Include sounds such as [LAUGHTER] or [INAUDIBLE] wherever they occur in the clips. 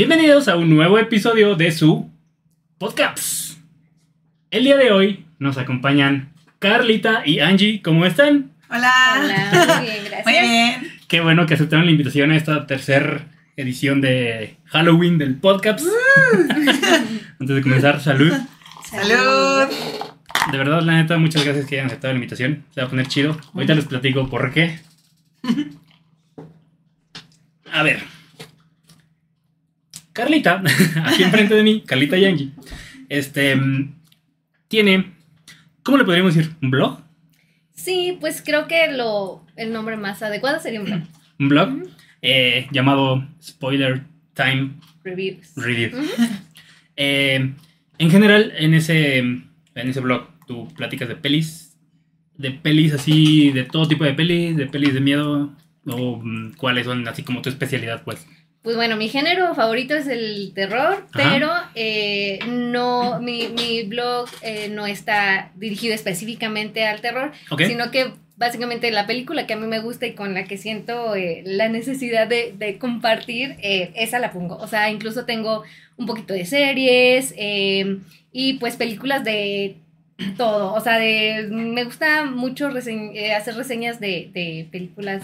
Bienvenidos a un nuevo episodio de su podcast. El día de hoy nos acompañan Carlita y Angie. ¿Cómo están? Hola. Hola, [LAUGHS] muy bien, gracias. Muy bien. Qué bueno que aceptaron la invitación a esta tercera edición de Halloween del podcast. [LAUGHS] Antes de comenzar, salud. Salud. De verdad, la neta, muchas gracias que hayan aceptado la invitación. Se va a poner chido. Ahorita les platico por qué. A ver. Carlita, [LAUGHS] aquí enfrente de mí, Carlita y Angie, este, tiene, ¿cómo le podríamos decir? ¿Un blog? Sí, pues creo que lo, el nombre más adecuado sería un blog. Un blog eh, llamado Spoiler Time Reviews. Review. Eh, en general, en ese, en ese blog, tú platicas de pelis, de pelis así, de todo tipo de pelis, de pelis de miedo, o mm, cuáles son así como tu especialidad, pues. Pues bueno, mi género favorito es el terror, Ajá. pero eh, no, mi, mi blog eh, no está dirigido específicamente al terror, sino que básicamente la película que a mí me gusta y con la que siento eh, la necesidad de, de compartir, eh, esa la pongo. O sea, incluso tengo un poquito de series eh, y pues películas de todo. O sea, de, me gusta mucho reseñ- hacer reseñas de, de películas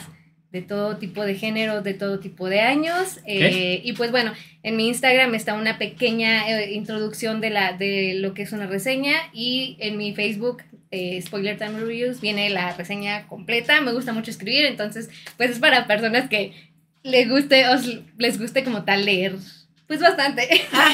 de todo tipo de género, de todo tipo de años. eh, y pues bueno, en mi Instagram está una pequeña eh, introducción de, la, de lo que es una reseña y en mi Facebook, eh, Spoiler Time Reviews, viene la reseña completa. Me gusta mucho escribir, entonces pues es para personas que les guste, os, les guste como tal leer. Pues bastante.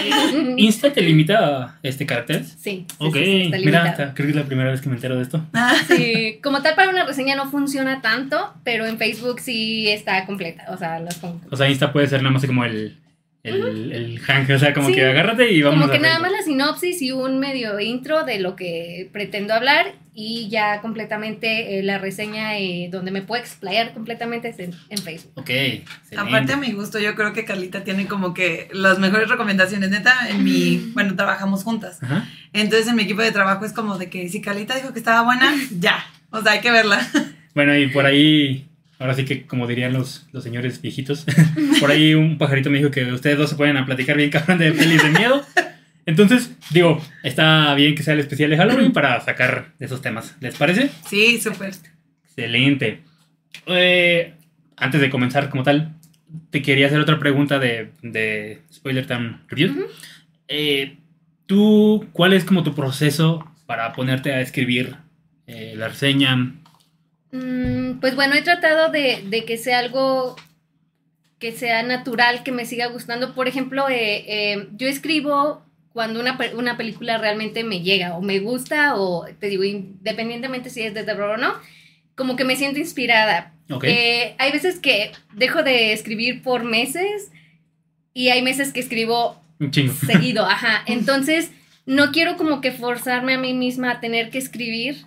[LAUGHS] ¿Insta te limita a este caracteres? Sí, sí, Ok, sí, sí, está mira, creo que es la primera vez que me entero de esto. Ah, Sí, como tal para una reseña no funciona tanto, pero en Facebook sí está completa, o sea, las pongo. O sea, Insta puede ser nada más como el, el, el hang, o sea, como Sí, que agárrate y vamos Como que a nada más la sinopsis y un medio intro de lo que pretendo hablar y ya completamente eh, la reseña eh, donde me puedo explayar completamente es en, en Facebook. Ok, excelente. Aparte a mi gusto, yo creo que Carlita tiene como que las mejores recomendaciones, neta, en mi, bueno, trabajamos juntas. Entonces en mi equipo de trabajo es como de que si Carlita dijo que estaba buena, ya. O sea, hay que verla. Bueno, y por ahí, ahora sí que como dirían los, los señores viejitos, [LAUGHS] por ahí un pajarito me dijo que ustedes dos se pueden a platicar bien cabrón de pelis de miedo. Entonces, digo, está bien que sea el especial de Halloween para sacar esos temas. ¿Les parece? Sí, súper. Excelente. Eh, antes de comenzar como tal, te quería hacer otra pregunta de, de Spoiler Time Review. Ujú. Eh, ¿Tú, cuál es como tu proceso para ponerte a escribir eh, la reseña? Mm, pues bueno, he tratado de, de que sea algo que sea natural, que me siga gustando. Por ejemplo, eh, eh, yo escribo cuando una, una película realmente me llega o me gusta o te digo, independientemente si es de terror o no, como que me siento inspirada. Ok. Eh, hay veces que dejo de escribir por meses y hay meses que escribo chingo. [LAUGHS] seguido, ajá. Entonces, no quiero como que forzarme a mí misma a tener que escribir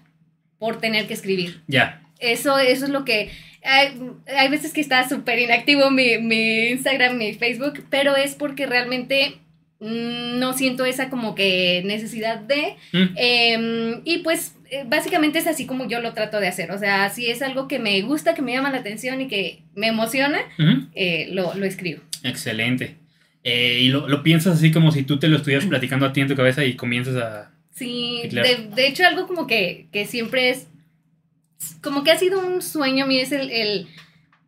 por tener que escribir. Ya. Eso, eso es lo que... Hay, hay veces que está súper inactivo mi, mi Instagram, mi Facebook, pero es porque realmente mm, no siento esa como que necesidad de... Mm, em, y pues eh, básicamente es así como yo lo trato de hacer. O sea, si es algo que me gusta, que me llama la atención y que me emociona, eh, lo, lo escribo. Excelente. Eh, y lo, lo piensas así como si tú te lo estuvieras [CLEARS THROAT] platicando a ti en tu cabeza y comienzas a... Sí, de, de hecho algo como que, que siempre es, como que ha sido un sueño mío, es el, el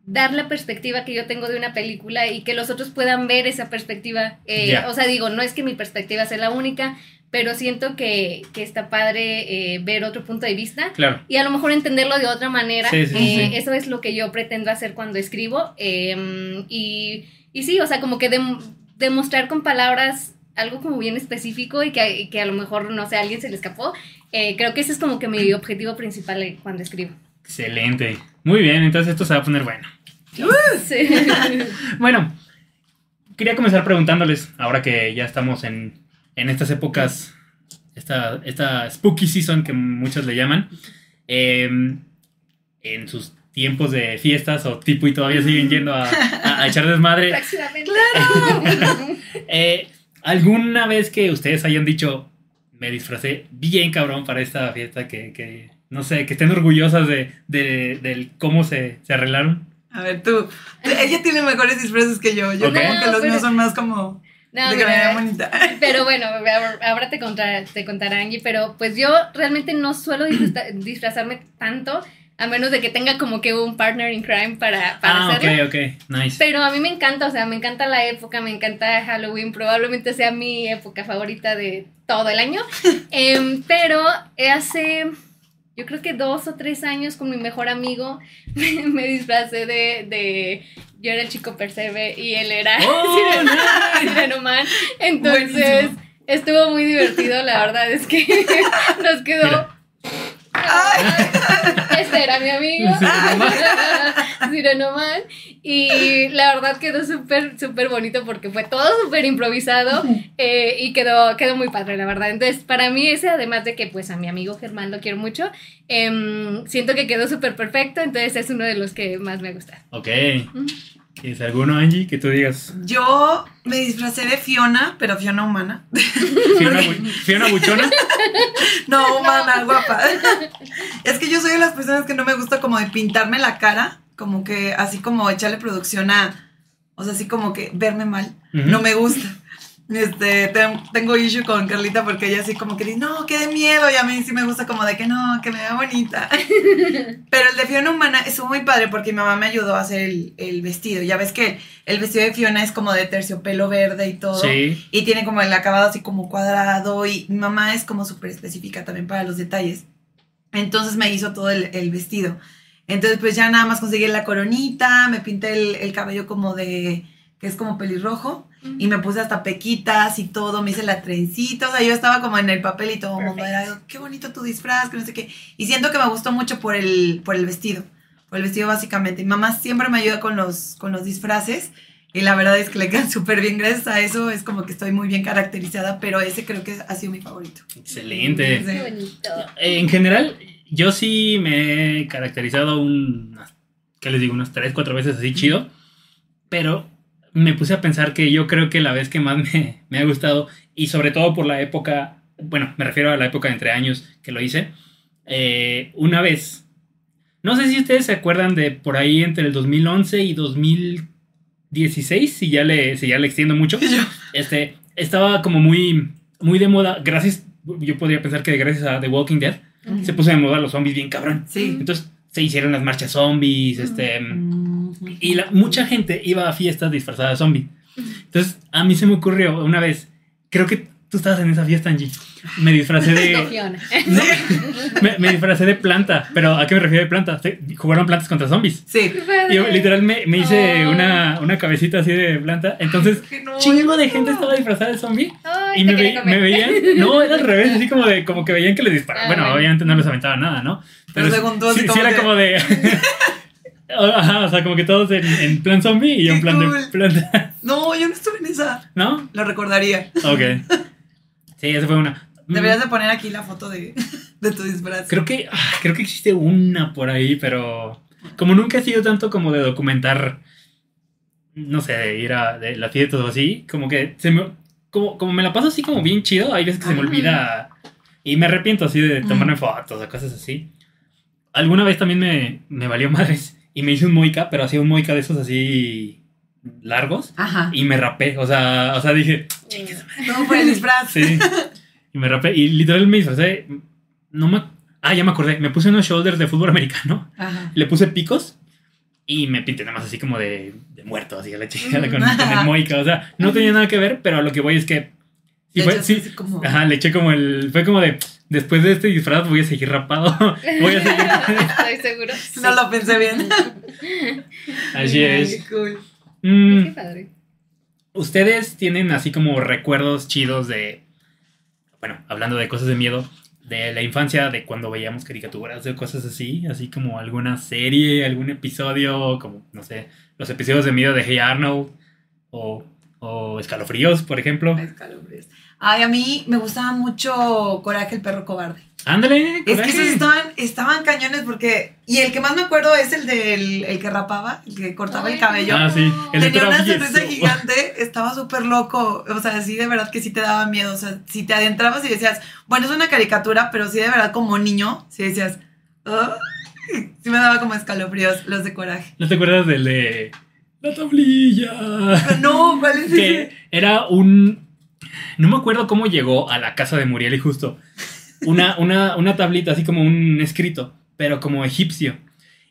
dar la perspectiva que yo tengo de una película y que los otros puedan ver esa perspectiva. Eh. O sea, digo, no es que mi perspectiva sea la única, pero siento que, que está padre eh, ver otro punto de vista Claro. y a lo mejor entenderlo de otra manera. Sí, sí, Eh, sí. Eso es lo que yo pretendo hacer cuando escribo. eh, y, y sí, o sea, como que dem- demostrar con palabras algo como bien específico y que, que a lo mejor, no sé, a alguien se le escapó. Eh, creo que ese es como que mi objetivo principal cuando escribo. Excelente. Muy bien, entonces esto se va a poner bueno. Sí. [LAUGHS] Bueno, quería comenzar preguntándoles, ahora que ya estamos en, en estas épocas, esta, esta spooky season que muchos le llaman, eh, en sus tiempos de fiestas o tipo y todavía siguen yendo a, a- a echar desmadre, [LAUGHS] [LAUGHS] eh, ¿alguna vez que ustedes hayan dicho, me disfracé bien cabrón para esta fiesta, que, que, no sé, que estén orgullosas de, de- del cómo se, se arreglaron? A ver, tú. Ella tiene mejores disfraces que yo. Yo Ok. como que No, los míos son más como No, de vean bonita. [LAUGHS] Pero bueno, ahora- te contará, te contará Angie, pero pues yo realmente no suelo disfra- disfrazarme tanto, a menos de que tenga como que un partner in crime para, para Ah, hacerlo. ok, ok. Nice. Pero a mí me encanta, o sea, me encanta la época, me encanta Halloween, probablemente sea mi época favorita de todo el año. [LAUGHS] Em, pero hace, yo creo que dos o tres años con mi mejor amigo [LAUGHS] me, me disfracé de, de, yo era el chico Percebe y él era Oh. [LAUGHS] Sirenoman. Entonces Buenísimo. estuvo muy divertido, la verdad es que nos quedó... Mira. Este era mi amigo. Sirenoman. [LAUGHS] Y la verdad quedó súper, súper bonito porque fue todo súper improvisado eh, y quedó, quedó muy padre, la verdad. Entonces, para mí ese, además de que pues a mi amigo Germán lo quiero mucho, em, siento que quedó súper perfecto, entonces es uno de los que más me gusta. Ok. ¿Tienes alguno, Angie, que tú digas? Yo me disfracé de Fiona, pero Fiona humana. Fiona, Bu- Fiona Buchona. [LAUGHS] No, humana, guapa. Es que yo soy de las personas que no me gusta como de pintarme la cara, como que así como echarle producción a, o sea, así como que verme mal. No me gusta. Este, ten- tengo issue con Carlita porque ella así como que dice, no, que de miedo, y a mí sí me gusta como de que no, que me vea bonita. [LAUGHS] Pero el de Fiona Humana estuvo muy padre porque mi mamá me ayudó a hacer el, el vestido. Ya ves que el vestido de Fiona es como de terciopelo verde y todo. Sí. Y tiene como el acabado así como cuadrado y mi mamá es como súper específica también para los detalles. Entonces me hizo todo el, el vestido. Entonces pues ya nada más conseguí la coronita, me pinté el, el cabello como de, que es como pelirrojo. Y me puse hasta pequitas y todo, me hice la trencita, o sea, yo estaba como en el papel y todo el mundo era, qué bonito tu disfraz, que no sé qué. Y siento que me gustó mucho por el, por el vestido, por el vestido básicamente. Mi mamá siempre me ayuda con los, con los disfraces y la verdad es que le quedan [LAUGHS] súper bien, gracias a eso es como que estoy muy bien caracterizada, pero ese creo que ha sido mi favorito. Excelente. Sí. Qué bonito. En general, yo sí me he caracterizado un, ¿qué les digo? Unas 3, 4 veces así chido. Pero me puse a pensar que yo creo que la vez que más me, [LAUGHS] me ha gustado, y sobre todo por la época, bueno, me refiero a la época de entre años que lo hice, eh, una vez, no sé si ustedes se acuerdan de por ahí entre el 2011 y 2016, si ya le, si ya le extiendo mucho, [LAUGHS] Yo, este, estaba como muy, muy de moda, gracias, yo podría pensar que gracias a The Walking Dead, se puso de moda los zombies bien cabrón. sí. Entonces se hicieron las marchas zombies, este, y la, mucha gente iba a fiestas disfrazada de zombie. Entonces a mí se me ocurrió una vez, creo que tú estabas en esa fiesta, Angie, me disfracé de, [LAUGHS] no, me, me disfracé de planta, pero ¿a qué me refiero de planta? Jugaron plantas contra zombies. Sí. Padre. Yo literal me, me hice Oh. una, una cabecita así de planta, entonces no, chingo de no. gente estaba disfrazada de zombie. Ay, Y me, ve- me veían, no, era al revés, así como de, como que veían que les disparaban. Ah, bueno, bueno. obviamente no les aventaba nada, ¿no? Pero según tú, sí, sí era que- como de. [LAUGHS] Ajá, o sea, como que todos en, en plan zombie y yo en plan de cool. planta. [LAUGHS] No, yo no estuve en esa. ¿No? Lo recordaría. Ok. Sí, esa fue una. Mm, Deberías de poner aquí la foto de, [LAUGHS] de tu disfraz. Creo que, ah, creo que existe una por ahí, pero como nunca he sido tanto como de documentar, no sé, de ir a de las fiestas o así, como que se me, como, como me la paso así como bien chido, hay veces que se me olvida y me arrepiento así de tomarme fotos o cosas así. Alguna vez también me, me valió madres y me hice un moica, pero hacía un moica de esos así largos Ajá. y me rapé, o sea, o sea, dije, No, por el disfraz. Sí. Y me rapé. Y literal me disfracé. No me. Ah, ya me acordé. Me puse unos shoulders de fútbol americano. Ajá. Le puse picos. Y me pinté nada más así como de, de muerto, así a la con, Mm. con el moica. O sea, no tenía nada que ver, pero a lo que voy es que. Sí, Le fue, sí. como- Ajá, le eché como el. Fue como de. Después de este disfraz voy a seguir rapado. [LAUGHS] voy a seguir. Estoy seguro. No lo pensé bien. [LAUGHS] Así es. Ay, cool. Mm, Qué padre. ¿Ustedes tienen así como recuerdos chidos de, bueno, hablando de cosas de miedo, de la infancia, de cuando veíamos caricaturas o cosas así, así como alguna serie, algún episodio, como, no sé, los episodios de miedo de Hey Arnold o, o Escalofríos, por ejemplo? Escalofríos. Ay, a mí me gustaba mucho Coraje el perro cobarde. Ándale, Es que coraje. esos estaban, estaban cañones porque. Y el que más me acuerdo es el del el que rapaba, el que cortaba el cabello. Ah, sí, el Tenía una sonrisa gigante, estaba súper loco. O sea, sí, de verdad que sí te daba miedo. O sea, si te adentrabas y decías, bueno, es una caricatura, pero sí, de verdad, como niño, sí decías, "Ah", [LAUGHS] Sí me daba como escalofríos los de coraje. ¿No te acuerdas del de la tablilla? No, ¿cuál es que ese? era un. No me acuerdo cómo llegó a la casa de Muriel y justo. Una, una, una tablita, así como un escrito, pero como egipcio.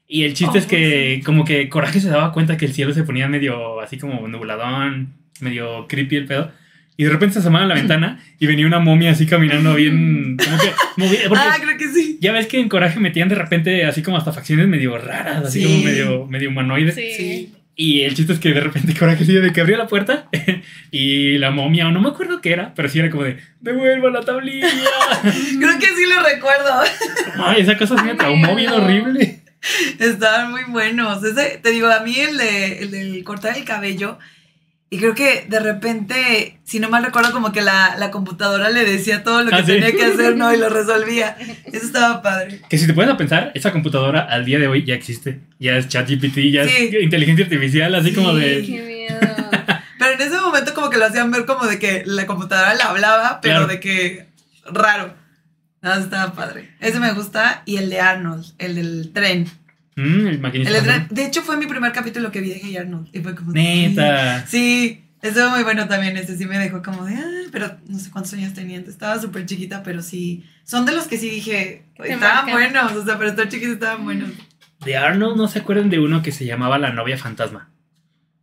Y el chiste Oh, es que, como que Coraje se daba cuenta que el cielo se ponía medio así como nubladón, medio creepy el pedo. Y de repente se asomaba a la ventana y venía una momia así caminando bien. [LAUGHS] Como que. movi- porque Ah, creo que sí. ya ves que en Coraje metían de repente así como hasta facciones medio raras, así Sí. como medio, medio humanoides. Sí. Y el chiste es que de repente Coraje de que abrió la puerta [LAUGHS] y la momia, o no me acuerdo qué era, pero sí era como de, devuelva la tablilla. [LAUGHS] Creo que sí lo recuerdo. Ay, esa cosa sí me traumó bien horrible. Estaban muy buenos. Ese, te digo, a mí el, de, el del cortar el cabello. Y creo que de repente, si no mal recuerdo, como que la, la computadora le decía todo lo que Ah, ¿sí? tenía que hacer, ¿no? Y lo resolvía. [LAUGHS] Eso estaba padre. Que si te pones a pensar, esa computadora al día de hoy ya existe. Ya es ChatGPT, ya Sí. es inteligencia artificial, así Sí. como de... Qué miedo. [LAUGHS] Pero en ese momento como que lo hacían ver como de que la computadora le hablaba, pero Claro. de que raro. Ah, estaba padre. Ese me gusta. Y el de Arnold, el del tren. Mm, el maquinista. El del tren. fantasma. De hecho, fue mi primer capítulo que vi de Hey Arnold. Y fue como... Neta. Sí, estuvo muy bueno también. Ese sí me dejó como de... "Ah", pero no sé cuántos años tenía. antes. Estaba súper chiquita, pero sí... Son de los que sí dije... Estaban buenos. O sea, pero estar chiquitos estaban buenos. De Arnold, ¿no se acuerdan de uno que se llamaba La novia fantasma?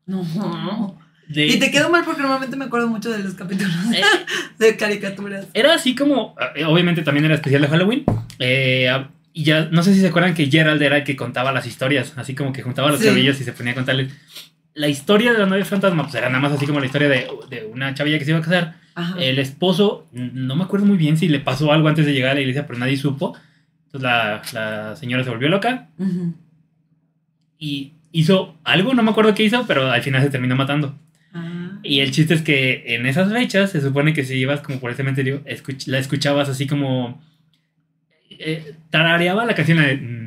No. De- Y te quedo mal porque normalmente me acuerdo mucho de los capítulos Eh, [LAUGHS] de caricaturas. Era así como, eh, obviamente también era especial de Halloween. eh, y ya, no sé si se acuerdan que Gerald era el que contaba las historias, así como que juntaba los Sí. chavillos y se ponía a contarles. La historia de la novia fantasma, pues era nada más así como la historia de, de una chavilla que se iba a casar. Ajá. El esposo, no me acuerdo muy bien si le pasó algo antes de llegar a la iglesia, pero nadie supo. Entonces la, la señora se volvió loca y hizo algo, no me acuerdo qué hizo, pero al final se terminó matando. Ah. Y el chiste es que en esas fechas se supone que si ibas como por el cementerio, escuch- la escuchabas así como... eh, tarareaba la canción de... Mm.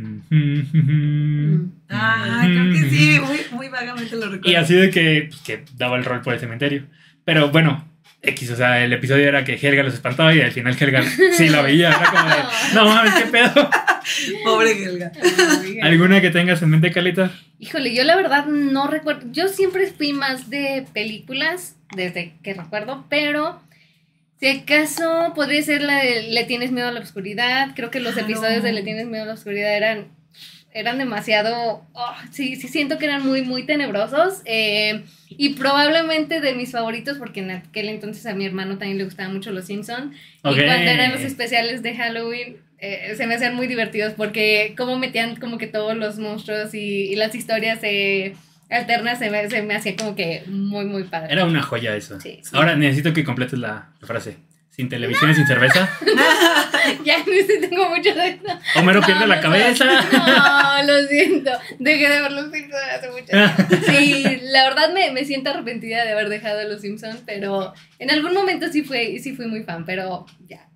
Ah, creo que sí, muy, muy vagamente lo recuerdo. Y así de que, pues, que daba el rol por el cementerio. Pero bueno, X, o sea, el episodio era que Helga los espantaba y al final Helga sí la veía. Era como de, [LAUGHS] no mames, qué pedo. Pobre Helga. ¿Alguna que tengas en mente, Carlita? Híjole, yo la verdad no recuerdo. Yo siempre fui más de películas desde que recuerdo, pero si acaso podría ser la de Le tienes miedo a la oscuridad. Creo que los Claro. episodios de Le tienes miedo a la oscuridad eran, eran demasiado. oh, sí, sí, siento que eran muy, muy tenebrosos. eh, y probablemente de mis favoritos, porque en aquel entonces a mi hermano también le gustaban mucho los Simpsons. Y cuando eran los especiales de Halloween, eh, se me hacían muy divertidos porque como metían como que todos los monstruos y, y las historias eh, alternas se me, se me hacía como que muy, muy padre. Era una joya eso. Sí, sí. Ahora necesito que completes la, la frase. Sin televisión y sin cerveza. [LAUGHS] ya no sé, tengo mucho de eso. Homero pierde la cabeza. No, lo siento. Dejé de ver los Simpsons hace mucho tiempo. [LAUGHS] Sí, la verdad me, me siento arrepentida de haber dejado los Simpsons, pero en algún momento sí fui, sí fui muy fan, pero ya,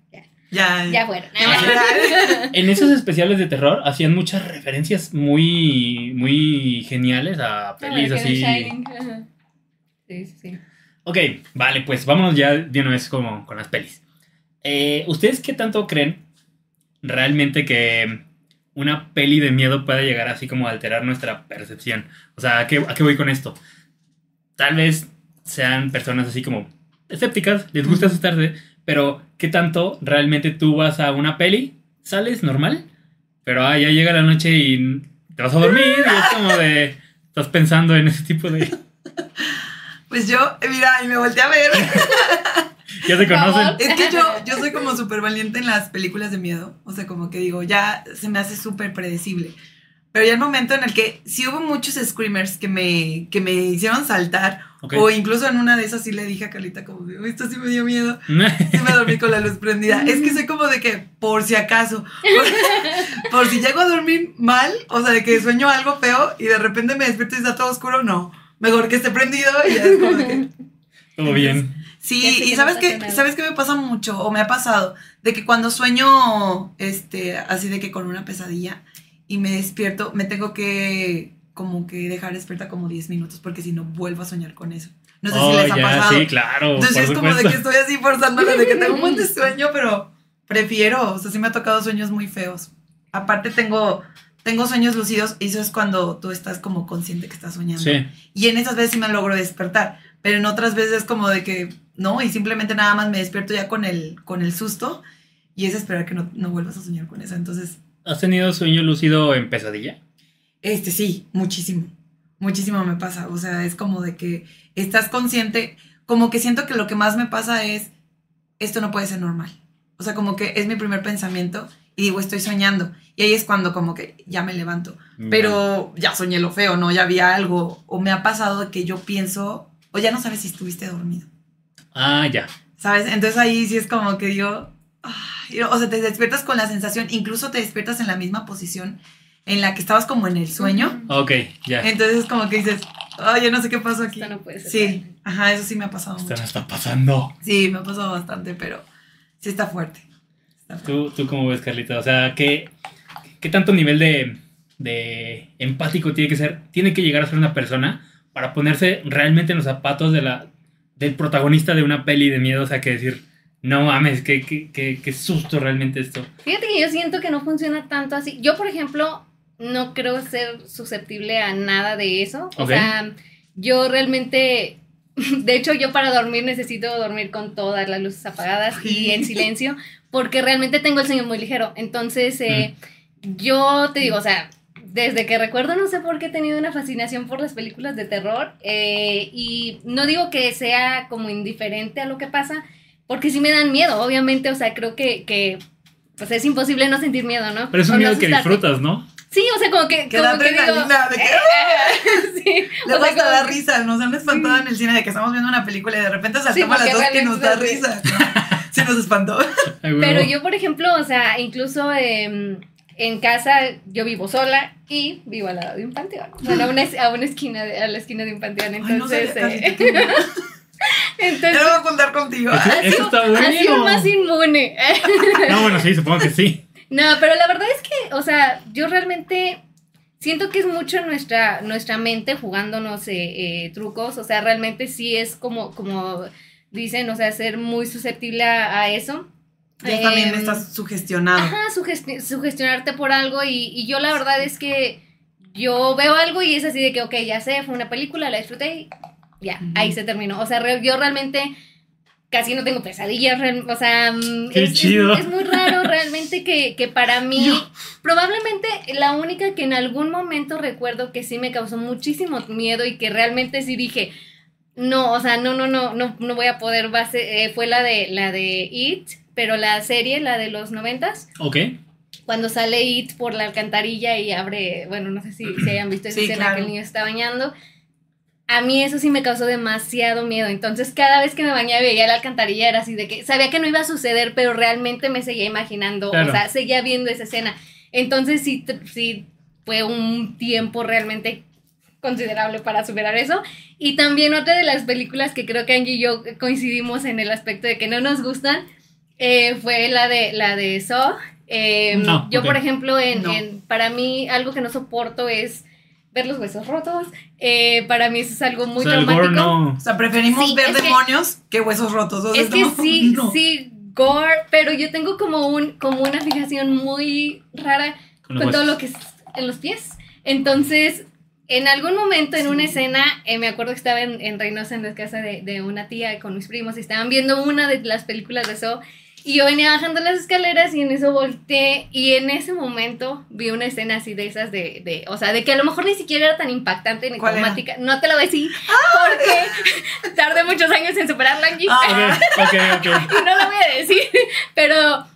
ya, Ya, fueron. [LAUGHS] En esos especiales de terror hacían muchas referencias muy, muy geniales a pelis Ah, que así. Sí, sí, sí. Ok, vale, pues vámonos ya de una vez como con las pelis. Eh, ¿Ustedes qué tanto creen realmente que una peli de miedo pueda llegar así como a alterar nuestra percepción? O sea, ¿a qué, a qué voy con esto? Tal vez sean personas así como escépticas, les gusta asustarse, pero ¿qué tanto realmente tú vas a una peli, sales normal, pero ah, ya llega la noche y te vas a dormir y es como de... Estás pensando en ese tipo de... [LAUGHS] Pues yo, mira, y me volteé a ver. [LAUGHS] Ya se conocen. Es que yo, yo soy como súper valiente en las películas de miedo. O sea, como que digo, ya se me hace súper predecible. Pero ya el momento en el que sí hubo muchos screamers que me, que me hicieron saltar. O incluso en una de esas sí le dije a Carlita como, de, "Uy, esto sí me dio miedo. [LAUGHS] Sí me dormí con la luz prendida. Es que soy como de que, por si acaso, por, [LAUGHS] por si llego a dormir mal, o sea, de que sueño algo feo y de repente me despierto y está todo oscuro, no. Mejor que esté prendido y ya es como de que... [LAUGHS] Todo bien. Sí, y que sabes nada. sabes qué me pasa mucho, o me ha pasado, de que cuando sueño, este, así de que con una pesadilla y me despierto, me tengo que como que dejar despierta como 10 minutos porque si no vuelvo a soñar con eso. No sé Oh, si les ha ya, pasado. sí, claro. Entonces por es como de supuesto. que estoy así forzándolo de que tengo un buen de [LAUGHS] sueño, pero prefiero, o sea, sí me ha tocado sueños muy feos. Aparte tengo tengo sueños lúcidos y eso es cuando tú estás como consciente que estás soñando. Sí. Y en esas veces sí me logro despertar, pero en otras veces como de que no, y simplemente nada más me despierto ya con el, con el susto y es esperar que no, no vuelvas a soñar con eso. Entonces, ¿Has tenido sueño lúcido en pesadilla? Este sí, muchísimo, muchísimo me pasa. O sea, es como de que estás consciente, como que siento que lo que más me pasa es, esto no puede ser normal. O sea, como que es mi primer pensamiento y digo, estoy soñando. Y ahí es cuando como que ya me levanto. Pero ya soñé lo feo, ¿no? Ya había algo. O me ha pasado que yo pienso, o ya no sabes si estuviste dormido. Ah, ya. ¿Sabes? Entonces ahí sí es como que yo. ay, o sea, te despiertas con la sensación, incluso te despiertas en la misma posición en la que estabas como en el sueño. Ok, ya. Entonces es como que dices, ay, yo no sé qué pasó aquí. Esto no puede ser Sí, real. ajá, eso sí me ha pasado Esto mucho. no está pasando. Sí, me ha pasado bastante, pero sí está fuerte. Está fuerte. ¿Tú, ¿Tú cómo ves, Carlita? O sea, ¿qué, qué tanto nivel de, de empático tiene que ser, tiene que llegar a ser una persona para ponerse realmente en los zapatos de la, del protagonista de una peli de miedo? O sea, que decir, no mames, qué, qué, qué, qué susto realmente esto. Fíjate que yo siento que no funciona tanto así. Yo, por ejemplo, no creo ser susceptible a nada de eso. O sea, yo realmente, [LAUGHS] de hecho, yo para dormir necesito dormir con todas las luces apagadas y en silencio, porque realmente tengo el sueño muy ligero. Entonces, eh, yo te digo, o sea, desde que recuerdo, no sé por qué he tenido una fascinación por las películas de terror. eh, y no digo que sea como indiferente a lo que pasa, porque sí me dan miedo, obviamente. O sea, creo que, que pues es imposible no sentir miedo, ¿no? Pero es O un no miedo que disfrutas, ¿no? Sí, o sea, como que. Que como da que digo, adrenalina, de que- eh, [LAUGHS] sí, o Luego sea, hasta como da que- risa, nos han espantado en el cine de que estamos viendo una película y de repente Sí, saltamos las dos que nos da risa. ¿no? [LAUGHS] Sí nos espantó. Pero yo, por ejemplo, o sea, incluso em, en casa yo vivo sola y vivo al lado de un panteón. Bueno, a una, a una esquina, de, a la esquina de un panteón. Ay, no Entonces, sabía, eh, [LAUGHS] entonces Ya lo voy a contar contigo. Eso, eso está bueno. sido más inmune. No, bueno, sí, supongo que sí. No, pero la verdad es que, o sea, yo realmente siento que es mucho nuestra, nuestra mente jugándonos eh, eh, trucos. O sea, realmente sí es como, como dicen, o sea, ser muy susceptible a, a eso. Ya también Em, me estás sugestionado. Ajá, sugesti- sugestionarte por algo y, y yo la verdad es que yo veo algo y es así de que, ok, ya sé, fue una película, la disfruté y ya, ahí se terminó. O sea, re- yo realmente casi no tengo pesadillas, o sea, mm, Qué es, es- chido. es muy raro realmente que, que para mí, probablemente la única que en algún momento recuerdo que sí me causó muchísimo miedo y que realmente sí dije, no, o sea, no, no, no, no, no voy a poder, base, eh, fue la de, la de It, pero la serie, la de los noventas, Ok. cuando sale It por la alcantarilla y abre, bueno, no sé si, si hayan visto esa Sí, escena claro. que el niño está bañando. A mí eso sí me causó demasiado miedo. Entonces, cada vez que me bañaba y veía la alcantarilla era así de que sabía que no iba a suceder, pero realmente me seguía imaginando, Claro. o sea, seguía viendo esa escena. Entonces, sí, sí fue un tiempo realmente considerable para superar eso. Y también otra de las películas que creo que Angie y yo coincidimos en el aspecto de que no nos gustan eh, fue la de la de Saw. Eh, No, yo, por ejemplo, en, No. en- para mí algo que no soporto es ver los huesos rotos. Eh, para mí eso es algo muy o sea, el traumático. gore no. O sea, preferimos Sí, ver que- demonios que, huesos rotos. O sea, Es que no, [LAUGHS] sí, no. sí, gore, pero yo tengo como un como una fijación muy rara Con todo lo que es en los pies. Entonces, en algún momento en una escena, eh, me acuerdo que estaba en, en Reynosa, en la casa de, de una tía con mis primos, y estaban viendo una de las películas de eso. Y yo venía bajando las escaleras y en eso volteé y en ese momento vi una escena así de esas de, de o sea, de que a lo mejor ni siquiera era tan impactante ni traumática. No te la voy a decir porque [LAUGHS] tardé muchos años en superarla, Angie. Ah. Ok, ok, ok. [LAUGHS] Y no lo voy a decir, [LAUGHS] pero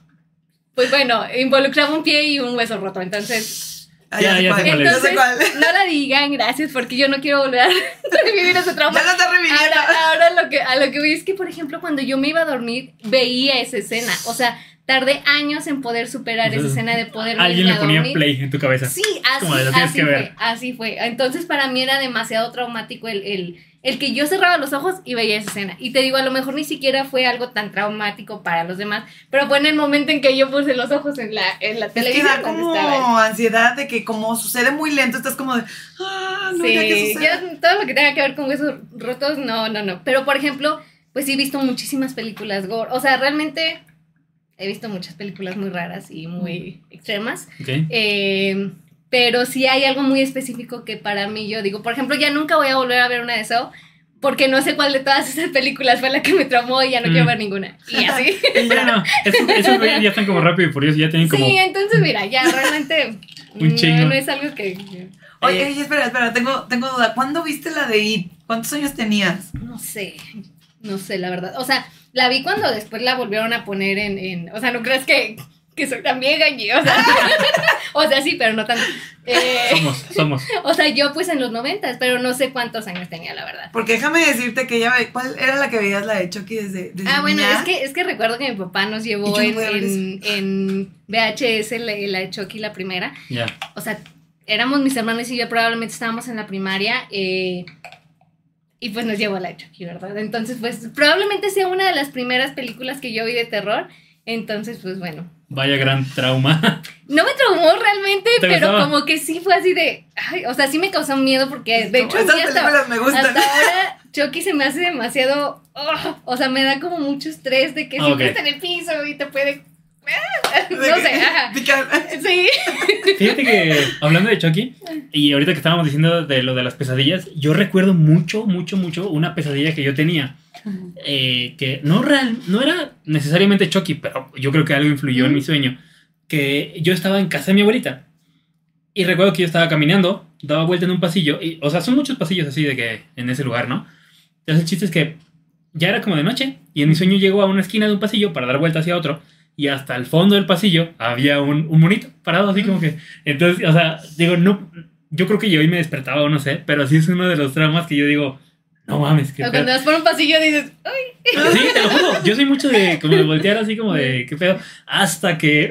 pues bueno, involucraba un pie y un hueso roto, entonces Ah, Ya, sé ya cuál, sé cuál es. ya sé entonces cuál. no la digan, gracias, porque yo no quiero volver a [LAUGHS] revivir ese trauma. Ya lo está reviviendo. Ahora, ahora lo que, a lo que voy es que, por ejemplo, cuando yo me iba a dormir, veía esa escena. O sea, tardé años en poder superar esa escena de poder Alguien le ponía dormir. play en tu cabeza. Sí, así, Como de, "Lo tienes así que fue, ver". así fue. Entonces para mí era demasiado traumático el, el, el que yo cerraba los ojos y veía esa escena. Y te digo, a lo mejor ni siquiera fue algo tan traumático para los demás, pero fue en el momento en que yo puse los ojos en la, en la Es que televisión da como estaba. ansiedad de que como sucede muy lento, estás como de, ah, no, ya que Sí, suceda. ya todo lo que tenga que ver con huesos rotos, no, no, no. Pero por ejemplo, pues sí he visto muchísimas películas gore. O sea, realmente he visto muchas películas muy raras y muy extremas. Ok. Eh, pero sí hay algo muy específico que para mí yo digo, por ejemplo, ya nunca voy a volver a ver una de eso porque no sé cuál de todas esas películas fue la que me traumó y ya no quiero Mm. ver ninguna. Y [LAUGHS] así. Ya no, güeyes ya están como rápido y furioso, ya tienen como... Sí, entonces mira, ya realmente [LAUGHS] Un no, no es algo que Oye, Eh, oye, espera, espera, tengo, tengo duda. ¿Cuándo viste la de It? ¿Cuántos años tenías? no sé, no sé la verdad. O sea, la vi cuando después la volvieron a poner en, en o sea, no creas que, que soy vieja, Angie, o sea, [LAUGHS] o sea, sí, pero no tanto. Eh, Somos, somos. [LAUGHS] o sea, yo pues en los noventas, pero no sé cuántos años tenía, la verdad. Porque déjame decirte que ella, ve- ¿cuál era la que veías la de Chucky desde, desde Ah, bueno, niña? es que, es que recuerdo que mi papá nos llevó en, en, en VHS la, la de Chucky, la primera. Ya. O sea, éramos mis hermanos y yo probablemente estábamos en la primaria. eh, y pues nos llevó a la de Chucky, ¿verdad? Entonces, pues probablemente sea una de las primeras películas que yo vi de terror. Entonces, pues bueno. Vaya gran trauma. [LAUGHS] No me traumó realmente, ¿Te pero gustaba? como que sí fue así de. Ay, o sea, sí me causó miedo porque de hecho Estas hasta, películas me gustan. hasta ahora [LAUGHS] Chucky se me hace demasiado. oh, o sea, me da como mucho estrés de que Ah, siempre ok. está en el piso y te puede. [LAUGHS] De no sé, ajá. Sí. Fíjate que hablando de Chucky, y ahorita que estábamos diciendo de lo de las pesadillas, yo recuerdo mucho, mucho, mucho una pesadilla que yo tenía. Eh, que no, real, no era necesariamente Chucky, pero yo creo que algo influyó en mi sueño. Que yo estaba en casa de mi abuelita. Y recuerdo que yo estaba caminando, daba vuelta en un pasillo. Y, o sea, son muchos pasillos así de que en ese lugar, ¿no? Entonces el chiste es que ya era como de noche. Y en mi sueño llego a una esquina de un pasillo para dar vuelta hacia otro. Y hasta el fondo del pasillo había un, un monito parado así como que... Entonces, o sea, digo, no... Yo creo que yo hoy me despertaba o no sé, pero sí es uno de los traumas que yo digo, no mames, qué O cuando vas por un pasillo dices, ay, Sí, te lo juro. Yo soy mucho de como de voltear así como de qué pedo. Hasta que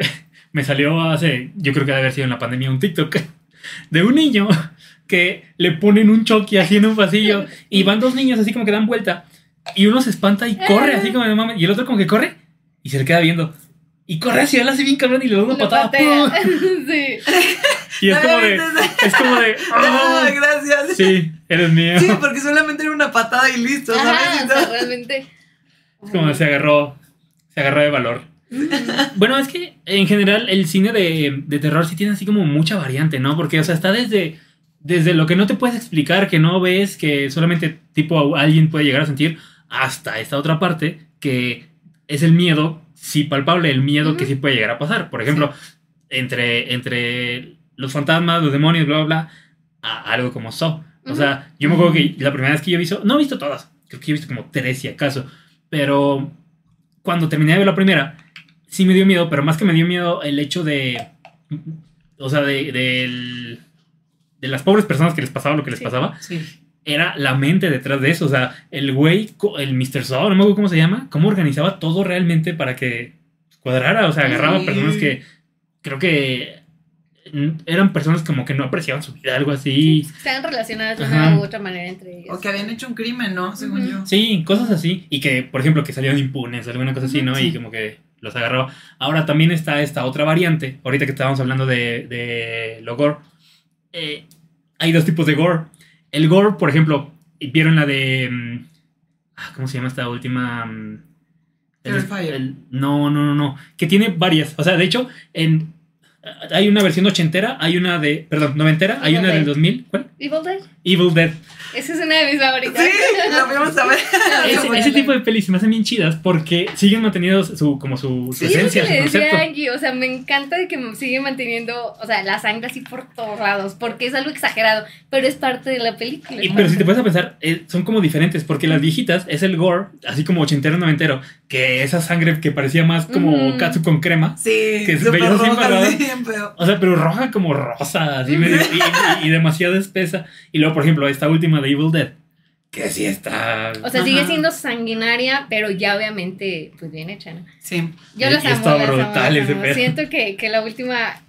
me salió hace, yo creo que debe haber sido en la pandemia, un TikTok de un niño que le ponen un choque así en un pasillo y van dos niños así como que dan vuelta y uno se espanta y corre así como de mames y el otro como que corre y se le queda viendo. Y corre hacia él así bien cabrón y le da una patada. [LAUGHS] sí. Y es como de. Es como de. Ah, ¡ah! gracias. Sí, eres mío. Sí, porque solamente era una patada y listo, ¿sabes? Ajá, o Entonces- sea, realmente. Es como se agarró. Se agarró de valor. [LAUGHS] Bueno, es que en general el cine de, de terror sí tiene así como mucha variante, ¿no? Porque, o sea, está desde, desde lo que no te puedes explicar, que no ves, que solamente tipo alguien puede llegar a sentir, hasta esta otra parte que es el miedo, sí palpable, el miedo que sí puede llegar a pasar. Por ejemplo, entre, entre los fantasmas, los demonios, bla, bla, bla, a algo como Saw. O sea, yo me acuerdo que la primera vez que yo he visto, no he visto todas, creo que he visto como tres si acaso, pero cuando terminé de ver la primera, sí me dio miedo, pero más que me dio miedo el hecho de, o sea, de, de las pobres personas que les pasaba lo que les Sí. pasaba, Sí. era la mente detrás de eso, o sea, el güey, el Mr. Saw, no me acuerdo cómo se llama, cómo organizaba todo realmente para que cuadrara, o sea, agarraba Sí. personas que creo que eran personas como que no apreciaban su vida, algo así. Están relacionadas de Ajá. una u otra manera entre ellas. O que habían hecho un crimen, ¿no? Según yo. Sí, cosas así. Y que, por ejemplo, que salieron impunes, alguna cosa así, ¿no? Sí. Y como que los agarraba. Ahora también está esta otra variante. Ahorita que estábamos hablando de, de lo gore. eh, hay dos tipos de gore. El gore, por ejemplo, ¿vieron la de. mm, ah, ¿Cómo se llama esta última? mm, el- el- no, no, no, no. Que tiene varias. O sea, de hecho, en. Hay una versión ochentera, hay una de. Perdón, noventera, hay una del 2000. ¿Cuál? Evil Dead. Evil Dead. Esa es una de mis favoritas. Sí, la fuimos a ver. [LAUGHS] Ese, ese tipo de pelis se me hacen bien chidas porque siguen manteniendo su, como su, su Sí, eso esencia, que su le decía concepto. Angie, o sea, me encanta de que me sigue manteniendo, o sea, la sangre así por todos lados, porque es algo exagerado, pero es parte de la película. Y, pero si te puedes a pensar, eh, son como diferentes, porque las viejitas es el gore, así como ochentero, noventero, que esa sangre que parecía más como Ujú. katsu con crema. Sí, Que veías así roja, sí, feo. O sea, pero roja como rosa, así medio- y, y- y demasiado espesa. Y luego, por ejemplo, esta última de Evil Dead, que sí está... O sea, sigue siendo sanguinaria, pero ya obviamente, pues bien hecha, ¿no? Sí. Yo las y amo, está las amo, las amo. pedo. Siento que, que la última,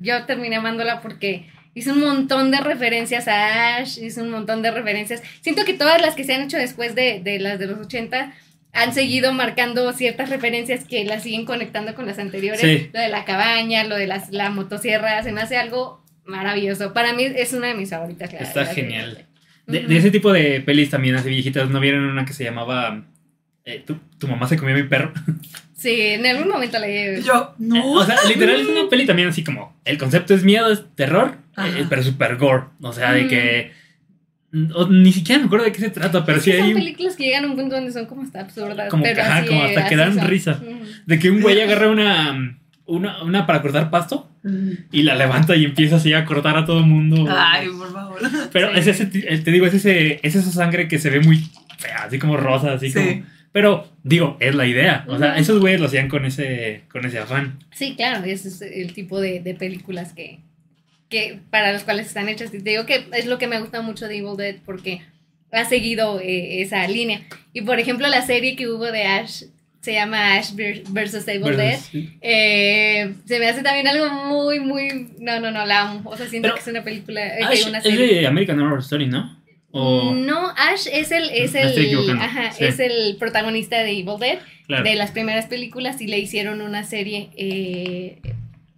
yo terminé amándola porque hizo un montón de referencias a Ash, hizo un montón de referencias. Siento que todas las que se han hecho después de, de las de los 80 han seguido marcando ciertas referencias que las siguen conectando con las anteriores. Sí. Lo de la cabaña, lo de las, la motosierra, se me hace algo maravilloso. Para mí es una de mis favoritas. la- Está la genial. De, ese tipo de pelis también, así viejitas, ¿no vieron una que se llamaba... eh, tu, tu mamá se comió a mi perro? [LAUGHS] Sí, en algún momento la. Yo, no. O sea, literal es una peli también así como el concepto es miedo, es terror, eh, pero super gore. O sea, de Mm. que. O- ni siquiera me acuerdo de qué se trata, pero sí que hay. son películas que llegan a un punto donde son como hasta absurdas. Como pero que, ajá, así, como hasta que dan son. risa. De que un güey agarra una, una. Una para cortar pasto y la levanta y empieza así a cortar a todo el mundo. Ay, por favor. Pero Sí. es ese, eh, te digo, es ese, es esa sangre que se ve muy fea, así como rosa, así Sí. como. Pero, digo, es la idea. O sea, esos güeyes lo hacían con ese, con ese afán. Sí, claro, ese es el tipo de, de películas que, que para los cuales están hechas. Y te digo que es lo que me gusta mucho de Evil Dead porque ha seguido eh, esa línea. Y por ejemplo, la serie que hubo de Ash se llama Ash ver- versus Evil Dead. Sí. Eh, se me hace también algo muy, muy. No, no, no, la amo. O sea, siento Pero que es una película. eh, Ash una es serie. de American Horror Story, ¿no? O, No, Ash es el, es el, ajá, sí. es el protagonista de Evil Dead, claro. de las primeras películas, y le hicieron una serie eh,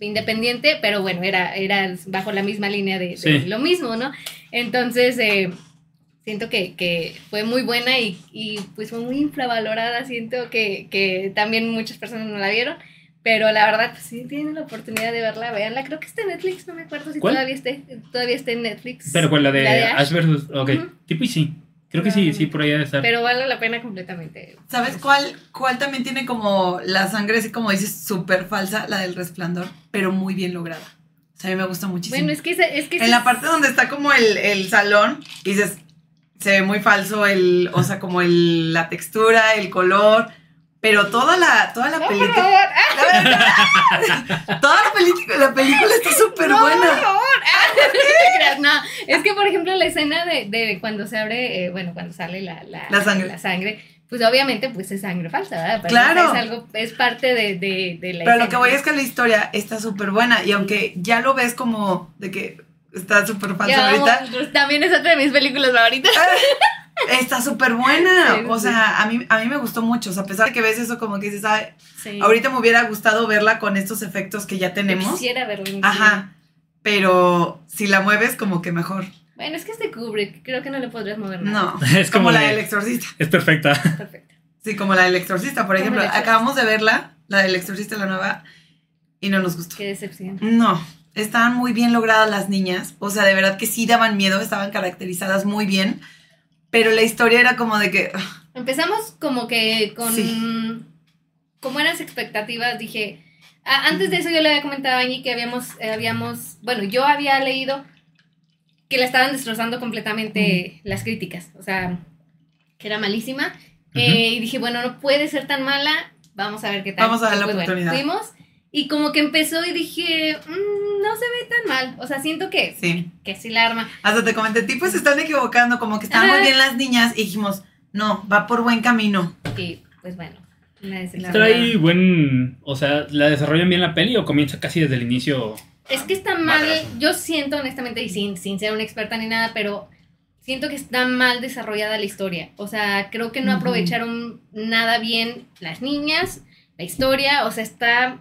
independiente, pero bueno, era, era bajo la misma línea de, de Sí. lo mismo, ¿no? Entonces, eh, siento que, que fue muy buena y, y, pues fue muy infravalorada, siento que, que también muchas personas no la vieron. Pero la verdad, pues sí tienen la oportunidad de verla, véanla. Creo que está en Netflix, no me acuerdo si ¿Cuál? todavía esté, todavía está en Netflix. Pero con la de, La de Ash Ash. versus. Ok, Ujú. tipo y sí. Creo que sí, sí, por ahí debe estar. Pero vale la pena completamente. ¿Sabes cuál, cuál también tiene como la sangre, así como dices, súper falsa? La del resplandor, pero muy bien lograda. O sea, a mí me gusta muchísimo. Bueno, es que es que en la parte donde está como el, el salón, dices, se ve muy falso el, o sea, como el, la textura, el color, pero toda la, toda la No, por película, favor. [LAUGHS] la- toda la película, la película está súper No, por buena. favor. [LAUGHS] No no. Es que, por ejemplo, la escena de, de cuando se abre, eh, bueno, cuando sale la, la, La sangre. la sangre, pues obviamente pues es sangre falsa, ¿verdad? Pero Claro. Es algo, es parte de, de, de la Pero lo escena, que voy ¿no? es que la historia está súper buena, y aunque ya lo ves como de que está súper amo, ahorita, también es otra de mis películas favoritas. [LAUGHS] Está súper buena. Sí, o sí. sea, a mí, a mí me gustó mucho. O sea, a pesar de que ves eso como que dices, "Ay, Sí. ahorita me hubiera gustado verla con estos efectos que ya tenemos. Quisiera verlo. en Ajá. Pero si la mueves, como que mejor. Bueno, es que es de Kubrick, creo que no le podrías mover nada. No. [LAUGHS] Es como como la de- del exorcista. Es perfecta. Perfecto. Sí, como la del exorcista, por ejemplo. Acabamos de verla, la del exorcista, la nueva, y no nos gustó. Qué decepción. No. Estaban muy bien logradas las niñas. O sea, de verdad que sí daban miedo, estaban caracterizadas muy bien. Pero la historia era como de que. ah, Empezamos como que con... Sí. Como eran las expectativas, dije... antes de eso yo le había comentado a Angie que habíamos, eh, habíamos... Bueno, yo había leído que la estaban destrozando completamente las críticas. O sea, que era malísima. Eh, y dije, bueno, no puede ser tan mala. Vamos a ver qué tal. Vamos a dar Y la pues, bueno, oportunidad. fuimos y como que empezó y dije, "Mm, no se ve tan mal. O sea, siento que, Sí. que sí la arma. Hasta te comenté, tipo, se están equivocando, como que estaban muy bien las niñas y dijimos, no, va por buen camino. Y pues bueno. Trae buen. O sea, ¿la desarrollan bien la peli o comienza casi desde el inicio? Es que está mal, Madrazo. yo siento honestamente, y sin, sin ser una experta ni nada, pero siento que está mal desarrollada la historia. O sea, creo que no aprovecharon nada bien las niñas, la historia, o sea, está...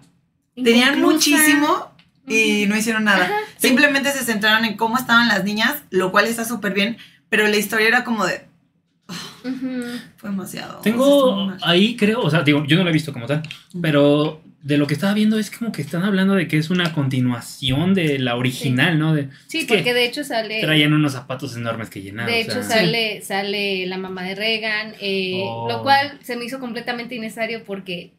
Tenían inconclusa. muchísimo y no hicieron nada. Ajá. Simplemente se centraron en cómo estaban las niñas, lo cual está súper bien, pero la historia era como de, Ujú. fue demasiado. o sea, estuvo Tengo ahí, creo, o sea, digo, yo no la he visto como tal, pero de lo que estaba viendo es como que están hablando de que es una continuación de la original, ¿no? De, Sí, porque de hecho sale... traían unos zapatos enormes que llenar. De o hecho, sea, sale, sale la mamá de Reagan, eh, Oh. lo cual se me hizo completamente innecesario porque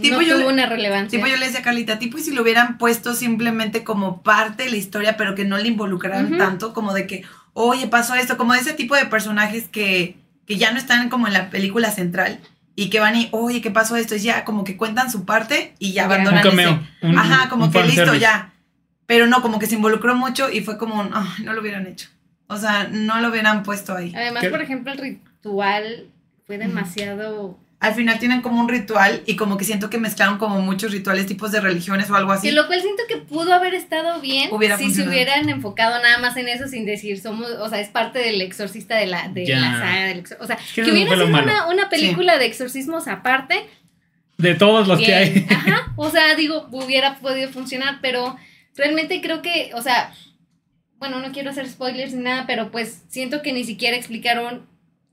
Tipo, no yo tuvo le- una relevancia. Tipo, yo le decía a Carlita, tipo, y si lo hubieran puesto simplemente como parte de la historia, pero que no le involucraran tanto, como de que, oye, pasó esto, como de ese tipo de personajes que, que ya no están como en la película central y que van y, oye, ¿qué pasó esto? Y ya como que cuentan su parte y ya Ya. un abandonan cameo. ese. un- Ajá, como un que listo, ya. Pero no, como que se involucró mucho y fue como, "Ay, no lo hubieran hecho. O sea, no lo hubieran puesto ahí. Además, ¿Qué? por ejemplo, el ritual fue demasiado... Al final tienen como un ritual y como que siento que mezclaron como muchos rituales, tipos de religiones o algo así. Sí, lo cual siento que pudo haber estado bien Hubiera si funcionado. se hubieran enfocado nada más en eso sin decir somos, o sea, es parte del exorcista de la, de Ya. la saga del exor- O sea, que que, hubiera sido una, una película de exorcismos aparte. De todos los que hay. Ajá. [LAUGHS] O sea, digo, hubiera podido funcionar, pero realmente creo que, o sea, bueno, no quiero hacer spoilers ni nada, pero pues siento que ni siquiera explicaron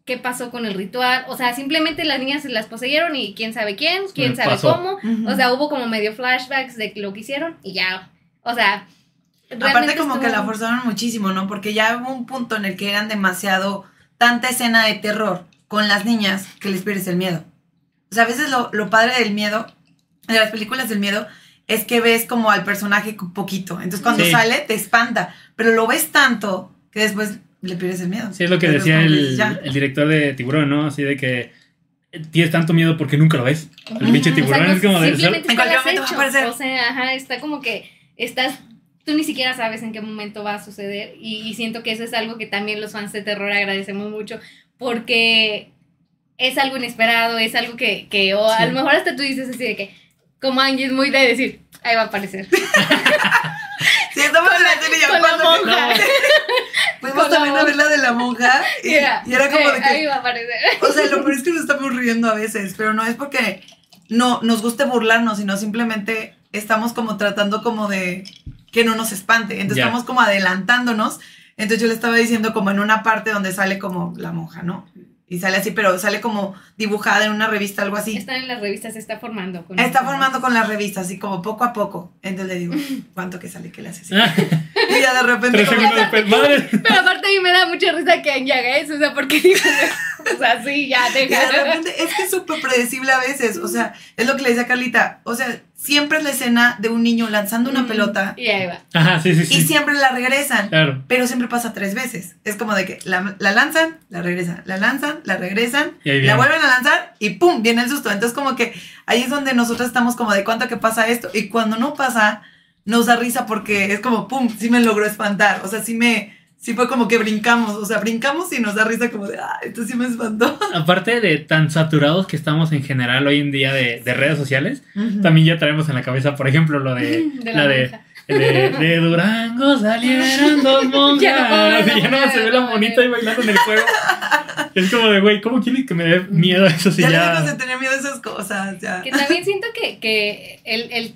qué pasó con el ritual. O sea, simplemente las niñas se las poseyeron y quién sabe quién, quién Me sabe pasó. cómo. Ujú. O sea, hubo como medio flashbacks de lo que hicieron y ya. O sea, Aparte como que estuvo- la forzaron muchísimo, ¿no? Porque ya hubo un punto en el que eran demasiado, tanta escena de terror con las niñas que les pierdes el miedo. O sea, a veces lo, lo padre del miedo, de las películas del miedo, es que ves como al personaje poquito. Entonces cuando Sí. sale te espanta, pero lo ves tanto que después le pierdes el miedo. Sí, es lo que decía el, el director de Tiburón, ¿no? Así de que tienes tanto miedo porque nunca lo ves. El pinche Ujú, o sea, tiburón es como de... Simplemente En está cualquier al momento va a aparecer. O sea, ajá, está como que estás. Tú ni siquiera sabes en qué momento va a suceder. Y, y siento que eso es algo que también los fans de terror agradecemos mucho. Porque es algo inesperado, es algo que, que o a Sí. lo mejor hasta tú dices así de que, como Angie es muy de decir, ahí va a aparecer. [LAUGHS] Sí, estamos en la tele con la monja. [LAUGHS] Fuimos Con también a ver la de la monja y, Era, y era como eh, de que... ahí va a aparecer. O sea, lo peor es que nos estamos riendo a veces, pero no es porque no nos guste burlarnos, sino simplemente estamos como tratando como de que no nos espante. Entonces estamos como adelantándonos. Entonces yo le estaba diciendo como en una parte donde sale como la monja, ¿no? Y sale así, pero sale como dibujada en una revista, algo así. Está en las revistas, se está formando. con Está formando con las revistas, así como poco a poco. Entonces le digo, [LAUGHS] ¿cuánto que sale que le hace así? Ah, Y ya de repente como- segundos después, madre. [LAUGHS] Pero aparte a mí me da mucha risa que haga eso, o sea, porque digo, [LAUGHS] o sea, sí, ya, Y de deja. repente, es que es súper predecible a veces. O sea, es lo que le decía a Carlita. O sea, siempre es la escena de un niño lanzando una Mm, pelota Y ahí va. Ajá, sí, sí, y sí. siempre la regresan. Claro. Pero siempre pasa tres veces. Es como de que la, la lanzan, la regresan, la lanzan, la regresan, Y ahí la vuelven a lanzar y ¡pum! Viene el susto. Entonces, como que ahí es donde nosotros estamos como de cuánto que pasa esto. Y cuando no pasa, nos da risa porque es como ¡pum! Sí me logró espantar. O sea, sí me. Sí fue como que brincamos. O sea, brincamos y nos da risa como de ¡ah! Esto sí me espantó. [LAUGHS] Aparte de tan saturados que estamos en general hoy en día de, de redes sociales, también ya traemos en la cabeza, por ejemplo, lo de, [LAUGHS] De la, la de, de, de Durango salieron dos [LAUGHS] monjas. Ya no ya se ve la monita ahí bailando en el juego. Es como de, güey, ¿cómo quieres que me dé miedo eso si ya, ya... lejos de tener miedo a esas cosas, ya. Que también siento que, que el, el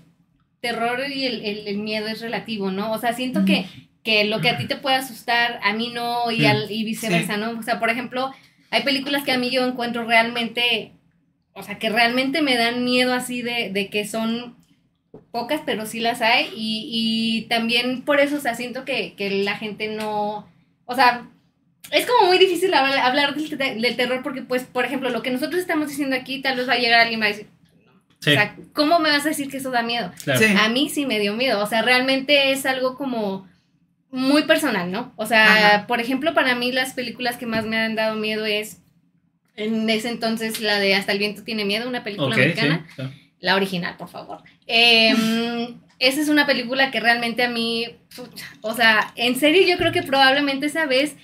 terror y el, el- el miedo es relativo, ¿no? O sea, siento que, que lo que a ti te puede asustar, a mí no, y, al- y viceversa, ¿no? O sea, por ejemplo, hay películas que a mí yo encuentro realmente, o sea, que realmente me dan miedo así de, de que son pocas, pero sí las hay, y, y también por eso, o sea, siento que, que la gente no, o sea, es como muy difícil hablar, hablar del, del terror porque, pues, por ejemplo, lo que nosotros estamos diciendo aquí, tal vez va a llegar alguien y va a decir, Sí, o sea, ¿cómo me vas a decir que eso da miedo? claro. Sí. A mí sí me dio miedo. O sea, realmente es algo como muy personal, ¿no? O sea, Ajá. por ejemplo, para mí las películas que más me han dado miedo es en ese entonces la de Hasta el viento tiene miedo, una película sí. americana. La original, por favor. Em, [LAUGHS] esa es una película que realmente a mí, o sea, en serio yo creo que probablemente esa vez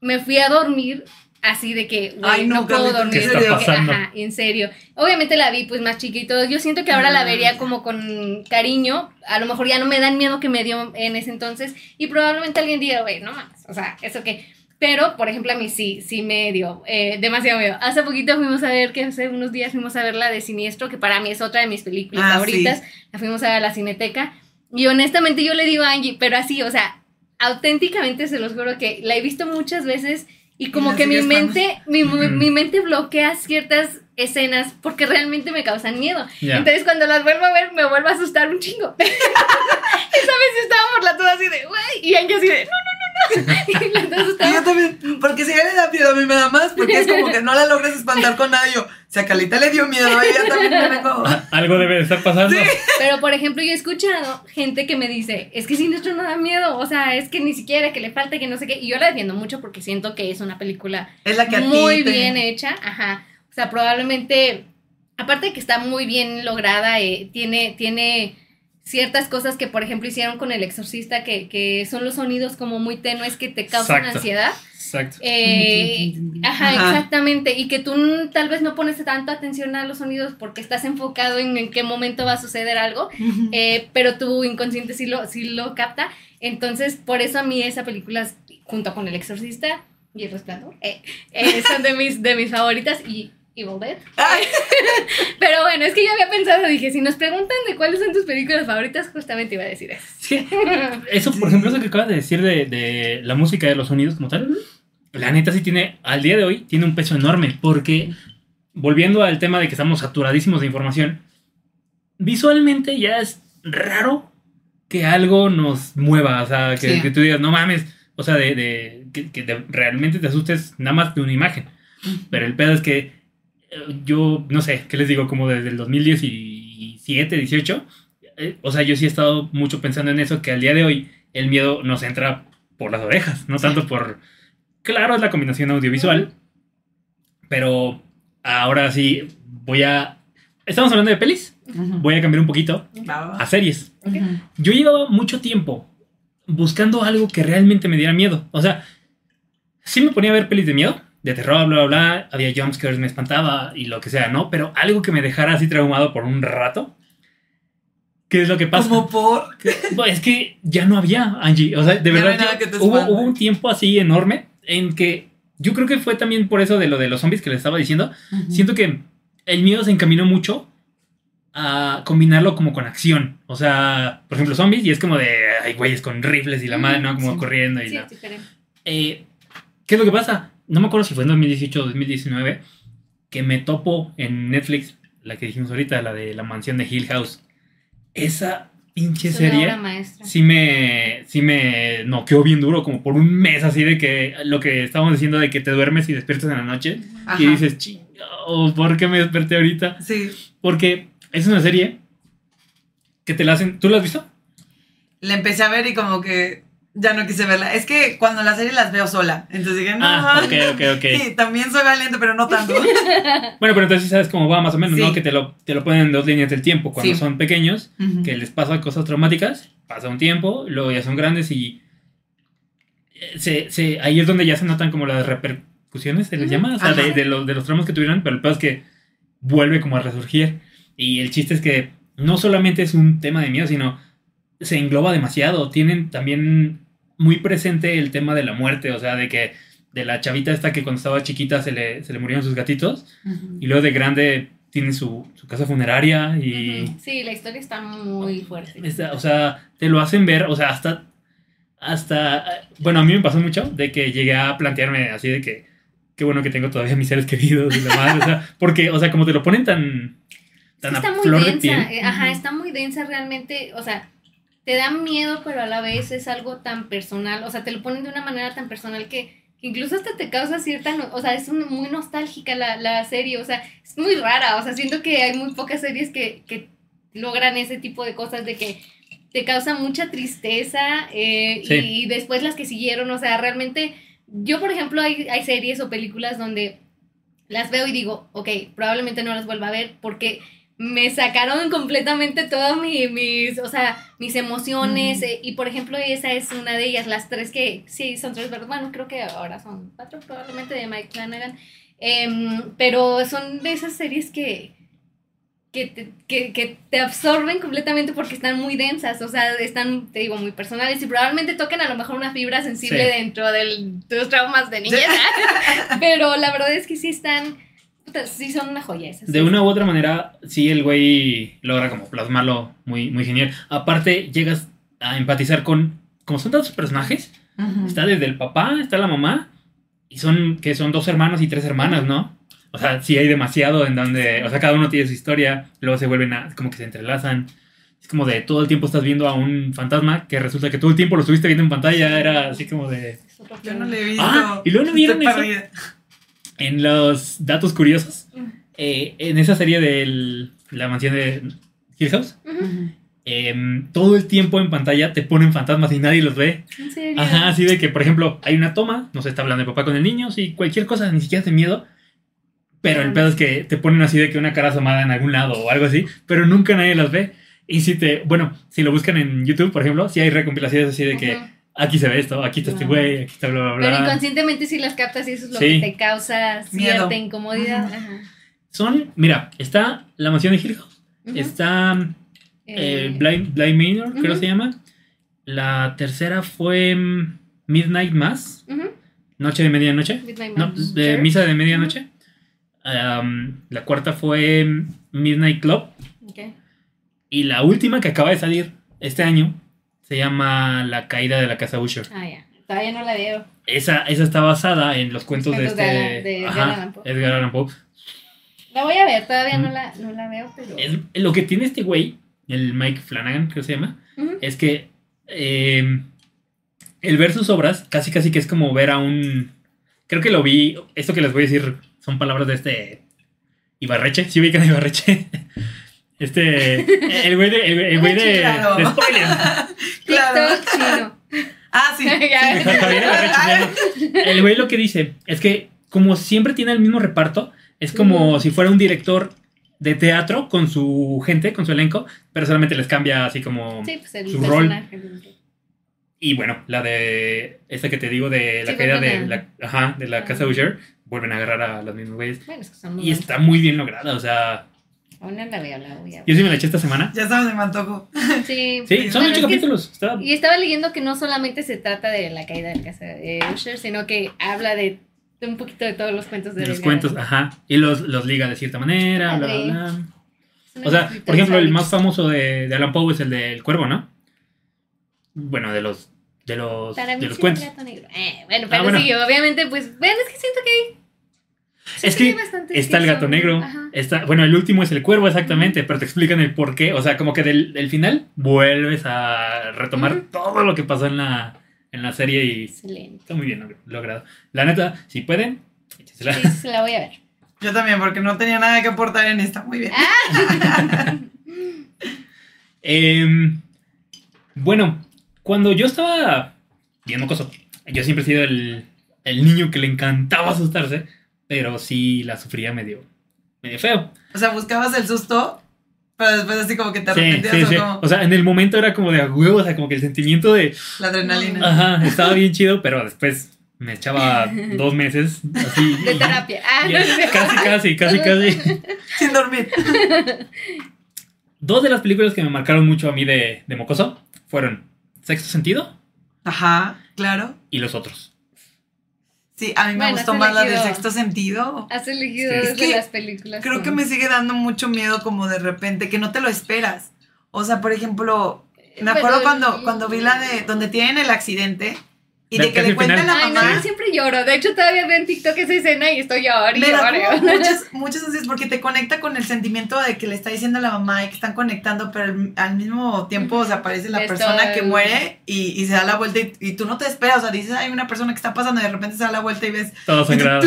me fui a dormir así de que, güey, Ay, no, no, puedo dormir. ¿qué está pasando? Ajá, en serio. Obviamente la vi pues más todo. Yo siento que ahora la Ah. vería como con cariño. A lo mejor ya no me dan miedo que me dio en ese entonces. Y probablemente alguien diga, güey, no mames. O sea, eso que... Pero, por ejemplo, a mí sí, sí me dio eh, demasiado miedo. Hace poquito fuimos a ver, que hace unos días fuimos a ver la de Siniestro, que para mí es otra de mis películas Ah, favoritas. La fuimos a ver a la Cineteca. Y honestamente yo le digo a Angie, pero así, o sea, auténticamente se los juro que la he visto muchas veces y como que mi mente, mi, mi- Ujú. mi mente bloquea ciertas escenas porque realmente me causan miedo. Entonces cuando las vuelvo a ver me vuelvo a asustar un chingo. [LAUGHS] Esa vez estábamos las dos así de, güey, y Angie así de, no, no. [LAUGHS] Y las dos Y yo también, porque si a ella le da miedo, a mí me da más, porque es como que no la logras espantar con nada. y Yo, si a Calita le dio miedo, a ella también me vengo. Algo debe de estar pasando. Pero, por ejemplo, yo he escuchado gente que me dice, es que Siniestro no da miedo, o sea, es que ni siquiera que le falta, que no sé qué. Y yo la defiendo mucho porque siento que es una película Es la que muy te- bien hecha, ajá. O sea, probablemente, aparte de que está muy bien lograda, eh, tiene, tiene ciertas cosas que, por ejemplo, hicieron con El Exorcista, que, que son los sonidos como muy tenues que te causan Exacto. ansiedad. Exacto. Eh, ajá, Ajá. exactamente. Y que tú tal vez no pones tanta atención a los sonidos porque estás enfocado en en qué momento va a suceder algo, eh, pero tu inconsciente sí lo, sí lo capta. Entonces, por eso a mí esa película, junto con El Exorcista y El Resplandor, eh, eh, son de mis, de mis favoritas y Evil Dead. Ay. [LAUGHS] Pero bueno, es que yo había pensado, dije, si nos preguntan de cuáles son tus películas favoritas, justamente iba a decir eso. Sí. [LAUGHS] Eso, por ejemplo, eso que acabas de decir de, de la música, de los sonidos como tal, la neta sí tiene, al día de hoy, tiene un peso enorme, porque volviendo al tema de que estamos saturadísimos de información, visualmente ya es raro que algo nos mueva, o sea, que, Sí. que tú digas, no mames, o sea, de, de- que, que de- realmente te asustes nada más de una imagen. Pero el pedo es que yo, no sé, ¿qué les digo? Como desde el 2017, 18, eh, o sea, yo sí he estado mucho pensando en eso, que al día de hoy el miedo nos entra por las orejas, no Sí. tanto por... Claro, es la combinación audiovisual, pero ahora sí voy a... Estamos hablando de pelis, voy a cambiar un poquito a series. Yo llevaba mucho tiempo buscando algo que realmente me diera miedo. O sea, sí me ponía a ver pelis de miedo, de terror, bla, bla, bla. Había jumpscares, me espantaba y lo que sea, ¿no? Pero algo que me dejara así traumado por un rato. ¿Qué es lo que pasa? Como por. Pues es que ya no había, Angie. O sea, de Ya verdad, que hubo, un tiempo así enorme en que yo creo que fue también por eso de lo de los zombies que les estaba diciendo. Siento que el miedo se encaminó mucho a combinarlo como con acción. O sea, por ejemplo, zombies y es como de, ay, güeyes con rifles y la madre, ¿no? Como Sí. corriendo y Sí, la... Eh, ¿Qué es lo que pasa? No me acuerdo si fue en 2018 o 2019 que me topo en Netflix, la que dijimos ahorita, la de la mansión de Hill House. Esa pinche una serie sí me, sí me noqueó bien duro, como por un mes así de que lo que estábamos diciendo de que te duermes y despiertas en la noche Ajá. y dices, chingado, ¿por qué me desperté ahorita? Sí. Porque es una serie que te la hacen. ¿Tú la has visto? La empecé a ver y como que ya no quise verla. Es que cuando las series las veo sola. Entonces dije, no. Ah, ok, ok, ok. [LAUGHS] Sí, también soy valiente, pero no tanto. [LAUGHS] Bueno, pero entonces sabes cómo va más o menos, Sí. ¿no? Que te lo, te lo ponen en dos líneas del tiempo. Cuando Sí. son pequeños, que les pasa cosas traumáticas, pasa un tiempo, luego ya son grandes y. eh, Se, se- ahí es donde ya se notan como las repercusiones, se les Ujú. llama, o sea, de, de los, de los traumas que tuvieron, pero el peor es que vuelve como a resurgir. Y el chiste es que no solamente es un tema de miedo, sino se engloba demasiado. Tienen también muy presente el tema de la muerte, o sea, de que de la chavita esta que cuando estaba chiquita se le, se le murieron sus gatitos Ujú. y luego de grande tiene su, su casa funeraria y... Ujú. Sí, la historia está muy fuerte. Está- o sea, te lo hacen ver, o sea, hasta, hasta, bueno, a mí me pasó mucho de que llegué a plantearme así de que, qué bueno que tengo todavía mis seres queridos y demás, o sea, [LAUGHS] porque, o sea, como te lo ponen tan, tan está a muy flor de densa, piel. eh, ajá, está muy densa realmente, o sea, te da miedo, pero a la vez es algo tan personal, o sea, te lo ponen de una manera tan personal que, que incluso hasta te causa cierta, no- o sea, es un- muy nostálgica la, la serie, o sea, es muy rara, o sea, siento que hay muy pocas series que, que logran ese tipo de cosas de que te causa mucha tristeza eh, Sí. y, y después las que siguieron, o sea, realmente, yo por ejemplo hay, hay series o películas donde las veo y digo, ok, probablemente no las vuelva a ver porque me sacaron completamente todas mi- mis, o sea, mis emociones. Eh, y por ejemplo, esa es una de ellas, las tres que, sí, son tres, ¿verdad? Bueno, creo que ahora son cuatro probablemente de Mike Flanagan. Em, pero son de esas series que, que, te, que, que te absorben completamente porque están muy densas, o sea, están, te digo, muy personales y probablemente toquen a lo mejor una fibra sensible Sí. dentro de tus traumas de niñez. [LAUGHS] pero la verdad es que sí están, sí son una joya esas. De una u otra manera, sí, el güey logra como plasmarlo muy, muy genial. Aparte, llegas a empatizar con, como son tantos personajes. Está desde el papá, está la mamá, y son, que son dos hermanos y tres hermanas, ¿no? O sea, sí hay demasiado en donde, o sea, cada uno tiene su historia, luego se vuelven a, como que se entrelazan. Es como de todo el tiempo estás viendo a un fantasma que resulta que todo el tiempo lo estuviste viendo en pantalla, era así como de... Yo no le he visto. Ah, ¿y luego no vieron eso? En los datos curiosos, eh, en esa serie de la mansión de Hill House, em, todo el tiempo en pantalla te ponen fantasmas y nadie los ve. ¿En serio? Ajá, así de que, por ejemplo, hay una toma, no se está hablando de papá con el niño, sí, cualquier cosa, ni siquiera hace miedo. Pero el pedo es que te ponen así de que una cara asomada en algún lado o algo así, pero nunca nadie las ve. Y si te, bueno, si lo buscan en YouTube, por ejemplo, sí hay recompilaciones así de que. Aquí se ve esto, aquí está este güey, aquí está bla, bla, Pero bla. inconscientemente sí las captas y eso es lo Sí. que te causa Miedo. cierta incomodidad. Ajá. Son, mira, está la mansión de Hill House, Ujú. está eh, Blind, Blind Manor, creo Ujú. se llama. La tercera fue mm, Midnight Mass. Noche de Medianoche. Midnight No, Mass de. Misa de Medianoche. La cuarta fue Midnight Club. Ok. Y la última que acaba de salir este año se llama La caída de la casa Usher. Ah, ya. Todavía no la veo. Esa, esa está basada en los cuentos de cuentos este. de de ajá, Edgar Allan Poe. Edgar Allan Poe. La voy a ver, todavía no la, no la veo, pero. Es- lo que tiene este güey el Mike Flanagan, creo que se llama, es que eh, el ver sus obras casi casi que es como ver a un... Creo que lo vi, esto que les voy a decir son palabras de este Ibarreche, ¿sí ubican a Ibarreche? [LAUGHS] Este, el güey de, el, el güey de, spoiler. [LAUGHS] Claro. TikTok chino. Ah, sí. [LAUGHS] El güey lo que dice es que como siempre tiene el mismo reparto, es como si fuera un director de teatro con su gente, con su elenco, pero solamente les cambia así como... Sí, pues el Su rol. personaje. Y bueno, la de esta que te digo de la Sí, caída de la, ajá, de la casa. Usher, vuelven a agarrar a los mismos güeyes. Bueno, es que son muy Y está muy bien lograda, o sea, Aún no la veo, la voy a ver. yo sí me la eché esta semana. Ya estamos en antojo. [LAUGHS] Sí, Sí, son ocho capítulos. Está, Y estaba leyendo que no solamente se trata de la caída de la casa de Usher, sino que habla de, un poquito de todos los cuentos de de los cuentos, ajá. Y los, los liga de cierta manera, bla, bla, bla. O sea, por ejemplo, el más famoso de, de Alan Poe es el del cuervo, ¿no? Bueno, de los de los, Para mí de los sí cuentos. negro. Eh, bueno, pero Ah, bueno. sí, obviamente, pues, bueno, es que siento que Es que está el gato negro. Ajá. Está, bueno, el último es el cuervo, exactamente, pero te explican el por qué. O sea, como que del, del final vuelves a retomar todo lo que pasó en la, en la serie y Excelente. está muy bien log- logrado. La neta, si pueden, échensela. Sí, sí, la voy a ver. [LAUGHS] Yo también, porque no tenía nada que aportar en esta. Muy bien. [LAUGHS] Em, bueno, cuando yo estaba bien mocoso, yo siempre he sido el, el niño que le encantaba asustarse, pero sí la sufría medio, medio feo. O sea, buscabas el susto, pero después así como que te arrepentías sí, o sí. como O sea, en el momento era como de a huevo, o sea, como que el sentimiento de, la adrenalina. ajá, estaba bien chido, pero después me echaba dos meses así. De terapia. Ah, Ya, no sé. casi, casi, casi, casi. Sin dormir. Dos de las películas que me marcaron mucho a mí de, de mocoso fueron Sexto Sentido Ajá, claro. y Los Otros. Sí, a mí me Bueno, gustó más la del sexto sentido. Has elegido Sí. dos Es de que las películas. Creo que me sigue dando mucho miedo como de repente, que no te lo esperas. O sea, por ejemplo, me acuerdo Pero- cuando, cuando vi la de donde tienen el accidente y de que le cuenta final. la Ay, no, mamá. yo siempre lloro. De hecho, todavía veo en TikTok esa escena y estoy llorando Me da [LAUGHS] muchas, muchas ansias porque te conecta con el sentimiento de que le está diciendo a la mamá y que están conectando, pero al, mismo tiempo o sea, aparece la persona que muere y, y se da la vuelta y, y tú no te esperas. O sea, dices, hay una persona que está pasando y de repente se da la vuelta y ves. Todo sangrado.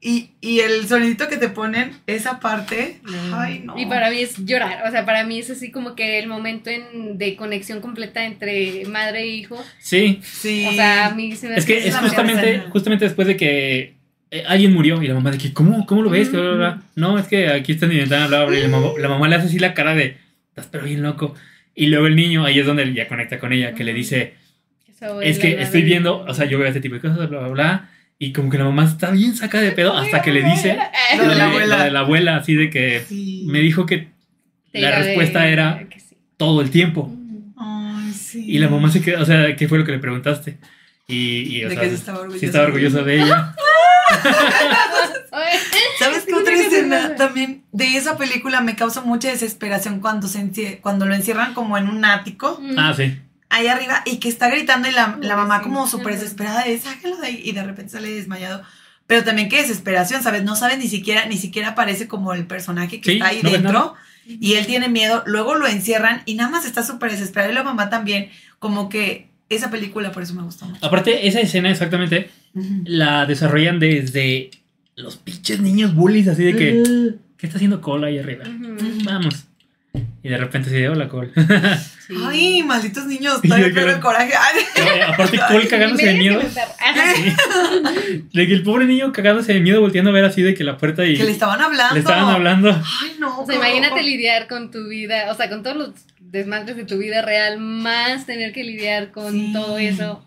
Y, y el sonidito que te ponen, esa parte. No. Ay, no. Y para mí es llorar, o sea, para mí es así como que el momento en- de conexión completa entre madre e hijo. Sí, Sí. O sea, a mí se me es que es justamente, justamente después de que eh, alguien murió y la mamá de que, ¿cómo, cómo lo ves? Ujú. Bla, bla, bla. No, es que aquí están bla, bla, y la mamá, la mamá le hace así la cara de, estás pero bien loco. Y luego el niño, ahí es donde ya conecta con ella, que le dice, es que estoy viendo, o sea, yo veo este tipo de cosas, bla, bla, bla. Y como que la mamá está bien sacada de pedo hasta que le dice Lo de la lo abuela. de la abuela, así de que Sí. me dijo que Te la respuesta ver, era- sí. todo el tiempo. Ay, sí. Y la mamá se quedó, o sea, ¿qué fue lo que le preguntaste? Y, y o De sea, que sí estaba orgullosa. sí estaba orgullosa de ella. [LAUGHS] ¿Sabes qué otra escena también de esa película me causa mucha desesperación cuando, se cuando lo encierran como en un ático. Ah, sí. Ahí arriba, y que está gritando y la, la mamá Sí, como sí. súper desesperada de sáquenlo de ahí, y de repente sale desmayado. Pero también qué desesperación, ¿sabes? No sabes ni siquiera, ni siquiera aparece como el personaje que Sí, está ahí no dentro. Y él tiene miedo, luego lo encierran y nada más está súper desesperado. Y la mamá también, como que esa película por eso me gustó mucho. Aparte, esa escena exactamente la desarrollan desde los pinches niños bullies, así de que, ¿qué está haciendo Cole ahí arriba? Vamos. Y de repente se dio la Cole. Sí. Ay, malditos niños, todavía la- el coraje. [LAUGHS] Ay, Aparte, Cole cagándose de miedo. Sí. De que el pobre niño cagándose de miedo volteando a ver así de que la puerta y que le estaban hablando. le estaban hablando. Ay, no. O sea, qué imagínate lidiar con tu vida, o sea, con todos los desmadres de tu vida real, más tener que lidiar con Sí. todo eso.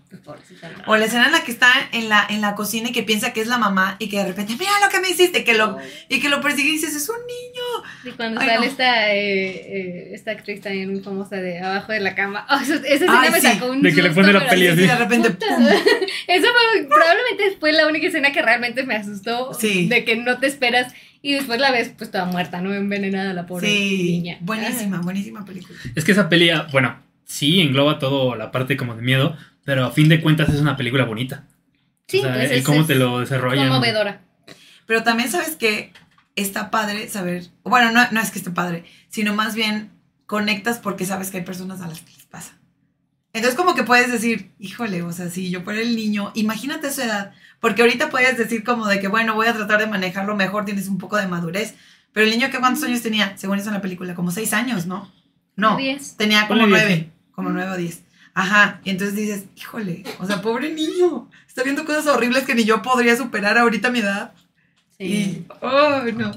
O la escena en la que está en la, en la cocina y que piensa que es la mamá y que de repente, mira lo que me hiciste, que lo, y que lo persigue y dices, es un niño. Y cuando Ay, sale no. esta, eh, eh, esta actriz también muy famosa de abajo de la cama. [LAUGHS] Oh, esa, escena Ay, me sí. sacó un De que le pone la peli Y así. de repente, Puta. pum. [LAUGHS] Esa fue, probablemente fue la única escena que realmente me asustó. Sí. De que no te esperas y después la ves pues toda muerta, ¿no? Envenenada la pobre Sí, niña. buenísima, buenísima película. Es que esa peli, bueno, sí engloba todo la parte como de miedo, pero a fin de cuentas es una película bonita. Sí, o sea, pues el cómo es te lo desarrollan. conmovedora. Pero también sabes que está padre saber, bueno, no, no es que esté padre, sino más bien conectas porque sabes que hay personas a las que les pasa. Entonces como que puedes decir, híjole, o sea, si yo fuera el niño, imagínate su edad, porque ahorita puedes decir como de que, bueno, voy a tratar de manejarlo mejor, tienes un poco de madurez, pero el niño que cuántos años tenía, según eso en la película, como seis años, ¿no? No, Diez. tenía como nueve, como nueve o diez. Ajá, y entonces dices, híjole, o sea, pobre niño, está viendo cosas horribles que ni yo podría superar ahorita a mi edad. Sí. Y, oh, no.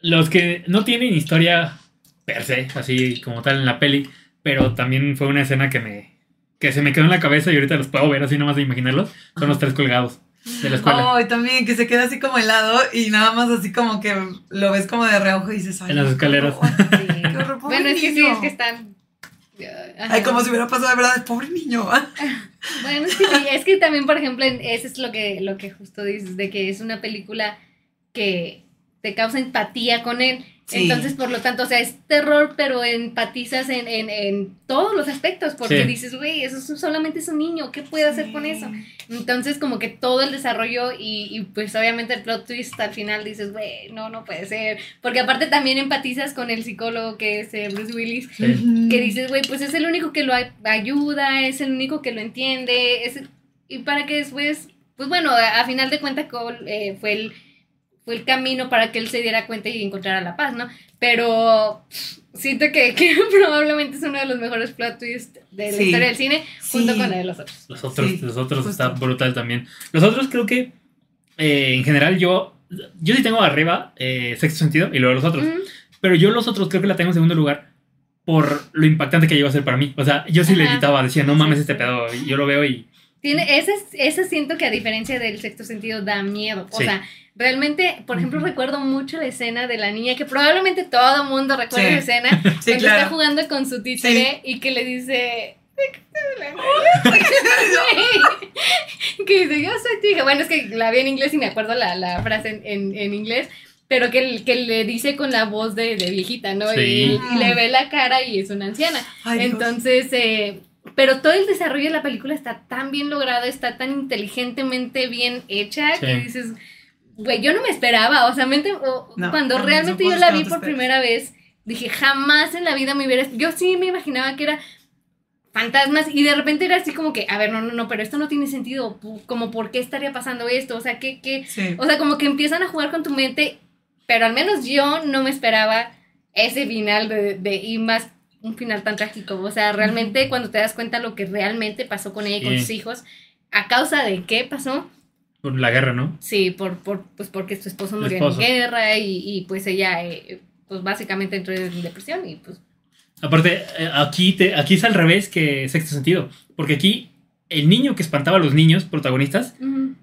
Los que no tienen historia per se, así como tal en la peli, pero también fue una escena que me que se me quedó en la cabeza y ahorita los puedo ver así nomás de imaginarlos, son los tres colgados de la escuela. Ay, también que se queda así como helado y nada más así como que lo ves como de reojo y dices, ay, En las no, escaleras. qué horror. Sí. Qué horror, pobre Bueno, es que sí, es que están. Ajá. Ay, como si hubiera pasado de verdad, pobre niño. [LAUGHS] Bueno, es que sí, es que también, por ejemplo, eso es lo que, lo que justo dices, de que es una película que te causa empatía con él. Sí. Entonces, por lo tanto, o sea, es terror, pero empatizas en, en, en todos los aspectos, porque Sí. dices, güey, eso es- solamente es un niño, ¿qué puede hacer con eso? Entonces, como que todo el desarrollo y, y, pues obviamente el plot twist al final dices, güey, no, no puede ser. Porque aparte también empatizas con el psicólogo que es eh, Bruce Willis, Sí. que dices, güey, pues es el único que lo ay- ayuda, es el único que lo entiende, es y para que después, pues bueno, a, a final de cuentas Cole, eh, fue el fue el camino para que él se diera cuenta y encontrara la paz, ¿no? Pero siento que, que [LAUGHS] probablemente es uno de los mejores plot twists de la Sí. historia del cine, junto Sí. con la de los otros. Los otros, Sí, los otros justo. está brutal también. Los otros creo que eh, en general yo yo sí tengo arriba eh, sexto sentido y luego los otros. Ujú. Pero yo los otros creo que la tengo en segundo lugar por lo impactante que llegó a ser para mí. O sea, yo sí le Ajá. gritaba, decía, no mames Sí, este pedo. Y yo lo veo y Tiene, ese, es- ese siento que a diferencia del sexto sentido da miedo. O Sí. sea, realmente, por ejemplo, recuerdo mucho la escena de la niña, que probablemente todo mundo recuerda Sí. la escena, [LAUGHS] Sí, cuando está jugando con su títere y que le dice... [LAUGHS] que dice, yo soy tu hija. Bueno, es que la vi en inglés y me acuerdo la, la frase en, en, en inglés, pero que, que le dice con la voz de, de viejita, ¿no? Sí. Y, y le ve la cara y es una anciana. Ay. Entonces, eh, pero todo el desarrollo de la película está tan bien logrado, está tan inteligentemente bien hecha que Sí. dices, güey, yo no me esperaba, o sea, mente- o- No, cuando no, realmente yo la vi por esperas. primera vez, dije, jamás en la vida me hubiera, yo sí me imaginaba que era fantasmas y de repente era así como que, a ver, no, no, no, pero esto no tiene sentido, como por qué estaría pasando esto, o sea, que, que, Sí. o sea, como que empiezan a jugar con tu mente, pero al menos yo no me esperaba ese final de, de y más un final tan trágico. O sea, realmente cuando te das cuenta lo que realmente pasó con ella y con Sí. sus hijos, a causa de qué pasó, por la guerra, ¿no? sí, por, por, pues porque su esposo murió esposo. en guerra y, y, pues ella, eh, pues básicamente entró en depresión y pues... Aparte, eh, aquí, te, aquí es al revés que sexto sentido. Porque aquí el niño que espantaba a los niños protagonistas ujú.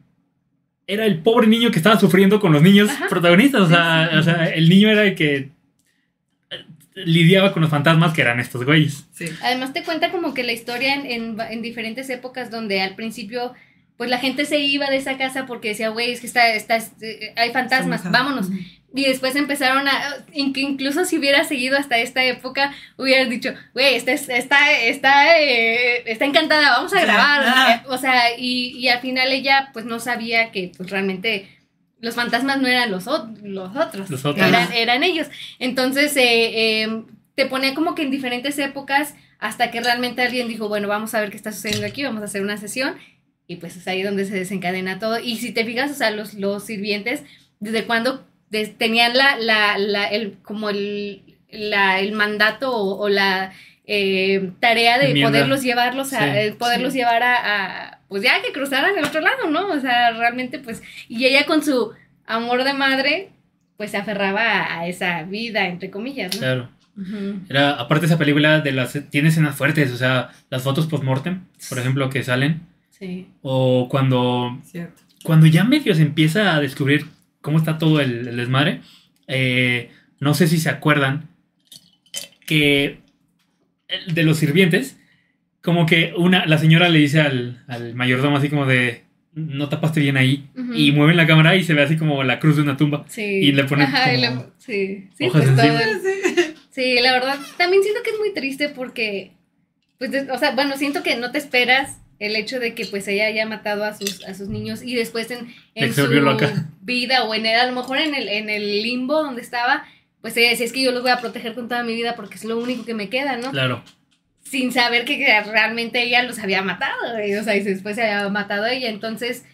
era el pobre niño que estaba sufriendo con los niños Ajá. protagonistas. O sea, Sí, sí. o sea, el niño era el que eh, lidiaba con los fantasmas que eran estos güeyes. Sí. Además te cuenta como que la historia en, en, en diferentes épocas donde al principio pues la gente se iba de esa casa porque decía, güey, es que está, está, eh, hay fantasmas, vámonos. Y después empezaron a, incluso si hubiera seguido hasta esta época, hubieras dicho, güey, está, está, está, eh, está encantada, vamos a Sí. grabar. Ah. Eh, O sea, y, y al final ella pues no sabía que pues realmente los fantasmas no eran los, ot- los otros, Los otros. Eran, eran ellos. Entonces eh, eh, te ponía como que en diferentes épocas hasta que realmente alguien dijo, bueno, vamos a ver qué está sucediendo aquí, vamos a hacer una sesión. Y pues es ahí donde se desencadena todo. Y si te fijas, o sea, los, los sirvientes, desde cuando des- tenían la, la, la, el, como el, la, el mandato o, o la eh, tarea de poderlos llevarlos a, Sí. eh, poderlos Sí. llevar a, a, pues ya que cruzaran el otro lado, ¿no? O sea, realmente pues, y ella con su amor de madre, pues se aferraba a, a esa vida, entre comillas, ¿no? Claro. Era, aparte esa película de las tiene escenas fuertes, o sea, las fotos post-mortem, por ejemplo, que salen. Sí. O cuando Cierto. cuando ya medio se empieza a descubrir cómo está todo el, el desmadre, eh, no sé si se acuerdan que de los sirvientes, como que una, la señora le dice al, al mayordomo así como de, no tapaste bien ahí, Ujú. y mueven la cámara y se ve así como la cruz de una tumba. Sí. Y le ponen Ajá, y como le- sí, sí, hojas pues el- Sí. Sí, la verdad, también siento que es muy triste porque, pues, o sea, bueno, siento que no te esperas el hecho de que pues ella haya matado a sus, a sus niños y después en, en su loca. vida o en el, a lo mejor en el, en el limbo donde estaba, pues ella decía, es que yo los voy a proteger con toda mi vida porque es lo único que me queda, ¿no? Claro. Sin saber que realmente ella los había matado, güey, o sea, y después se había matado a ella, entonces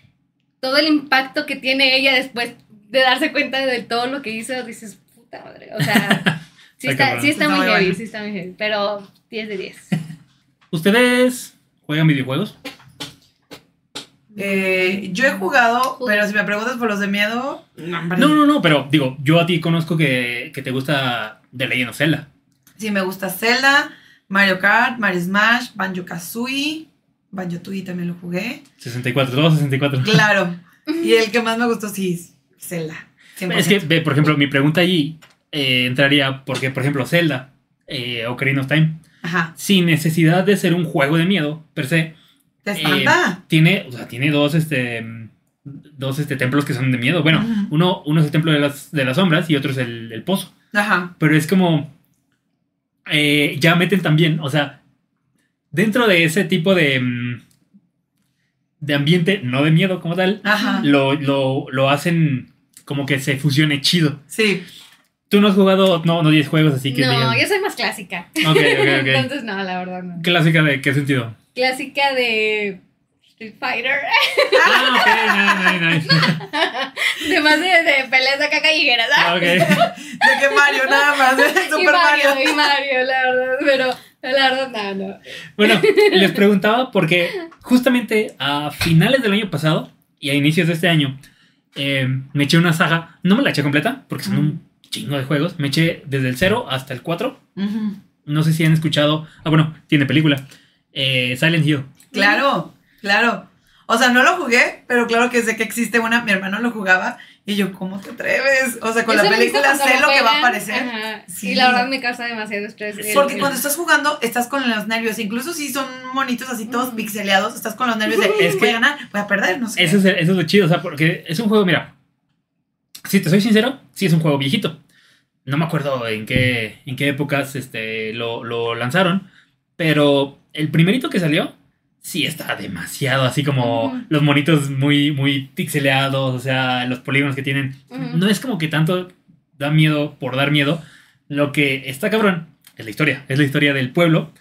todo el impacto que tiene ella después de darse cuenta de todo lo que hizo, dices, puta madre, o sea, [LAUGHS] sí Está está, cabrón. sí está Está muy muy heavy, bueno. sí está muy heavy, pero 10 de 10. [LAUGHS] ¿Ustedes juegan videojuegos? Eh, yo he jugado, pero si me preguntas por los de miedo, no. No, no, pero digo, yo a ti conozco que, que te gusta The Legend of Zelda. Sí, me gusta Zelda, Mario Kart, Mario Smash, Banjo Kazooie. Banjo Tooie también lo jugué. 64, todos 64. Claro. [LAUGHS] y el que más me gustó, sí, es Zelda. 100%. Es que, ve, por ejemplo, mi pregunta allí eh, entraría porque, por ejemplo, Zelda eh, Ocarina of Time, Ajá. sin necesidad de ser un juego de miedo, per se, ¿Te eh, espanta? tiene, o sea, tiene dos, este, dos este, templos que son de miedo. Bueno, uno, uno es el templo de las, de las sombras y otro es el, el pozo. Ajá. Pero es como, eh, ya meten también, o sea, dentro de ese tipo de, mm, de ambiente, no de miedo como tal, Ajá. lo, lo, lo hacen como que se fusione chido. Sí. Tú no has jugado, no, no 10 juegos, así que no, yo soy más clásica. Ok, ok, ok. [LAUGHS] Entonces, no, la verdad no. Clásica de qué sentido. Clásica de Street Fighter. Ah, ok, nice, nice, nice. [LAUGHS] de más de, de peleas acá callejeras. ¿ah? Ah, ok. [LAUGHS] De que Mario, nada más. ¿eh? y Super Mario, Mario. y Mario, la verdad. Pero la verdad, no, no. Bueno, les preguntaba porque justamente a finales del año pasado y a inicios de este año eh, me eché una saga, no me la eché completa porque son un chingo de juegos, me eché desde el 0 hasta el 4, Ujú. no sé si han escuchado, ah bueno, tiene película, eh, Silent Hill. Claro, claro. O sea, no lo jugué, pero claro que sé que existe una. Mi hermano lo jugaba y yo, ¿cómo te atreves? O sea, con la película sé lo que va a aparecer. ajá, Sí. Y la verdad me causa demasiado estrés. Porque el- cuando estás jugando, estás con los nervios. Incluso si son monitos así todos Ujú. pixeleados, estás con los nervios de Es voy que- a ganar, voy a perder, no sé. Eso es, eso es lo chido, o sea, porque es un juego, mira, si te soy sincero, sí es un juego viejito. No me acuerdo en qué, en qué épocas este, lo, lo lanzaron, pero el primerito que salió, sí está demasiado, así como los monitos muy, muy pixeleados, o sea, los polígonos que tienen. No es como que tanto da miedo por dar miedo. Lo que está cabrón es la historia, es la historia del pueblo.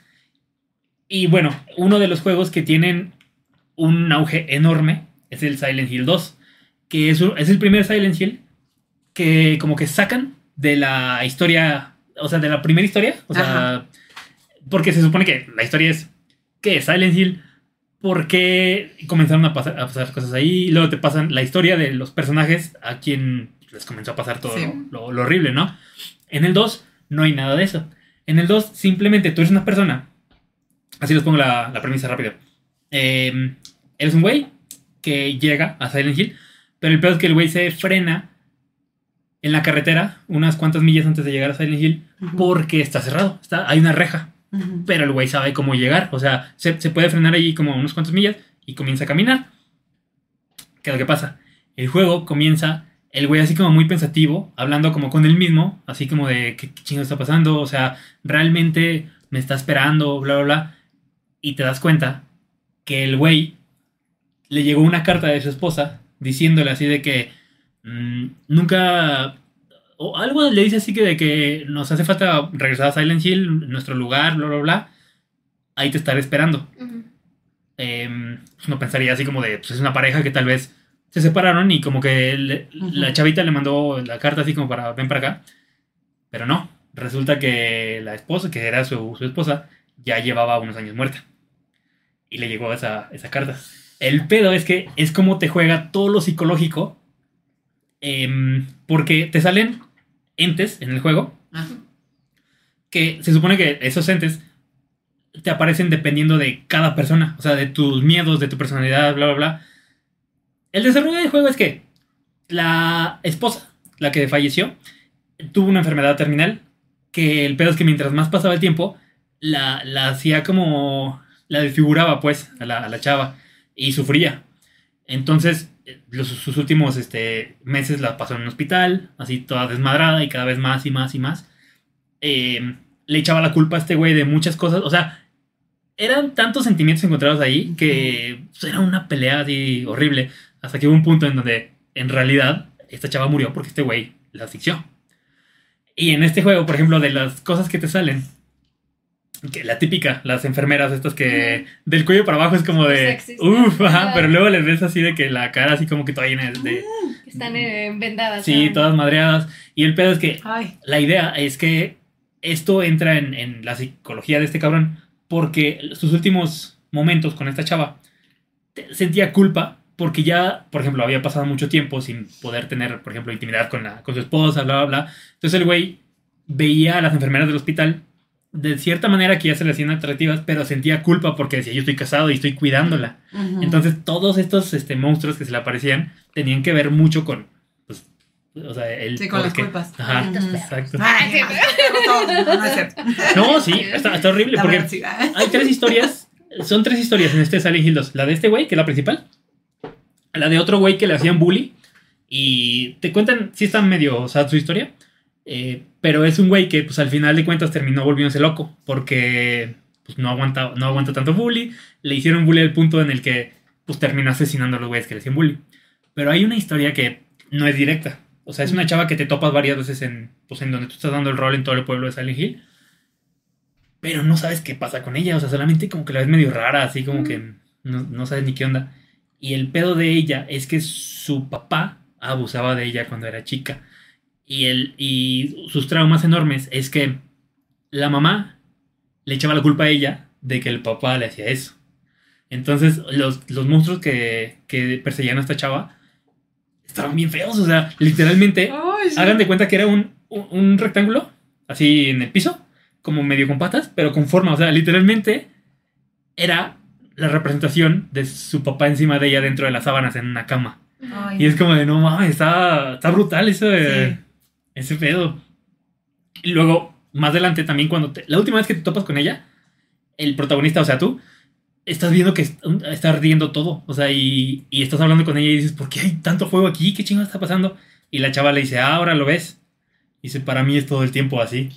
Y bueno, uno de los juegos que tienen un auge enorme es el Silent Hill 2, que es, un- es el primer Silent Hill que como que sacan de la historia, o sea, de la primera historia, o sea, porque se supone que la historia es que Silent Hill, por qué comenzaron a pasar, a pasar cosas ahí, y luego te pasan la historia de los personajes a quien les comenzó a pasar todo Sí. lo, lo horrible, ¿no? En el 2 no hay nada de eso. En el 2 simplemente tú eres una persona, así les pongo la, la premisa rápido. Eh, eres un güey que llega a Silent Hill, pero el peor es que el güey se frena en la carretera unas cuantas millas antes de llegar a Silent Hill Ujú. porque está cerrado, está, hay una reja, pero el güey sabe cómo llegar, o sea, se, se puede frenar ahí como unos cuantos millas y comienza a caminar. ¿Qué es lo que pasa? El juego comienza, el güey así como muy pensativo, hablando como con él mismo, así como de qué, qué chingo está pasando, o sea, realmente me está esperando, bla, bla, bla, y te das cuenta que el güey le llegó una carta de su esposa diciéndole así de que mm, nunca o algo le dice así que de que nos hace falta regresar a Silent Hill, nuestro lugar, bla, bla, bla. Ahí te estaré esperando. Eh, pues uno pensaría así como de, pues es una pareja que tal vez se separaron y como que le- la chavita le mandó la carta así como para, ven para acá. Pero no, resulta que la esposa, que era su, su esposa, ya llevaba unos años muerta. Y le llegó esa, esa carta. El pedo es que es como te juega todo lo psicológico. Em, porque te salen entes en el juego que se supone que esos entes te aparecen dependiendo de cada persona, o sea, de tus miedos, de tu personalidad, bla, bla, bla. El desarrollo del juego es que la esposa, la que falleció, tuvo una enfermedad terminal, que el pedo es que mientras más pasaba el tiempo, la, la hacía como... la desfiguraba, pues, a la, a la chava, y sufría. Entonces, los- sus últimos este, meses la pasó en un hospital, así toda desmadrada y cada vez más y más y más. Eh, le echaba la culpa a este güey de muchas cosas. O sea, eran tantos sentimientos encontrados ahí que pues, era una pelea horrible. Hasta que hubo un punto en donde, en realidad, esta chava murió porque este güey la asfixió. Y en este juego, por ejemplo, de las cosas que te salen, que la típica, las enfermeras estas que del cuello para abajo es como de uff, ajá, pero luego les ves así de que la cara así como que toda llena de, están eh, vendadas. sí, ¿no? todas madreadas. Y el pedo es que Ay. la idea es que esto entra en, en la psicología de este cabrón porque sus últimos momentos con esta chava sentía culpa porque ya, por ejemplo, había pasado mucho tiempo sin poder tener, por ejemplo, intimidad con, la, con su esposa, bla, bla, bla. Entonces el güey veía a las enfermeras del hospital de cierta manera que ya se le hacían atractivas, pero sentía culpa porque decía, yo estoy casado y estoy cuidándola. Ujú. Entonces todos estos este, monstruos que se le aparecían tenían que ver mucho con, pues, o sea, el... Sí, con las culpas. Ajá, exacto. Ay, Sí. [LAUGHS] [LAUGHS] no, sí, está, está horrible La porque verdad, sí. [LAUGHS] hay tres historias. Son tres historias en este Silent Hill 2. La de este güey, que es la principal. La de otro güey que le hacían bully. Y te cuentan, sí está medio sad su historia. eh, pero es un güey que pues al final de cuentas terminó volviéndose loco. Porque pues, no, aguanta, no aguanta tanto bully. Le hicieron bully al punto en el que pues terminó asesinando a los güeyes que le hacían bully. Pero hay una historia que no es directa. O sea, es una chava que te topas varias veces en, pues, en donde tú estás dando el rol en todo el pueblo de Silent Hill pero no sabes qué pasa con ella. O sea, solamente como que la ves medio rara, así como que no, no sabes ni qué onda. Y el pedo de ella es que su papá abusaba de ella cuando era chica. Y, el, y sus traumas enormes es que la mamá le echaba la culpa a ella de que el papá le hacía eso. Entonces, los, los monstruos que, que perseguían a esta chava estaban bien feos. O sea, literalmente Ay, sí. Hagan de cuenta que era un, un, un rectángulo, así en el piso, como medio con patas, pero con forma. O sea, literalmente era la representación de su papá encima de ella dentro de las sábanas en una cama. Ay, Y es como de, no mames, está, está brutal eso de, Sí. Ese pedo. Y luego, más adelante también, cuando te- la última vez que te topas con ella, el protagonista, o sea, tú, estás viendo que est- está ardiendo todo. O sea, y, y estás hablando con ella y dices, ¿por qué hay tanto fuego aquí? ¿Qué chingada está pasando? Y la chava le dice, ah, ahora lo ves. Y dice, para mí es todo el tiempo así.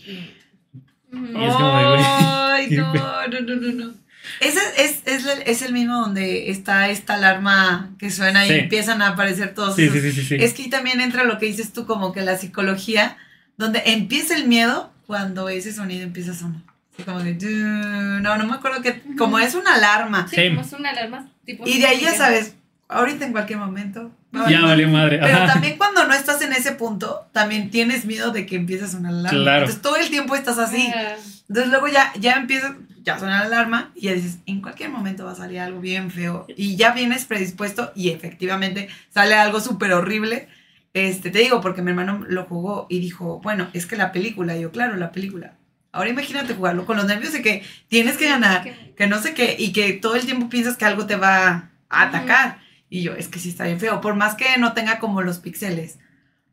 Ujú. Y es como de, güey, [LAUGHS] Ay, no, no, no, no, no. Ese es, es, el- es el mismo donde está esta alarma que suena y Sí. empiezan a aparecer todos Sí, esos. sí, sí, sí. sí. Es que ahí también entra lo que dices tú, como que la psicología, donde empieza el miedo cuando ese sonido empieza a sonar. Como que, no, no me acuerdo que, como es una alarma. Sí, como es una alarma tipo. Y de ahí ya sabes, ahorita en cualquier momento. Ya valió madre. Pero Ajá. también cuando no estás en ese punto, también tienes miedo de que empiece a sonar la alarma. Claro. Entonces todo el tiempo estás así. Ah, Entonces luego ya, ya empieza, ya suena la alarma y ya dices, en cualquier momento va a salir algo bien feo. Y ya vienes predispuesto y efectivamente sale algo súper horrible. Este, te digo, porque mi hermano lo jugó y dijo, bueno, es que la película, Y yo, claro, la película. Ahora imagínate jugarlo con los nervios de que tienes que ganar, que- no sé qué, y que todo el tiempo piensas que algo te va a atacar. Y yo, es que sí está bien feo, por más que no tenga como los píxeles,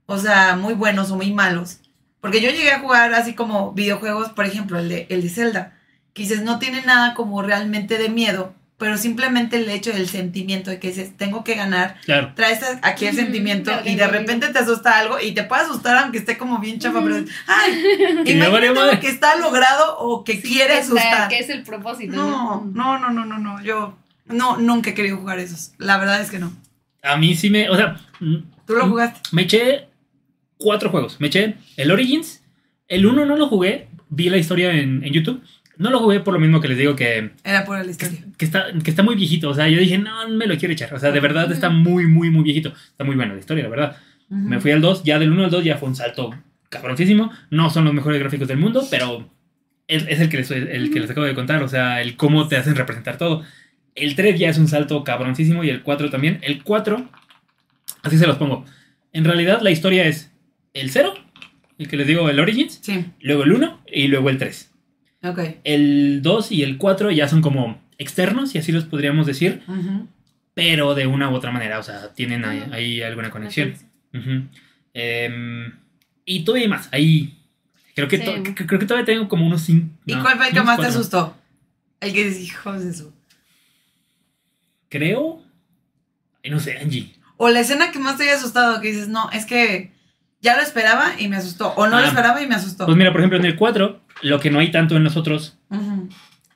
o sea, muy buenos o muy malos. Porque yo llegué a jugar así como videojuegos, por ejemplo, el de, el de Zelda, que dices, no tiene nada como realmente de miedo, pero simplemente el hecho del sentimiento de que dices, tengo que ganar, Claro. traes aquí el sentimiento y de repente te asusta algo y te puede asustar aunque esté como bien chafa, Ujú. pero ay, Y imagínate lo que está logrado o que sí, quiere asustar. Que es el propósito. No, no, no, no, no, no. Yo no, nunca he querido jugar esos. La verdad es que no. A mí sí me. O sea, mm, ¿Tú lo jugaste? me eché cuatro juegos. Me eché el Origins. El 1 no lo jugué. Vi la historia en, en YouTube. No lo jugué por lo mismo que les digo que, Era por la historia. que, está, que está muy viejito. O sea, yo dije, no, me lo quiero echar. O sea, de verdad está muy, muy, muy viejito. Está muy buena la historia, la verdad. Me fui al 2. Ya del 1 al 2 ya fue un salto cabroncísimo. No son los mejores gráficos del mundo, pero es, es el, que les, el que les acabo de contar. O sea, el cómo te hacen representar todo. El 3 ya es un salto cabroncísimo y el 4 también. El 4, así se los pongo. En realidad la historia es el 0, el que les digo, el Origins, Sí, luego el 1 y luego el 3. Ok. El 2 y el 4 ya son como externos, y así los podríamos decir, pero de una u otra manera, o sea, tienen ahí, ahí alguna conexión. Em, y todavía hay más, ahí... Creo que, Sí. creo que todavía tengo como unos 5... ¿Y cuál fue el que más te asustó? El que de su. Creo... No sé, Angie. O la escena que más te haya asustado, que dices, no, es que ya lo esperaba y me asustó. O no lo Ah. esperaba y me asustó. Pues mira, por ejemplo, en el 4, lo que no hay tanto en los otros,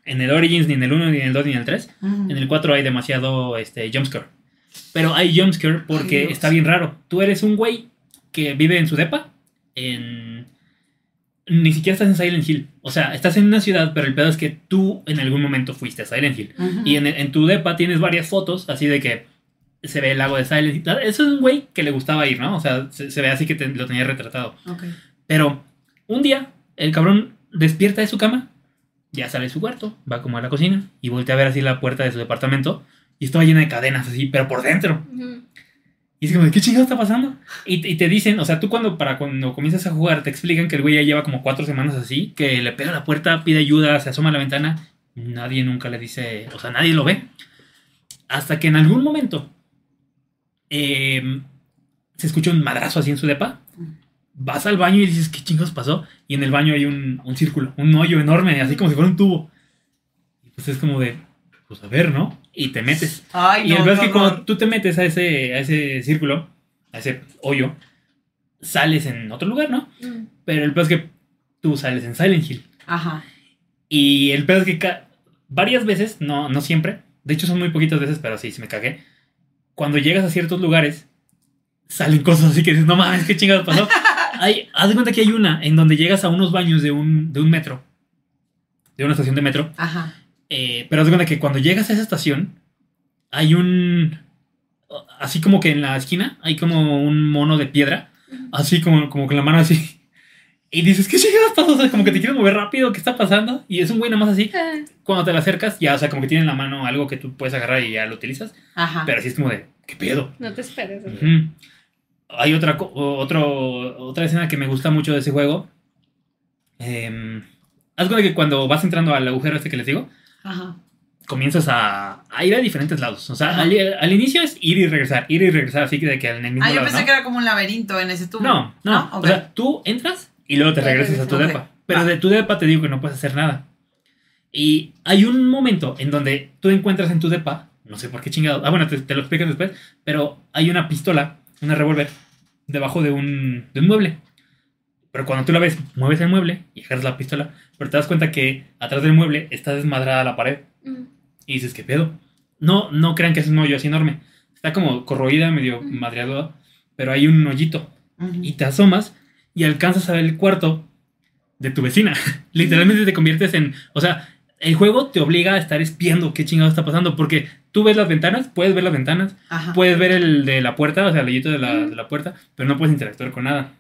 en el Origins, ni en el 1, ni en el 2, ni en el 3, ujú. En el 4 hay demasiado este, jumpscare. Pero hay jumpscare porque Ay, está bien raro. Tú eres un güey que vive en su depa, en, ni siquiera estás en Silent Hill. O sea, estás en una ciudad, pero el pedo es que tú en algún momento fuiste a Silent Hill. Y en, en tu depa tienes varias fotos así de que se ve el lago de Silent Hill. Eso es un güey que le gustaba ir, ¿no? O sea, se, se ve así que te- lo tenía retratado. Ok. Pero un día el cabrón despierta de su cama, ya sale de su cuarto, va como a la cocina y voltea a ver así la puerta de su departamento y estaba llena de cadenas así, pero por dentro. Y es como, ¿qué chingado está pasando? Y, y te dicen, o sea, tú cuando para cuando comienzas a jugar te explican que el güey ya lleva como cuatro semanas así, que le pega a la puerta, pide ayuda, se asoma a la ventana, nadie nunca le dice, o sea, nadie lo ve. Hasta que en algún momento eh, se escucha un madrazo así en su depa, vas al baño y dices, ¿qué chingados pasó? Y en el baño hay un, un círculo, un hoyo enorme, así como si fuera un tubo. Y pues es como de, pues a ver, ¿no? Y te metes. Ay, Y el no, peor es que cuando tú te metes a ese, a ese círculo, a ese hoyo, sales en otro lugar, ¿no? Mm. Pero el peor es que tú sales en Silent Hill. Ajá. Y el peor es que varias veces, no, no siempre, de hecho son muy poquitas veces, pero sí, sí me cagué. Cuando llegas a ciertos lugares, salen cosas así que dices, no mames, qué chingados pasó. [LAUGHS] hay, haz de cuenta que hay una en donde llegas a unos baños de un, de un metro, de una estación de metro, Ajá. eh, pero haz de cuenta que cuando llegas a esa estación, hay un. Así como que en la esquina hay como un mono de piedra, así como, como con la mano así. Y dices, ¿qué chingados pasa? O sea, como que te quieres mover rápido, ¿qué está pasando? Y es un güey nada más así. Ah, Cuando te le acercas, ya, o sea, como que tiene en la mano algo que tú puedes agarrar y ya lo utilizas. Ajá. Pero así es como de, ¿qué pedo? No te esperes. Ujú. Hay otra, otro, otra escena que me gusta mucho de ese juego. Eh, haz cuenta que cuando vas entrando al agujero este que les digo, Ajá. comienzas a, a ir a diferentes lados. O sea, al, al inicio es ir y regresar, ir y regresar, así que de que en el mismo Ah, yo lado, pensé ¿no? que era como un laberinto en ese tubo. No, no. Ok. O sea, tú entras y luego te regresas a tu depa. Pero Va. de tu depa te digo que no puedes hacer nada. Y hay un momento en donde tú encuentras en tu depa, no sé por qué chingado, ah, bueno, te, te lo explican después, pero hay una pistola, una revólver, debajo de un, de un mueble. Pero cuando tú la ves, mueves el mueble y agarras la pistola, pero te das cuenta que atrás del mueble está desmadrada la pared. Mm. Y dices, ¿qué pedo? No, no crean que es un hoyo así enorme. Está como corroída, medio Ujú. madreada, pero hay un hoyito. Y te asomas y alcanzas a ver el cuarto de tu vecina. [LAUGHS] Literalmente te conviertes en... O sea, el juego te obliga a estar espiando qué chingado está pasando. Porque tú ves las ventanas, puedes ver las ventanas, Ajá. puedes ver el de la puerta, o sea, el hoyito de la, de la puerta, pero no puedes interactuar con nada.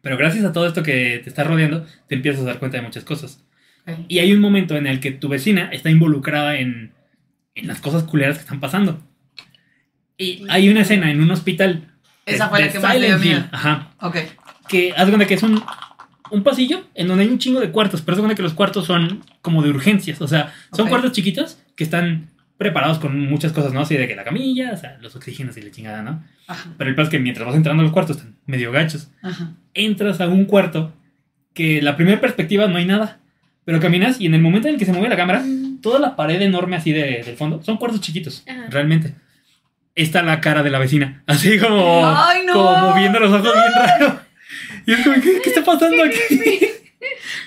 Pero gracias a todo esto que te está rodeando, te empiezas a dar cuenta de muchas cosas. Y hay un momento en el que tu vecina está involucrada en, en las cosas culeras que están pasando. Y hay una escena en un hospital. Esa de- fue la que más me dio Silent miedo. Ajá. Ok. Que haz cuenta que es un, un pasillo en donde hay un chingo de cuartos, pero haz cuenta que los cuartos son como de urgencias. O sea, son Ok. cuartos chiquitos que están preparados con muchas cosas, ¿no? Así de que la camilla, o sea, los oxígenos y la chingada, ¿no? Ajá. Pero el peor es que mientras vas entrando a los cuartos están medio gachos Ajá. entras a un cuarto que la primera perspectiva no hay nada. Pero caminas y en el momento en el que se mueve la cámara, Mm. toda la pared enorme así de- del fondo, son cuartos chiquitos, Ajá. realmente. Está la cara de la vecina, así como, ¡Ay, no! como moviendo los ojos bien raro. Y es como, ¿qué, qué está pasando aquí? [LAUGHS]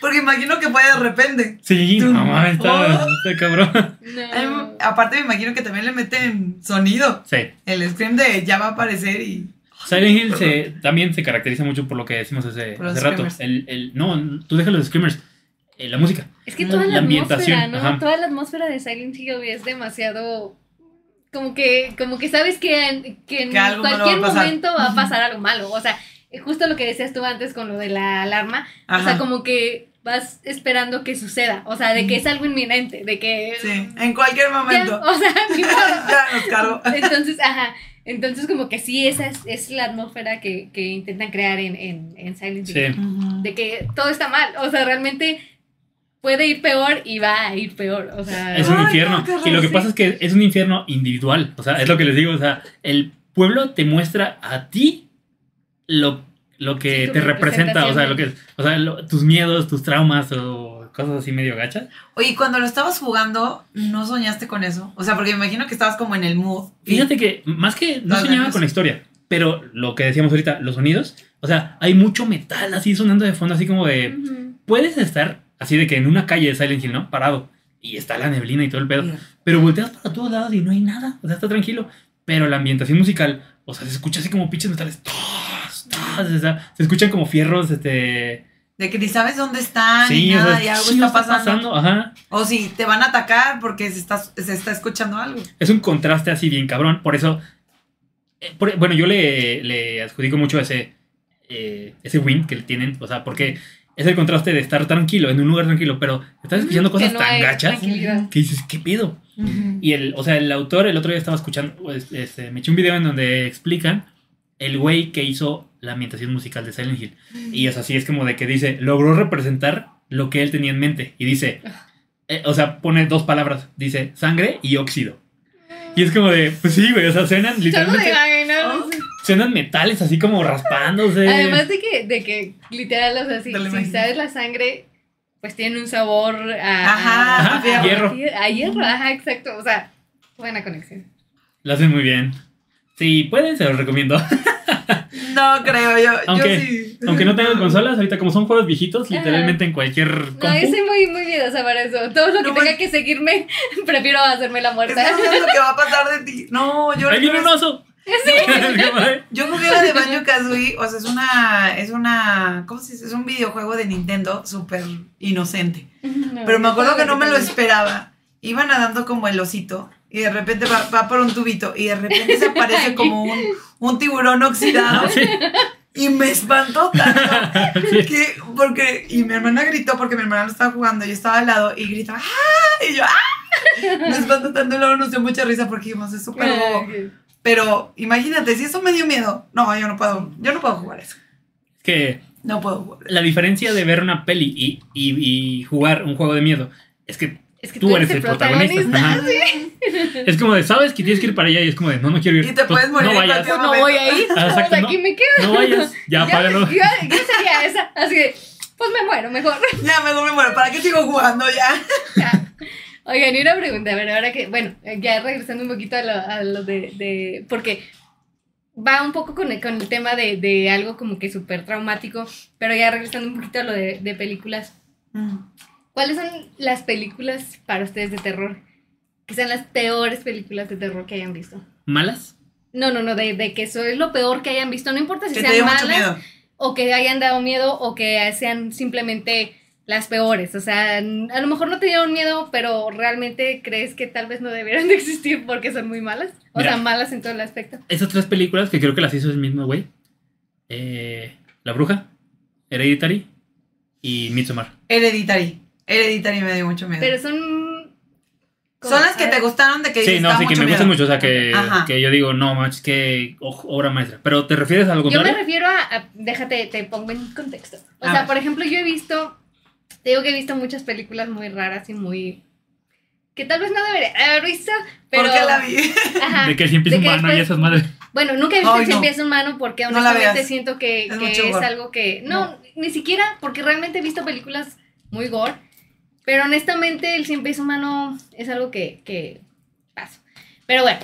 Porque imagino que fue de repente. Sí, Tú- no mames, está, Oh. está cabrón. No. aparte me imagino que también le meten sonido. Sí. El scream de ya va a aparecer y... Silent Hill se, también se caracteriza mucho por lo que decimos hace, hace rato. El, el, no, tú dejas los screamers, eh, la música. Es que toda La la, ambientación, atmósfera, ¿no? ajá. Toda la atmósfera de Silent Hill es demasiado. Como que, como que sabes que en, que en Que cualquier va momento va a pasar algo malo. O sea, justo lo que decías tú antes con lo de la alarma. O sea, como que vas esperando que suceda. O sea, de que es algo inminente. De que. Sí, en cualquier Ya, momento. o sea, [LAUGHS] ni modo. ya nos cargo. Entonces, ajá. Entonces, como que sí, esa es, es la atmósfera que, que intentan crear en, en, en Silent Hill. Sí. De que todo está mal. O sea, realmente puede ir peor y va a ir peor. O sea, Es un infierno. no, y lo que pasa es que es un infierno individual. O sea, es lo que les digo. O sea, el pueblo te muestra a ti lo, lo que Sí, te representa. O sea, lo que o sea, lo- tus miedos, tus traumas o cosas así medio gachas. Oye, ¿y cuando lo estabas jugando, ¿no soñaste con eso? O sea, porque me imagino que estabas como en el mood. Fíjate que más que no soñaba con la historia, pero lo que decíamos ahorita, los sonidos, o sea, hay mucho metal así sonando de fondo, así como de. Puedes estar así de que en una calle de Silent Hill, ¿no? Parado. Y está la neblina y todo el pedo. Pero volteas para todos lados y no hay nada. O sea, está tranquilo. Pero la ambientación musical, o sea, se escucha así como pinches metales. O sea, se escuchan como fierros, este. De que ni sabes dónde están, Sí, ni o nada, sea, y algo está pasando. Ajá. O si te van a atacar porque se está, se está escuchando algo. Es un contraste así bien cabrón. Por eso. eh, por- bueno, yo le, le adjudico mucho ese. eh, ese win que le tienen. O sea, porque es el contraste de estar tranquilo, en un lugar tranquilo, pero estás escuchando Que cosas no tan gachas que dices, ¿qué pedo? Y el, o sea, el autor, el otro día estaba escuchando, pues, este, me eché un video en donde explican el güey que hizo la ambientación musical de Silent Hill. Y es así, es como de que dice, logró representar lo que él tenía en mente. Y dice, eh, o sea, pone dos palabras, dice sangre y óxido. Y es como de, pues sí, güey, o sea, suenan literalmente, imaginar. suenan metales así como raspándose. Además de que, de que literal, o sea, si, si sabes la sangre, pues tiene un sabor a, Ajá, a- a a- hierro. A hierro, ajá, exacto. O sea, buena conexión. Lo hacen muy bien. Sí, pueden, se los recomiendo. [LAUGHS] No creo, yo, Aunque- yo sí. Aunque no tengan consolas, ahorita como son juegos viejitos, literalmente en cualquier compu. No, yo soy muy, muy miedosa para eso. Todo lo que No, tenga pues- que seguirme, [LAUGHS] prefiero hacerme la Es muerta. que no sabes lo que va a pasar de ti. No, yo ¡Ahí viene un oso! [LAUGHS] [LAUGHS] Yo jugué la de Banjo Kazooie, o sea, es una, es una, ¿cómo se dice? Es un videojuego de Nintendo súper inocente. Pero me acuerdo que no me lo esperaba. Iba nadando como el osito y de repente va, va por un tubito y de repente se aparece como un, un tiburón oxidado sí. y me espantó tanto Sí. que, porque, y mi hermana gritó porque mi hermana lo estaba jugando, yo estaba al lado y gritaba, ¡ah! Y yo, ¡ah! Me espantó tanto y luego nos dio mucha risa porque dijimos, es súper bobo. Pero imagínate, si eso me dio miedo, no, yo no puedo, yo no puedo jugar eso. Es que No puedo jugar. la diferencia de ver una peli y, y- y jugar un juego de miedo es que Es que tú eres el protagonista. Ajá. Es como de, sabes que tienes que ir para allá y es como de, no, no quiero ir. Y te puedes morir No vayas, cualquier No voy a ir. Ah, no. aquí me quedo. no vayas, ya apágalo. Yo, yo sería esa. Así de, pues me muero mejor. Ya, mejor me muero. ¿Para qué sigo jugando ya? Ya. Oigan, y una pregunta, a ver, ahora que, bueno, ya regresando un poquito a lo, a lo de, de- porque va un poco con el, con el tema de, de algo como que súper traumático, pero ya regresando un poquito a lo de, de películas, ¿cuáles son las películas para ustedes de terror? Que sean las peores películas de terror que hayan visto. ¿Malas? No, no, no, de, de que eso es lo peor que hayan visto, no importa si Que sean malas o que hayan dado miedo o que sean simplemente las peores. O sea, a lo mejor no te dieron miedo, pero realmente crees que tal vez no debieran [LAUGHS] de existir porque son muy malas. O Mira. sea, malas en todo el aspecto. Esas tres películas que creo que las hizo el mismo güey. Eh, La Bruja, Hereditary y Midsommar. Hereditary. Hereditary me dio mucho miedo. Pero son... Son las que te gustaron de que Sí, no, "Da sí, que me gustan miedo". mucho. O sea, que, que yo digo, no, manches, que obra maestra. Pero ¿te refieres a algo Yo me refiero a, a- déjate, te pongo en contexto. O A sea, ver. por ejemplo, yo he visto, te digo que he visto muchas películas muy raras y muy... que tal vez no debería haber visto, pero... ¿Por qué la vi? Ajá, De que si empieza de que humano y esas madres. Bueno, nunca he visto Ay, no. empieza humano porque No honestamente veas. siento que, Es que es algo que... No, No. ni siquiera porque realmente he visto películas muy gore, pero honestamente el si empieza humano es algo que, que paso. Pero bueno,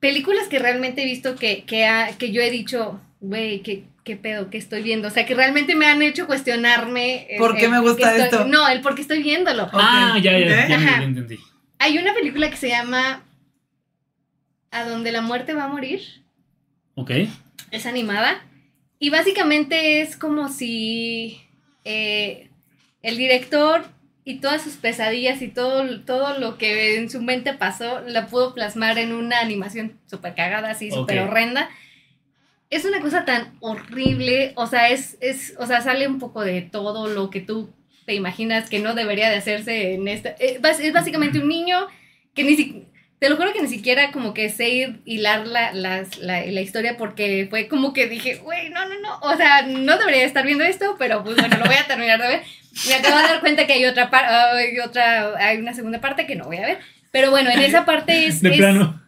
películas que realmente he visto que, que, ha- que yo he dicho, güey, ¿qué, ¿qué pedo? ¿Qué estoy viendo? O sea, que realmente me han hecho cuestionarme... el- ¿Por qué el me gusta estoy- esto? No, el por qué estoy viéndolo. Ah, ya, ya, Ok. ya, ya entendí. Hay una película que se llama A donde la muerte va a morir. Ok. es animada y básicamente es como si eh, el director y todas sus pesadillas y todo, todo lo que en su mente pasó la pudo plasmar en una animación súper cagada, así súper horrenda. Es una cosa tan horrible, o sea, es, es, o sea, sale un poco de todo lo que tú te imaginas que no debería de hacerse en esta. eh, Es básicamente un niño que ni siquiera te lo juro que ni siquiera como que sé hilar la, las- la, la historia porque fue como que dije, güey, no, no, no, o sea, no debería estar viendo esto, pero pues bueno, lo voy a terminar de ver. Me acabo de dar cuenta que hay otra parte, hay otra, hay una segunda parte que no voy a ver. Pero bueno, en esa parte [LAUGHS] es... De es- plano.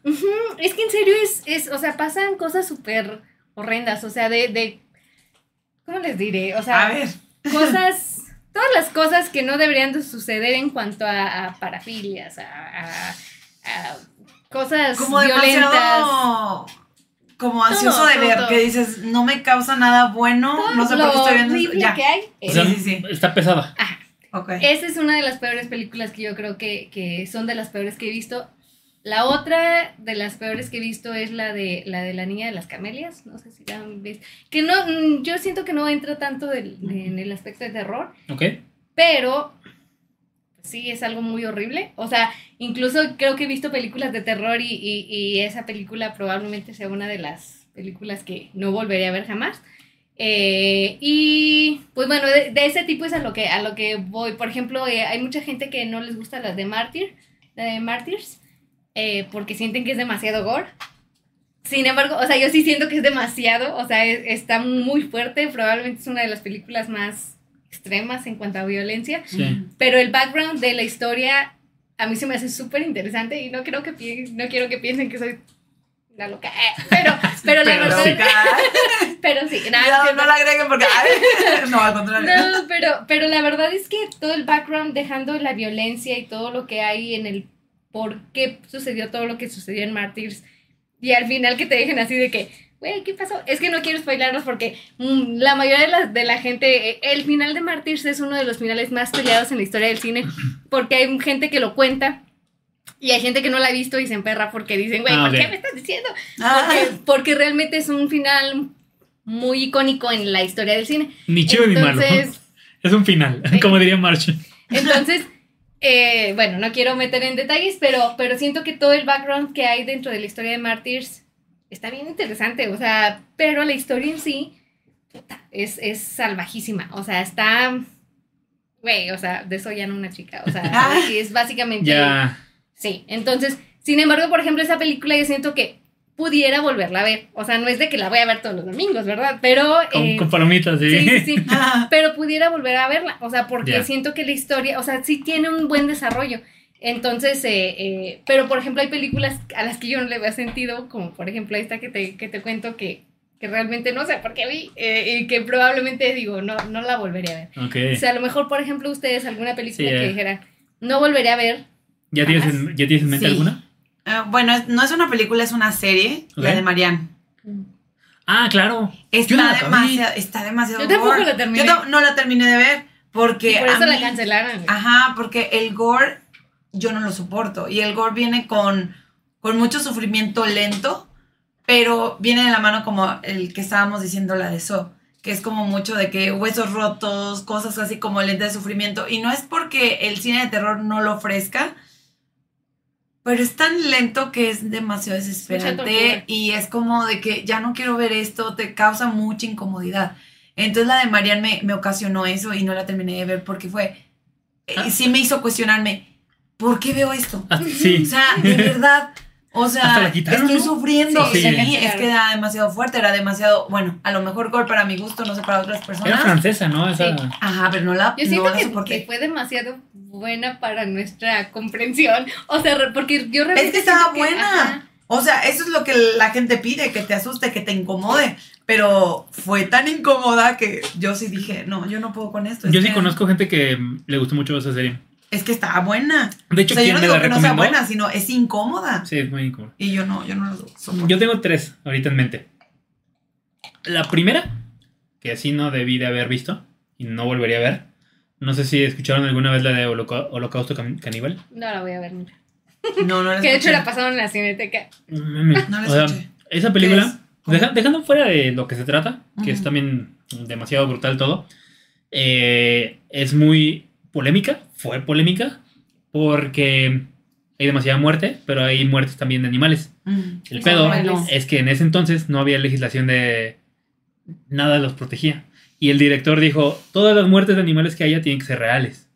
Es que en serio es, es o sea, pasan cosas súper horrendas, o sea, de, de, ¿cómo les diré? O sea, A ver. cosas, todas las cosas que no deberían de suceder en cuanto a, a parafilias, a, a- a cosas Como violentas. demasiado. Como ansioso Todo, de ver, todo. que dices, no me causa nada bueno, Todo no sé por qué estoy viendo esto. horrible Ya. que hay. O sea, Sí, sí, sí. está pesada. Ajá. Ok. Esa es una de las peores películas que yo creo que, que son de las peores que he visto. La otra de las peores que he visto es la de la de la niña de las camelias. No sé si la han visto. Que no, mm, yo siento que no entra tanto del- en el aspecto de terror, ¿Ok? pero sí es algo muy horrible. O sea, incluso creo que he visto películas de terror y, y- y esa película probablemente sea una de las películas que no volveré a ver jamás. Eh, y pues bueno, de, de ese tipo es a lo que a lo que voy. Por ejemplo, eh, hay mucha gente que no les gusta las de Martyr, la de Martyrs, eh, porque sienten que es demasiado gore. Sin embargo, o sea, yo sí siento que es demasiado, o sea, es- está muy fuerte, probablemente es una de las películas más extremas en cuanto a violencia, Sí. pero el background de la historia a mí se me hace súper interesante y no creo que no quiero que piensen que soy una loca, eh, [LAUGHS] pero, pero la verdad, sí. [LAUGHS] pero sí, nada, No, no la agreguen porque. ay, [LAUGHS] no, al contrario. No, pero, pero la verdad es que todo el background, dejando la violencia y todo lo que hay en el por qué sucedió todo lo que sucedió en Martyrs, y al final que te dejen así de que, güey, ¿qué pasó? Es que no quiero spoilarlos porque mm, la mayoría de la, de la gente, eh, el final de Martyrs es uno de los finales más peleados en la historia del cine, porque hay gente que lo cuenta. Y hay gente que no la ha visto y se emperra porque dicen, güey, Ah, ¿por qué me estás diciendo? Ah, Porque, porque realmente es un final muy icónico en la historia del cine. Ni chido ni malo. Entonces, [LAUGHS] Es un final, [LAUGHS] Sí. como diría March. entonces, eh, bueno, no quiero meter en detalles, pero, pero siento que todo el background que hay dentro de la historia de Martyrs está bien interesante, o sea, pero la historia en sí puta, es, es salvajísima, o sea, está, güey, o sea, desollan a una chica, o sea, [LAUGHS] es básicamente... Sí, entonces, sin embargo, por ejemplo, esa película yo siento que pudiera volverla a ver, o sea, no es de que la voy a ver todos los domingos, ¿verdad? Pero... Con, eh, con palomitas, sí. sí, sí, sí [LAUGHS] pero pudiera volver a verla, o sea, porque Ya. siento que la historia, o sea, sí tiene un buen desarrollo. Entonces, eh, eh, pero por ejemplo hay películas a las que yo no le veo sentido, como por ejemplo esta que te, que te cuento que, que realmente no sé por qué vi eh, y que probablemente digo, no, no la volvería a ver. O sea, a lo mejor, por ejemplo, ustedes alguna película Sí, que eh. dijeran, no volveré a ver. ¿Ya tienes, en, ¿Ya tienes en mente Sí. alguna? ah, bueno, no es una película, es una serie, la de Marianne. Ah, claro. Yo Está no demasiado, está demasiado. Yo tampoco gore. la terminé. Yo no la terminé de ver porque. Y por a eso la cancelaron. Ajá, porque el gore yo no lo soporto. Y el gore viene con, con mucho sufrimiento lento, pero viene de la mano como el que estábamos diciendo, la de So, que es como mucho de que huesos rotos, cosas así como lenta de sufrimiento. Y no es porque el cine de terror no lo ofrezca, pero es tan lento que es demasiado desesperante y es como de que ya no quiero ver esto, te causa mucha incomodidad. Entonces la de Marianne me, me ocasionó eso y no la terminé de ver porque fue... Ah. Y sí me hizo cuestionarme, ¿por qué veo esto? Ah, sí. O sea, de verdad, o sea, quitaron, estoy ¿no? sufriendo. Sí, es que era demasiado fuerte, era demasiado, bueno, a lo mejor gore para mi gusto, no sé para otras Era personas. francesa, ¿no? Esa... Sí. Ajá, pero no la, Yo no siento la que, soporté. que fue demasiado buena para nuestra comprensión. O sea, porque yo Es realmente que estaba que- buena. ajá. O sea, eso es lo que la gente pide, que te asuste, que te incomode. Pero fue tan incómoda que yo sí dije, no, yo no puedo con esto. Es Yo sí que- conozco gente que le gustó mucho esa serie. Es que estaba buena. De hecho, o sea, yo ¿quién no me digo la que no sea recomendó? buena, sino es incómoda. Sí, es muy incómodo. Y yo no, yo no lo soporto. Yo tengo tres ahorita en mente. La primera, que así no debí de haber visto y no volvería a ver. No sé si escucharon alguna vez la de Holoca- Holocausto Can- Caníbal. No la voy a ver nunca. No, no la Que de hecho la pasaron en la cineteca. Mm, No la o sea, escuché. esa película, dejando fuera de lo que se trata, que es también demasiado brutal todo, eh, es muy polémica, fue polémica, porque hay demasiada muerte, pero hay muertes también de animales. Mm. El pedo animales. es que en ese entonces no había legislación de nada los protegía. Y el director dijo, todas las muertes de animales que haya tienen que ser reales.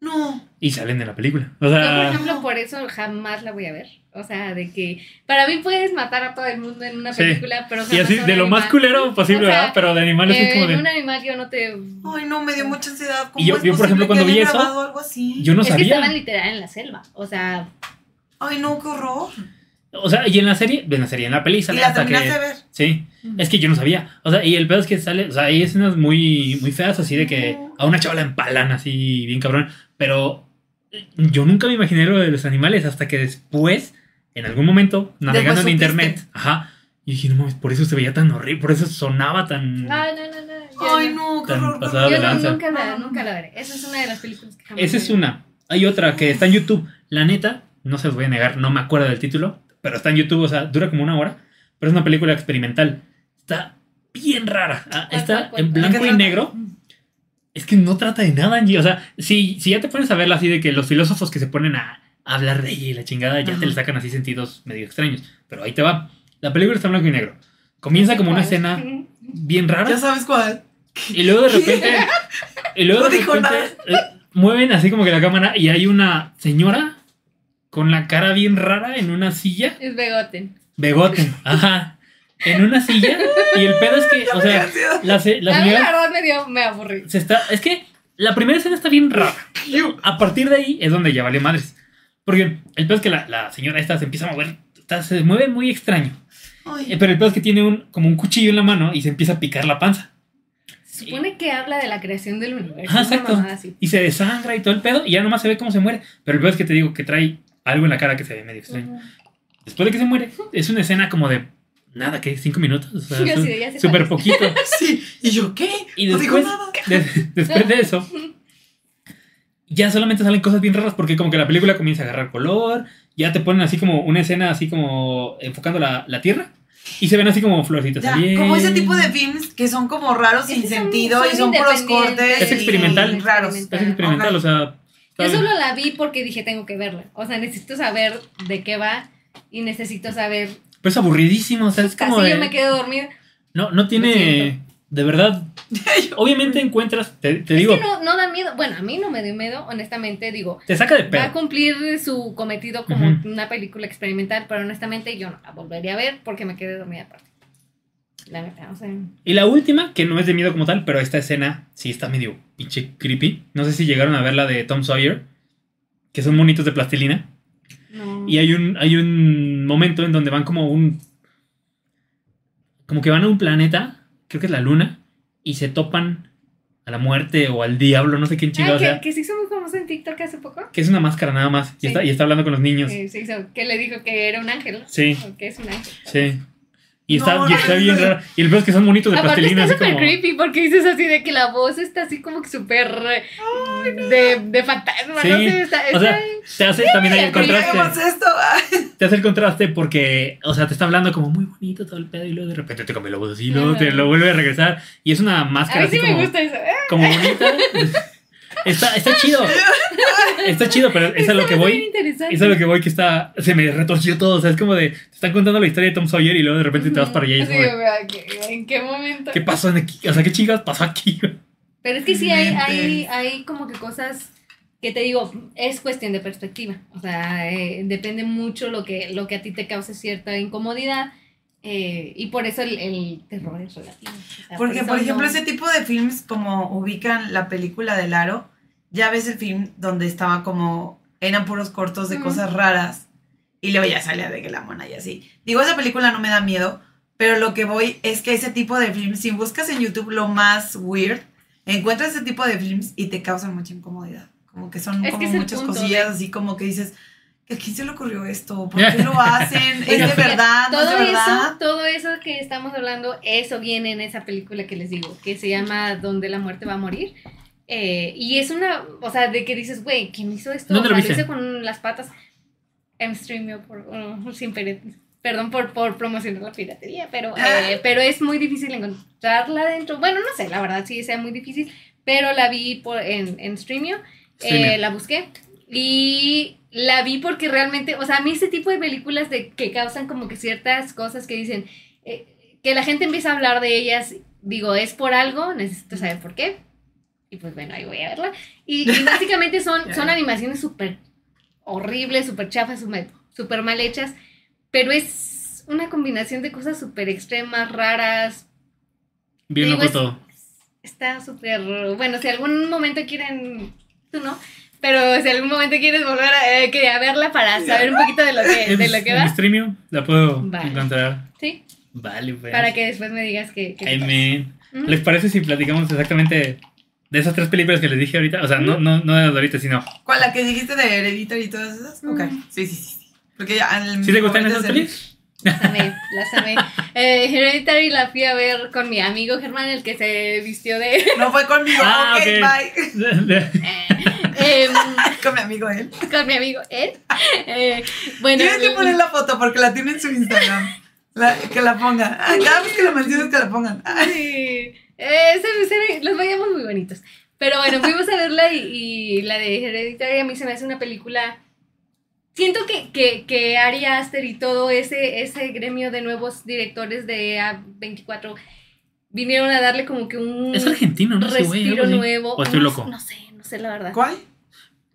No. Y salen de la película. O Yo, por sea, ejemplo, por eso jamás la voy a ver. O sea, de que para mí puedes matar a todo el mundo en una Sí. película, pero y jamás así, a un de lo más culero posible, O sea, ¿verdad? Pero de animales es como en de... un animal yo no te... Ay, no, me dio mucha ansiedad. ¿Cómo Y yo- es yo, por ejemplo, cuando vi eso, algo así? Yo no es que sabía. estaban literal en la selva. O sea, Ay, no, qué horror. O sea, y en la serie, en la serie, en la peli ¿Y sale la hasta que... de ver? Sí, es que yo no sabía. O sea, y el pedo es que sale, o sea, hay escenas muy, muy feas así de que a una chava la empalan así, bien cabrón. Pero yo nunca me imaginé lo de los animales hasta que después, en algún momento, navegando en internet, ajá, y dije, no mames, por eso se veía tan horrible, por eso sonaba tan... ay, no, no, no. Ay, no. no, qué horror. Yo no, nunca la, nunca la veré. Esa es una de las películas que jamás Esa es una. Hay otra que está en YouTube. La neta, no se los voy a negar, no me acuerdo del título, pero está en YouTube, o sea, dura como una hora, pero es una película experimental. Está bien rara. Ah, ¿Cuál, está en ¿De qué blanco y negro. Es que no trata de nada, Angie. O sea, si, si ya te pones a verla así de que los filósofos que se ponen a, hablar de ella y la chingada, ya Ajá. te le sacan así sentidos medio extraños. Pero ahí te va. La película está en blanco y negro. Comienza como una escena bien rara. Ya sabes cuál. Y luego de repente. y luego No de dijo repente. eh, mueven así como que la cámara y hay una señora con la cara bien rara en una silla. Es Begoten. Begoten, ajá. En una silla. Y el pedo es que, [LAUGHS] o sea, la, se- la a mí la señora verdad me dio, me aburrí. se está. Es que la primera escena está bien rara. A partir de ahí es donde ya valió madres. Porque el pedo es que la, la señora esta se empieza a mover. está- se mueve muy extraño. Ay, Eh, Pero el pedo es que tiene un, como un cuchillo en la mano y se empieza a picar la panza. Se supone que habla de la creación del universo. Ajá, una exacto. mamada así. Y se desangra y todo el pedo. Y ya nomás se ve cómo se muere. Pero el pedo es que te digo que trae algo en la cara que se ve medio extraño. Después de que se muere, es una escena como de nada, que cinco minutos. O sea, [LAUGHS] sé súper poquito. [LAUGHS] Sí, y yo, ¿qué? Y no dijo después, nada. de- después de eso, ya solamente salen cosas bien raras porque como que la película comienza a agarrar color, ya te ponen así como una escena así como enfocando la, la tierra y se ven así como florecitas. Ya, como ese tipo de films que son como raros sin Esos son- sentido y son puros cortes. Es y experimental. Raros. Es experimental, o sea... Yo solo la vi porque dije tengo que verla. O sea, necesito saber de qué va y necesito saber. Pero es aburridísimo, o sea, es Casi como yo me quedo dormida. No, no tiene... De verdad, [LAUGHS] obviamente encuentras, te, te digo, Es que no, no da miedo. Bueno, a mí no me dio miedo, honestamente. Digo, te saca de va a pedo. cumplir su cometido como una película experimental, pero honestamente yo no la volvería a ver porque me quedé dormida aparte. La neta, o sea. Y la última, que no es de miedo como tal, pero esta escena sí está medio pinche creepy. No sé si llegaron a ver la de Tom Sawyer, que son monitos de plastilina. Y hay un, hay un momento en donde van como un. Como que van a un planeta, creo que es la luna, y se topan a la muerte o al diablo, no sé quién chingado que, sea. que se hizo muy famoso en TikTok hace poco. Que es una máscara nada más. Y, Sí. está, y está hablando con los niños. Que se hizo, que le dijo que era un ángel. Sí, O que es un ángel. sí. Y está, No, y está no, bien no. raro. Y el peor es que son monitos de Aparte plastilina, está súper como. creepy porque dices así de que la voz está así como que súper eh, de, de fantasma, Sí, no sé, está, O sea, está- te hace también ahí el ¿Por qué contraste. esto? te hace el contraste porque, o sea, te está hablando como muy bonito todo el pedo y luego de repente te cambia la voz así y luego te lo vuelve a regresar y es una a máscara mí así sí me como, gusta eso. ¿eh? como bonita. [LAUGHS] Está, está chido. Está chido, pero es a lo que voy. Es a lo que voy que está. Se me retorció todo. O sea, es como de. Te están contando la historia de Tom Sawyer y luego de repente te vas para allá y es como de, güey, ¿qué- ¿En qué momento? ¿Qué pasó en aquí? O sea, ¿qué chingas pasó aquí? Pero es que sí hay, hay, hay como que cosas que te digo, es cuestión de perspectiva. O sea, eh, depende mucho lo que, lo que a ti te cause cierta incomodidad. eh, y por eso el, el terror es relativo. O sea, Porque, por ejemplo, no- ese tipo de films, como ubican la película del aro, ya ves el film donde estaba como, eran puros cortos de cosas raras, y luego ya salía de que la mona y así. Digo, esa película no me da miedo, pero lo que voy es que ese tipo de films, si buscas en YouTube lo más weird, encuentras ese tipo de films y te causan mucha incomodidad. Como que son Es como es muchas cosillas de- así como que dices, ¿a quién se le ocurrió esto? ¿Por qué lo [LAUGHS] hacen? ¿Es de verdad? ¿No es todo de verdad? eso, todo eso que estamos hablando, eso viene en esa película que les digo, que se llama Donde la muerte va a morir. Eh, y es una, o sea, de que dices, güey, ¿quién hizo esto? ¿Dónde o sea, lo hice con las patas. En streamio, por, uh, sin perdón por, por promocionar la piratería, pero, Ah. eh, pero es muy difícil encontrarla dentro. Bueno, no sé, la verdad sí sea muy difícil, pero la vi por, en, en streamio, eh, la busqué y la vi porque realmente, o sea, a mí ese tipo de películas de que causan como que ciertas cosas que dicen, eh, que la gente empieza a hablar de ellas, digo, es por algo, necesito saber por qué. Y pues bueno, ahí voy a verla. Y, y básicamente son, [LAUGHS] son animaciones súper horribles, súper chafas, súper mal hechas, pero es una combinación de cosas súper extremas, raras. Bien loco todo. Está súper, bueno, si algún momento quieren, tú no, pero si algún momento quieres volver a, eh, a verla para saber un poquito de lo que, de lo que en va, Streamio la puedo Vale. encontrar. sí, Vale, pues. para que después me digas que... que Ay. ¿Les parece si platicamos exactamente de esas tres películas que les dije ahorita? O sea, no, no, no de las de ahorita, sino. ¿Cuál? ¿La que dijiste de Hereditary y todas esas? Ok, Mm. sí, sí, sí. sí. Porque ya... el- ¿Sí te gustan esas pelis? Las amé, las amé. [LAUGHS] Eh, Hereditary la fui a ver con mi amigo Germán, el que se vistió de... [LAUGHS] No fue conmigo. Ah, ok, ok. bye. [LAUGHS] Eh, em, con mi amigo él. con mi amigo él. Eh, bueno, Tienes que poner la foto porque la tiene en su Instagram. La- que la pongan. Ah, Cada vez que la menciones, que la pongan. Ay, Sí. Eh, se- se los veíamos muy bonitos. Pero bueno, fuimos a verla y, y la de Hereditary a mí se me hace una película. Siento que, que, que Ari Aster y todo ese, ese gremio de nuevos directores de A24 vinieron a darle como que un Es argentino, ¿no? Güey, respiro nuevo. O estoy No- loco. No, sé, no sé la verdad. ¿Cuál?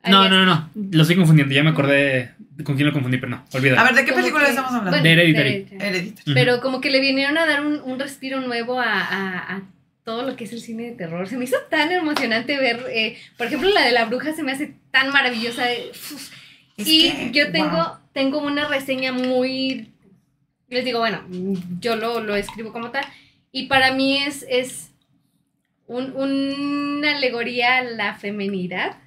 No, no, no, no. Lo estoy confundiendo. Ya me acordé con quién lo confundí, pero no. Olvídalo. A ver, ¿de qué Como película que- estamos hablando? bueno, De Hereditary. Hereditary. Hereditary. Ujú. Pero como que le vinieron a dar un, un respiro nuevo a, a- a todo lo que es el cine de terror. Se me hizo tan emocionante ver, eh, por ejemplo, la de la bruja se me hace tan maravillosa. eh, uf. Y que, yo tengo, wow. tengo una reseña muy, les digo, bueno, yo lo, lo escribo como tal. Y para mí es, es un- una alegoría a la femenidad,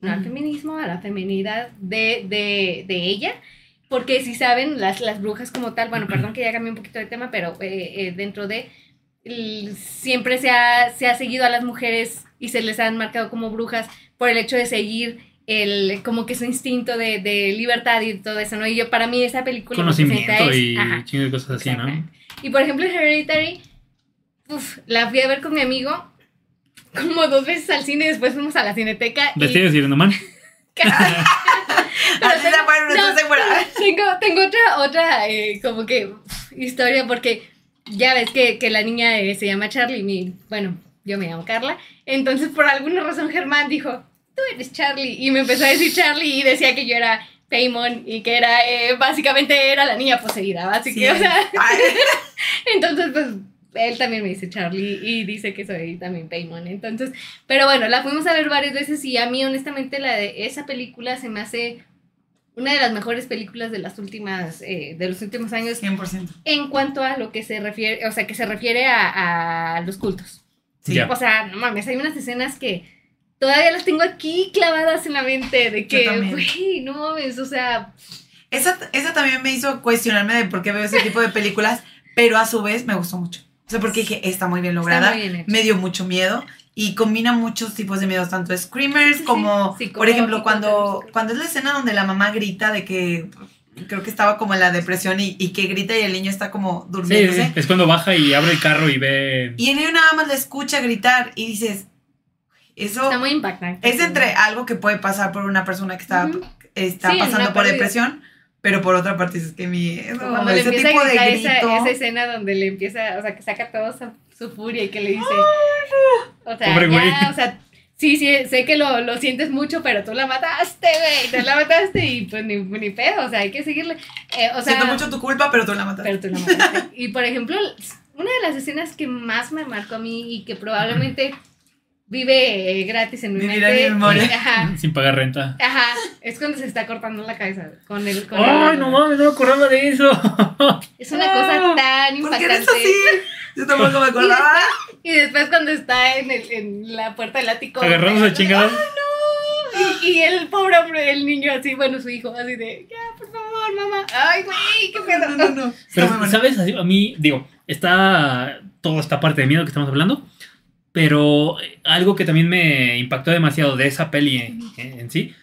no al Ujú. feminismo, a la feminidad de, de, de ella. Porque si saben, las, las brujas como tal, bueno, perdón que ya cambié un poquito de tema, pero eh, eh, dentro de, siempre se ha, se ha seguido a las mujeres y se les han marcado como brujas por el hecho de seguir el, como que su instinto de, de libertad y todo eso, ¿no? Y yo, para mí esa película Conocimiento es- y ajá. chingo de cosas así, ¿no? Y por ejemplo, Hereditary, uf, la fui a ver con mi amigo como dos veces al cine, después fuimos a la cineteca. y- fueron, [LAUGHS] [LAUGHS] [LAUGHS] No, entonces se fueron. tengo, tengo otra, otra eh, como que uf, historia, porque ya ves que, que la niña eh, se llama Charlie, mi, bueno, yo me llamo Carla, entonces por alguna razón Germán dijo, tú eres Charlie, y me empezó a decir Charlie y decía que yo era Paimon y que era, eh, básicamente era la niña poseída, así Sí. que, o sea... [LAUGHS] Entonces, pues, él también me dice Charlie y dice que soy también Paymon. Entonces, pero bueno, la fuimos a ver varias veces y a mí, honestamente, la de esa película se me hace una de las mejores películas de las últimas, eh, de los últimos años 100%. en cuanto a lo que se refiere, o sea, que se refiere a, a los cultos. Sí. Ya. O sea, no mames, hay unas escenas que todavía las tengo aquí clavadas en la mente de que, güey, no mames, o sea, Esa, esa también me hizo cuestionarme de por qué veo ese tipo de películas, pero a su vez me gustó mucho. O sea, porque dije, está muy bien lograda, muy bien hecho. me dio mucho miedo y combina muchos tipos de miedos, tanto screamers como, sí. por ejemplo, cuando, cuando es la escena donde la mamá grita de que creo que estaba como en la depresión y, y que grita y el niño está como Sí, durmiéndose. sí, es cuando baja y abre el carro y ve. Y el niño nada más le escucha gritar y dices, eso está muy impactante. es entre algo que puede pasar por una persona que está, Ujú. está Sí, pasando por pérdida. depresión, pero por otra parte dices que miedo. Cuando le ese empieza tipo a gritar grito. esa escena donde le empieza, o sea, que saca toda su, su furia y que le dice, o sea, Pobre güey. ya, o sea, sí, sí, sé que lo, lo sientes mucho, pero tú la mataste, güey, tú la mataste y pues ni, ni pedo, o sea, hay que seguirle, Eh, o sea, Siento mucho tu culpa, pero tú la mataste. pero tú la mataste. Y por ejemplo, una de las escenas que más me marcó a mí y que probablemente vive eh, gratis en mi Vivirá en mente, mi memoria. ajá, [LAUGHS] Sin pagar renta. ajá, es cuando se está cortando la cabeza con el... Con ¡Ay, el- no mames! No me acordaba de eso. [LAUGHS] Es una cosa tan ¿Por qué impactante. eres así? Yo tampoco me acordaba. [LAUGHS] Y después cuando está en, el- en la puerta del ático. Agarrándose a chingadas. Y, y el pobre hombre, el niño así, bueno, su hijo así de, ya, por favor, mamá. Ay, güey, qué pedo. No, no, no. Pero. ¿sabes? Así, A mí, digo, está toda esta parte de miedo que estamos hablando, pero eh, algo que también me impactó demasiado de esa peli en, en sí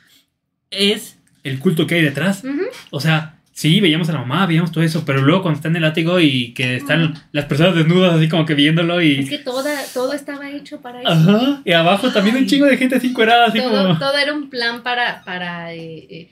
es el culto que hay detrás. O sea, sí, veíamos a la mamá, veíamos todo eso, pero luego cuando está en el látigo y que están las personas desnudas así como que viéndolo y... Es que toda, todo estaba hecho para eso. Ajá, y abajo también un chingo de gente así encuerada, así todo, como... todo era un plan para, para eh, eh,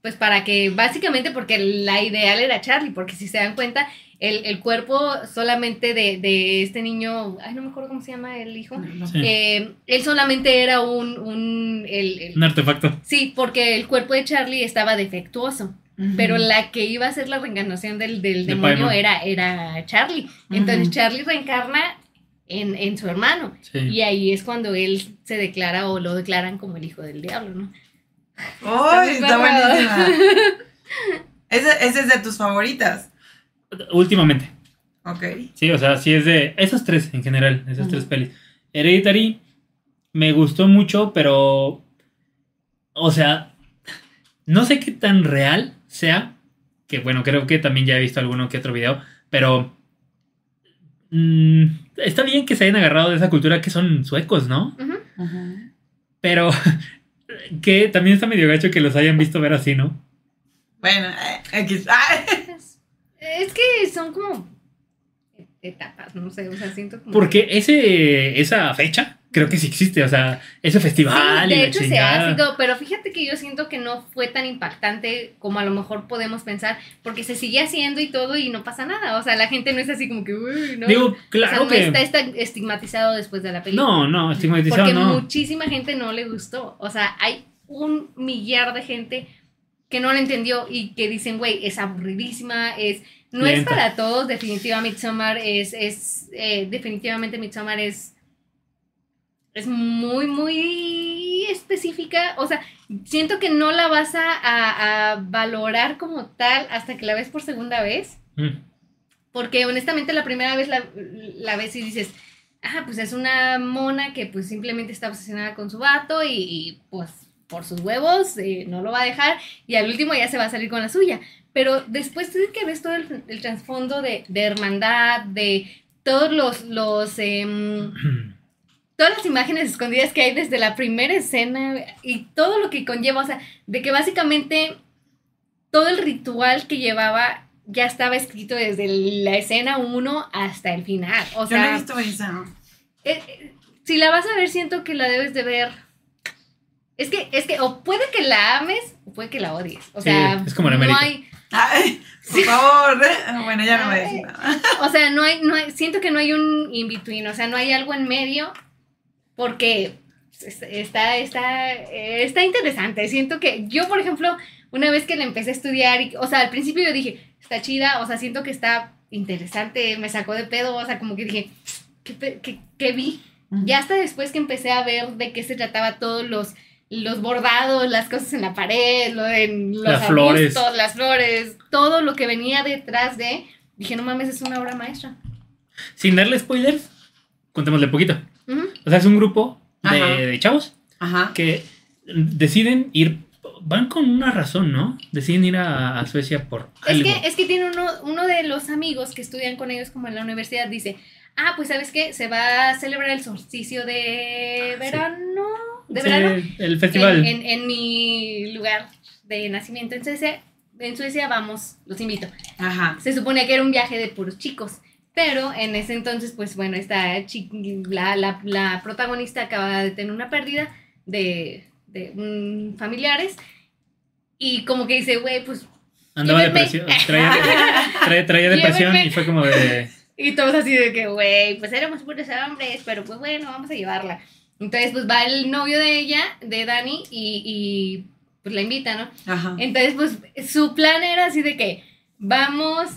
pues para que, básicamente porque la ideal era Charlie, porque si se dan cuenta, el, el cuerpo solamente de, de este niño, ay, no me acuerdo cómo se llama el hijo. Sí, eh, él solamente era un, un el- el- un artefacto. sí, porque el cuerpo de Charlie estaba defectuoso, pero la que iba a ser la reencarnación del, del De demonio Paimon. era, era Charlie. Entonces. Charlie reencarna en, en su hermano. Sí. Y ahí es cuando él se declara o lo declaran como el hijo del diablo, ¿no? ¡Ay, Está está buenísima! [LAUGHS] Ese es de tus favoritas. Últimamente. Ok. Sí, o sea, sí es de esas tres en general, esas Ujú. tres pelis. Hereditary me gustó mucho, pero o sea, no sé qué tan real sea, que bueno, creo que también ya he visto alguno que otro video, pero mm, está bien que se hayan agarrado de esa cultura que son suecos, ¿no? Ujú. Pero [LAUGHS] Que también está medio gacho que los hayan visto ver así, ¿no? Bueno, eh. Ah, [LAUGHS] Es, que son como etapas, no sé, o sea, siento como... Porque ese, esa fecha creo que sí existe, o sea, ese festival Sí, de hecho se y todo, pero fíjate que yo siento que no fue tan impactante como a lo mejor podemos pensar, porque se sigue haciendo y todo y no pasa nada, o sea, la gente no es así como que, uy, no. Digo, o sea, claro no que... está, está estigmatizado después de la película. No, no, estigmatizado Porque no. muchísima gente no le gustó. O sea, hay un millar de gente que no la entendió y que dicen, güey, es aburridísima, es... No es para todos, definitivamente Midsommar es, es eh, definitivamente Midsommar es, es muy, muy específica. O sea, siento que no la vas a, a- a valorar como tal hasta que la ves por segunda vez. Mm. Porque honestamente la primera vez la, la ves y dices, ah, pues es una mona que pues simplemente está obsesionada con su vato y, y, pues por sus huevos eh, no lo va a dejar y al último ya se va a salir con la suya. Pero después de que ves todo el, el trasfondo de, de hermandad, de todos los, los em, [CLEARS THROAT] todas las imágenes escondidas que hay desde la primera escena y todo lo que conlleva, o sea, de que básicamente todo el ritual que llevaba ya estaba escrito desde la escena 1 hasta el final. O yo no he sea, visto esa. eh, eh, si la vas a ver, siento que la debes de ver. Es que, es que, o puede que la ames, o puede que la odies. O Sí, sea, es como en no América. hay, Ay, por favor. eh. Bueno, ya no me voy a decir nada. [LAUGHS] o sea, no hay, no hay, siento que no hay un in-between, o sea, no hay algo en medio, porque es- está, está, está interesante. Siento que yo, por ejemplo, una vez que la empecé a estudiar, y, o sea, al principio yo dije, está chida, o sea, siento que está interesante, me sacó de pedo, o sea, como que dije, ¿qué, qué- qué vi? Ya hasta después que empecé a ver de qué se trataba todos los, los bordados, las cosas en la pared, lo en los Las flores. arbustos, las flores, todo lo que venía detrás de, dije, no mames, es una obra maestra. Sin darle spoilers, contémosle poquito. O sea, es un grupo de, Ajá. de chavos Ajá. que deciden ir, van con una razón, ¿no? Deciden ir a, a Suecia por Es algo. que, es que tiene uno, uno de los amigos que estudian con ellos como en la universidad, dice, ah, pues sabes qué, se va a celebrar el solsticio de verano, de Sí, verano, el festival. en, en- en mi lugar de nacimiento en Suecia, en Suecia vamos, los invito. Ajá. Se supone que era un viaje de puros chicos. Pero en ese entonces, pues bueno, esta la, la, la protagonista acaba de tener una pérdida de, de mm, familiares. Y como que dice, güey, pues. Andaba depresión, [LAUGHS] traía, traía, traía depresión y fue como de... Y todos así de que, güey, pues éramos puros hombres, pero pues bueno, vamos a llevarla. Entonces, pues va el novio de ella, de Dani, y, y pues la invita, ¿no? Ajá. Entonces, pues su plan era así de que vamos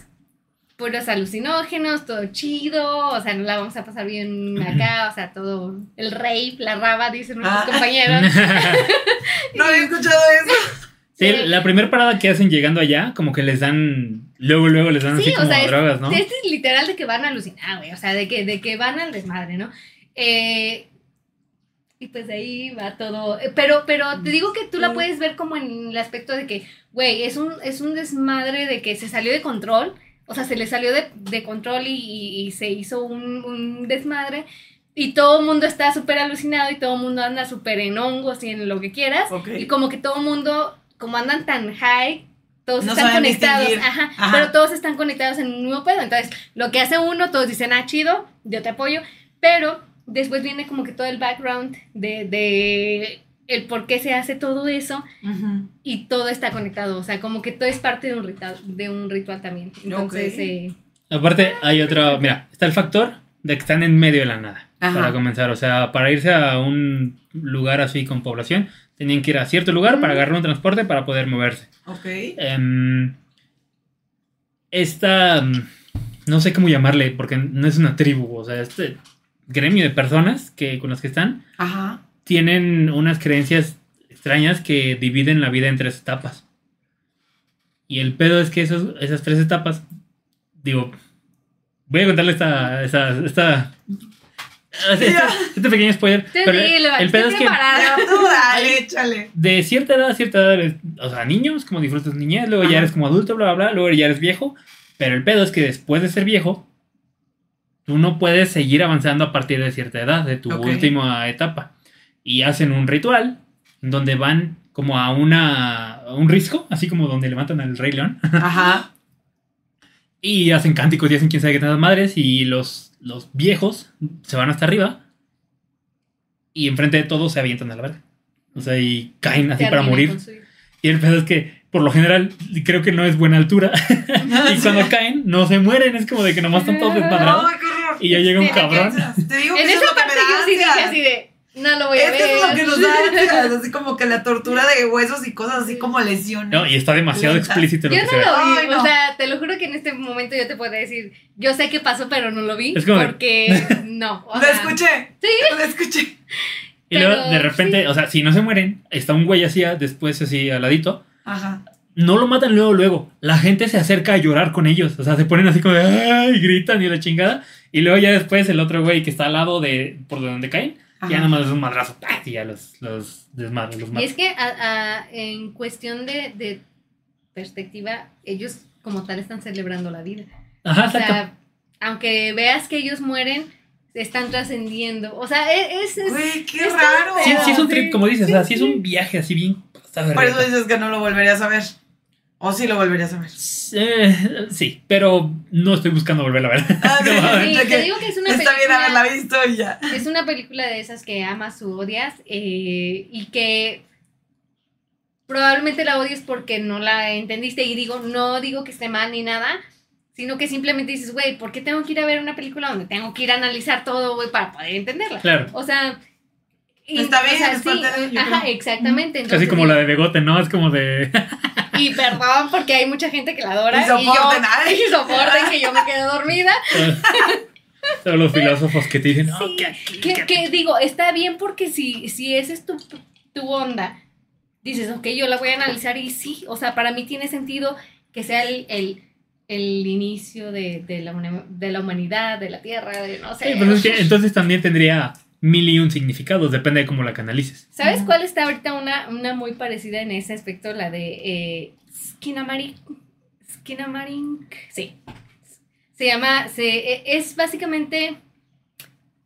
puros alucinógenos, todo chido, o sea, no la vamos a pasar bien [LAUGHS] acá, o sea, todo el rave, la raba, dicen nuestros Ah. compañeros. [LAUGHS] [LAUGHS] No había escuchado eso. Sí, Sí. la primera parada que hacen llegando allá, como que les dan, luego, luego les dan Sí, así o como sea, es- drogas, ¿no? Este es literal de que van a alucinar, güey, o sea, de que, de que van al desmadre, ¿no? Eh, y pues de ahí va todo. Eh, Pero, pero te digo que tú la puedes ver como en el aspecto de que, güey, es un, es un desmadre de que se salió de control. O sea, se le salió de, de control y, y- y se hizo un, un desmadre. Y todo el mundo está súper alucinado y todo el mundo anda súper en hongos y en lo que quieras. Ok. Y como que todo el mundo, como andan tan high, todos No están conectados. Ajá, Ajá. Pero todos están conectados en un mismo pedo. Entonces, lo que hace uno, todos dicen, ah, chido, yo te apoyo. Pero después viene como que todo el background de, de el por qué se hace todo eso y todo está conectado. O sea, como que todo es parte de un ritual, de un ritual también. Entonces, eh, Aparte, hay otro, mira, está el factor de que están en medio de la nada, Ajá. para comenzar. O sea, para irse a un lugar así con población, tenían que ir a cierto lugar para agarrar un transporte para poder moverse. Ok. Em, esta, mm, no sé cómo llamarle, porque no es una tribu, o sea, este gremio de personas que, con las que están, Ajá. tienen unas creencias extrañas que dividen la vida en tres etapas. Y el pedo es que esos, esas tres etapas, digo, voy a contarle esta, esta, esta, este, Ya. este pequeño spoiler. tú pero dile, el pedo es que dale, échale. de cierta edad a cierta edad eres, o sea, niños, como disfrutas niñez, luego ya Ajá. eres como adulto, bla, bla, bla, luego ya eres viejo. Pero el pedo es que después de ser viejo, tú no puedes seguir avanzando a partir de cierta edad, de tu última etapa. Y hacen un ritual donde van como a una a un risco, así como donde levantan al Rey León. [LAUGHS] Ajá. Y hacen cánticos y hacen quién sabe qué tantas madres. Y los, los viejos se van hasta arriba. Y enfrente de todos se avientan a la verga. O sea, y caen así para morir. Y el pedo es que, por lo general, creo que no es buena altura. [LAUGHS] y cuando caen, no se mueren. Es como de que nomás están todos desmadrados. Y ya llega un cabrón. Te digo que En esa lo que me parte da yo sí dije ansias. así de, no lo voy a Es ver. que es lo que nos da [LAUGHS] ansias, así como que la tortura de huesos y cosas así como lesiones. No, y está demasiado Lenta. explícito lo Yo que no se ve. lo vi, Ay, no. o sea, te lo juro que en este momento yo te puedo decir, yo sé qué pasó, pero no lo vi, Es como de- porque [LAUGHS] no. o Lo sea, escuché. Sí. Lo escuché. Y luego, de repente, sí. o sea, si no se mueren, está un güey así, después así al ladito. Ajá. No lo matan luego, luego. La gente se acerca a llorar con ellos. O sea, se ponen así como de ¡ay! gritan y la chingada. Y luego ya después el otro güey que está al lado de por donde caen, Ajá. ya nada más es un madrazo. ¡pah! Y ya los, los desmadran, los Y es que a- a- en cuestión de, de perspectiva, ellos como tal están celebrando la vida. Ajá, O sea, aunque veas que ellos mueren, están trascendiendo. O sea, e, es... es- Güey, qué está raro. sí, sí es un trip, como dices. sí, o sea, sí es un viaje así bien. Por eso dices que no lo volverías a ver. O sí lo volverías a ver. Eh, sí, pero no estoy buscando volverla a ver. Ah. [LAUGHS] Sí, te que digo que es una Está bien película... haberla visto y ya. Es una película de esas que amas o odias eh, y que probablemente la odies porque no la entendiste y digo, no digo que esté mal ni nada, sino que simplemente dices, güey, ¿por qué tengo que ir a ver una película donde tengo que ir a analizar todo, güey, para poder entenderla? Claro. O sea... y- Está bien, es sí, parte de- Ajá, exactamente. Casi entonces como digo, la de Begote, ¿no? Es como de. [LAUGHS] Y perdón porque hay mucha gente que la adora Y y, yo... soporten, [LAUGHS] ay. Y soporten que yo me quedé dormida. [LAUGHS] Todos los filósofos que te dicen, no, Sí, que aquí, que, que que digo, está bien porque si, si esa es tu, tu onda, dices, ok, yo la voy a analizar y sí, o sea, para mí tiene sentido que sea el, el, el inicio de, de, la, de la humanidad, de la Tierra, de no sé. Sí, pero es que entonces también tendría mil y un significados, depende de cómo la canalices. ¿Sabes cuál está ahorita una, una muy parecida en ese aspecto? La de eh, Skinamarin. Skinamarin. Sí. Se llama. Se, e- es básicamente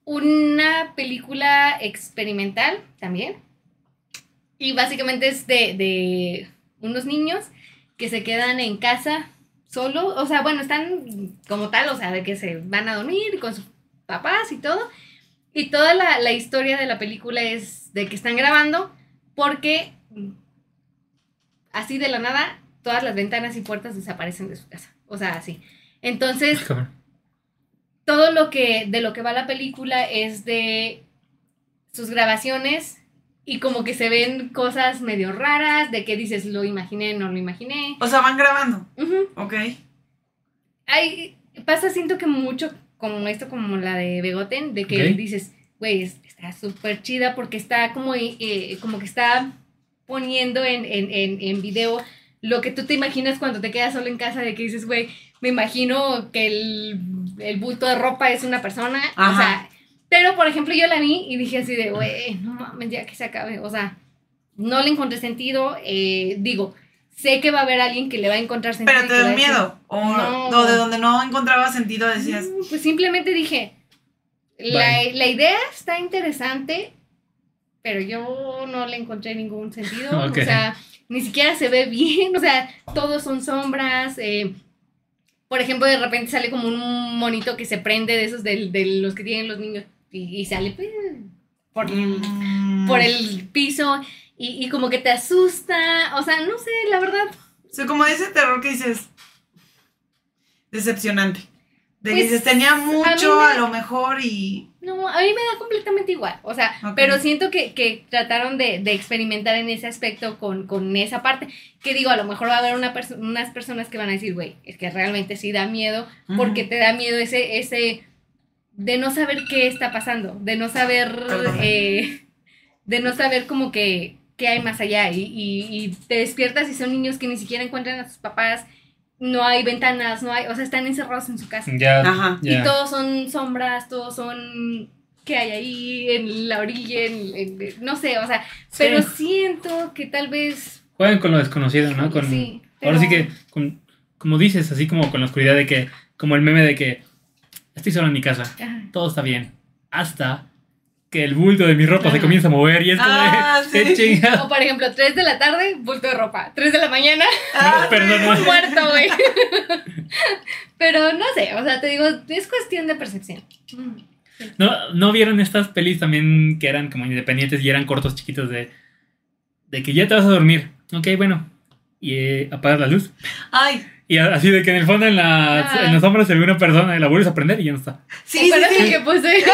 una película experimental también. Y básicamente es de, de unos niños que se quedan en casa solo. O sea, bueno, están como tal, o sea, de que se van a dormir con sus papás y todo. Y toda la, la historia de la película es de que están grabando porque así de la nada todas las ventanas y puertas desaparecen de su casa. O sea, así. Entonces, todo lo que de lo que va la película es de sus grabaciones y como que se ven cosas medio raras, de que dices, lo imaginé, no lo imaginé. O sea, van grabando. Ujú. Ok. Hay, pasa, siento que mucho como esto, como la de Begoten, de que Ok. dices, güey, es- está súper chida porque está como, eh, como que está poniendo en, en, en, en video lo que tú te imaginas cuando te quedas solo en casa, de que dices, güey, me imagino que el, el bulto de ropa es una persona, o sea, pero por ejemplo yo la vi y dije así de, güey, no mames, ya que se acabe, o sea, no le encontré sentido, eh, digo, sé que va a haber alguien que le va a encontrar sentido. Pero te decir, miedo. O, No. de donde no encontraba sentido decías. Mm, Pues simplemente dije, la, la idea está interesante, pero yo no le encontré ningún sentido. [LAUGHS] O sea, ni siquiera se ve bien, [LAUGHS] o sea, todos son sombras. eh, por ejemplo, de repente sale como un monito que se prende de esos de, de los que tienen los niños y, y sale pues, por, mm, por el piso y, y como que te asusta. O sea, no sé, la verdad. O sea, como ese terror que dices. Decepcionante. De que Pues, dices, tenía a mucho, me- a, lo mejor y. No, a mí me da completamente igual. O sea, pero siento que, que trataron de, de experimentar en ese aspecto con, con esa parte. Que digo, a lo mejor va a haber una perso- unas personas que van a decir, güey, es que realmente sí da miedo, porque te da miedo ese, ese de no saber qué está pasando, de no saber, eh, de no saber como que qué hay más allá. Y, y, y te despiertas y son niños que ni siquiera encuentran a sus papás, no hay ventanas, no hay, o sea, están encerrados en su casa. Ya, Ajá. ya. Y todos son sombras, todos son que hay ahí en la orilla, en- en- no sé, o sea, pero siento que tal vez... Juegan con lo desconocido, ¿no? Con, Sí, Ahora sí que, con- como dices, así como con la oscuridad de que, como el meme de que estoy solo en mi casa, todo está bien, hasta que el bulto de mi ropa se Ajá. comienza a mover y es como Ah, de, sí. O por ejemplo, 3 de la tarde, bulto de ropa. 3 de la mañana, Ah, [LAUGHS] Perdón, no. muerto, güey. [LAUGHS] Pero no sé, o sea, te digo, es cuestión de percepción. ¿No, ¿No vieron estas pelis también que eran como independientes y eran cortos chiquitos de, de que ya te vas a dormir? Ok, bueno. Y eh, apagas la luz. Ay, Y así de que en el fondo en, las, Ah. en los hombros se ve una persona y la vuelves a prender y ya no está. sí, sí, sí. que puse. [LAUGHS]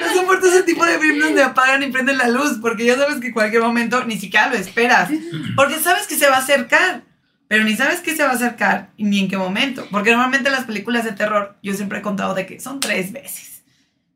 No soporto ese tipo de films donde apagan y prenden la luz, porque ya sabes que en cualquier momento ni siquiera lo esperas. Porque sabes que se va a acercar, pero ni sabes que se va a acercar y ni en qué momento. Porque normalmente las películas de terror, yo siempre he contado de que son tres veces,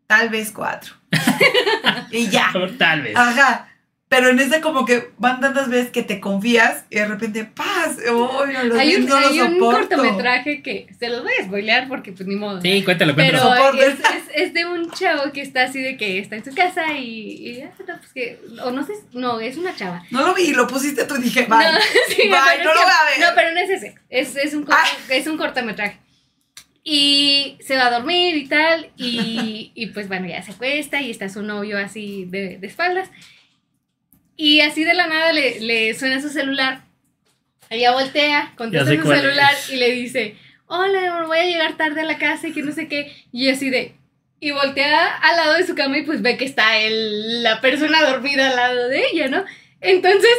tal vez cuatro. [LAUGHS] y ya. Tal vez. Ajá. Pero en esta como que van tantas veces que te confías y de repente paz. Oh, no, los Hay un, no lo hay un cortometraje que se los voy a spoilear porque pues ni modo. Sí, cuéntalo, Pero cuéntalo. Soporte. es, es, es de un chavo que está así de que está en su casa y, y ah, no, pues que, o no sé, no, es una chava. No lo vi, lo pusiste tú y dije, bye. [LAUGHS] No, sí, Bye, pero no es lo voy a ver. No, pero no es ese. Es, es, un, Ah. es un cortometraje. Y se va a dormir y tal. Y, y pues bueno, ya se acuesta y está su novio así de, de espaldas. Y así de la nada le, le suena su celular. Ella voltea, contesta su celular es. y le dice: Hola, amor, voy a llegar tarde a la casa y que no sé qué. Y así de. Y voltea al lado de su cama y pues ve que está el, la persona dormida al lado de ella, ¿no? Entonces,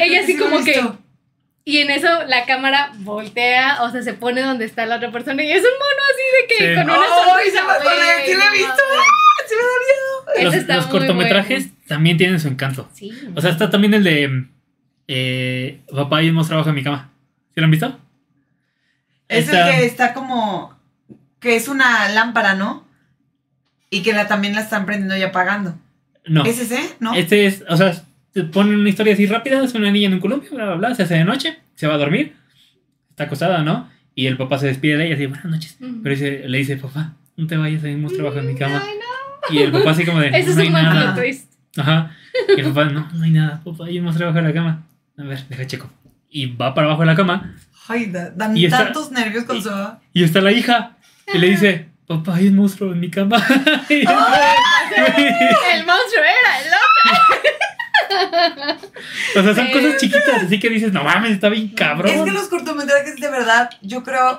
Ay, ella así como que- y en eso la cámara voltea, o sea, se pone donde está la otra persona y es un mono así de que Sí. con una ¡Ay, sonrisa. ¡Sí lo he visto! mames. ¡Ah, sí me da miedo! Ese Los, está los muy cortometrajes también tienen su encanto. Sí. O sea, está también el de eh, Papá y hemos trabajo en mi cama. ¿Sí lo han visto? Es Está- el que está como. que es una lámpara, ¿no? Y que la, también la están prendiendo y apagando. No. ¿Es ese? ¿No? Este es, o sea, te ponen una historia así rápida, es una niña en un columpio, bla, bla, bla, se hace de noche, se va a dormir, está acostada, ¿no? Y el papá se despide de ella así, buenas noches. Pero dice- le dice, papá, no te vayas, hemos trabajo en mi cama. Ay, no. Y el papá así como de, Ese no es hay un nada. twist. Ajá. Y el papá, no, no hay nada, papá, yo hemos trabajo en la cama. A ver, deja checo. Y va para abajo de la cama Ay, da- dan Y está- tantos nervios con su. y está la hija. Y le dice, papá, hay un monstruo en mi cama. [LAUGHS] Y El monstruo era el otro. o sea, son cosas chiquitas, así que dices, no mames, está bien cabrón. Es que los cortometrajes, de verdad, yo creo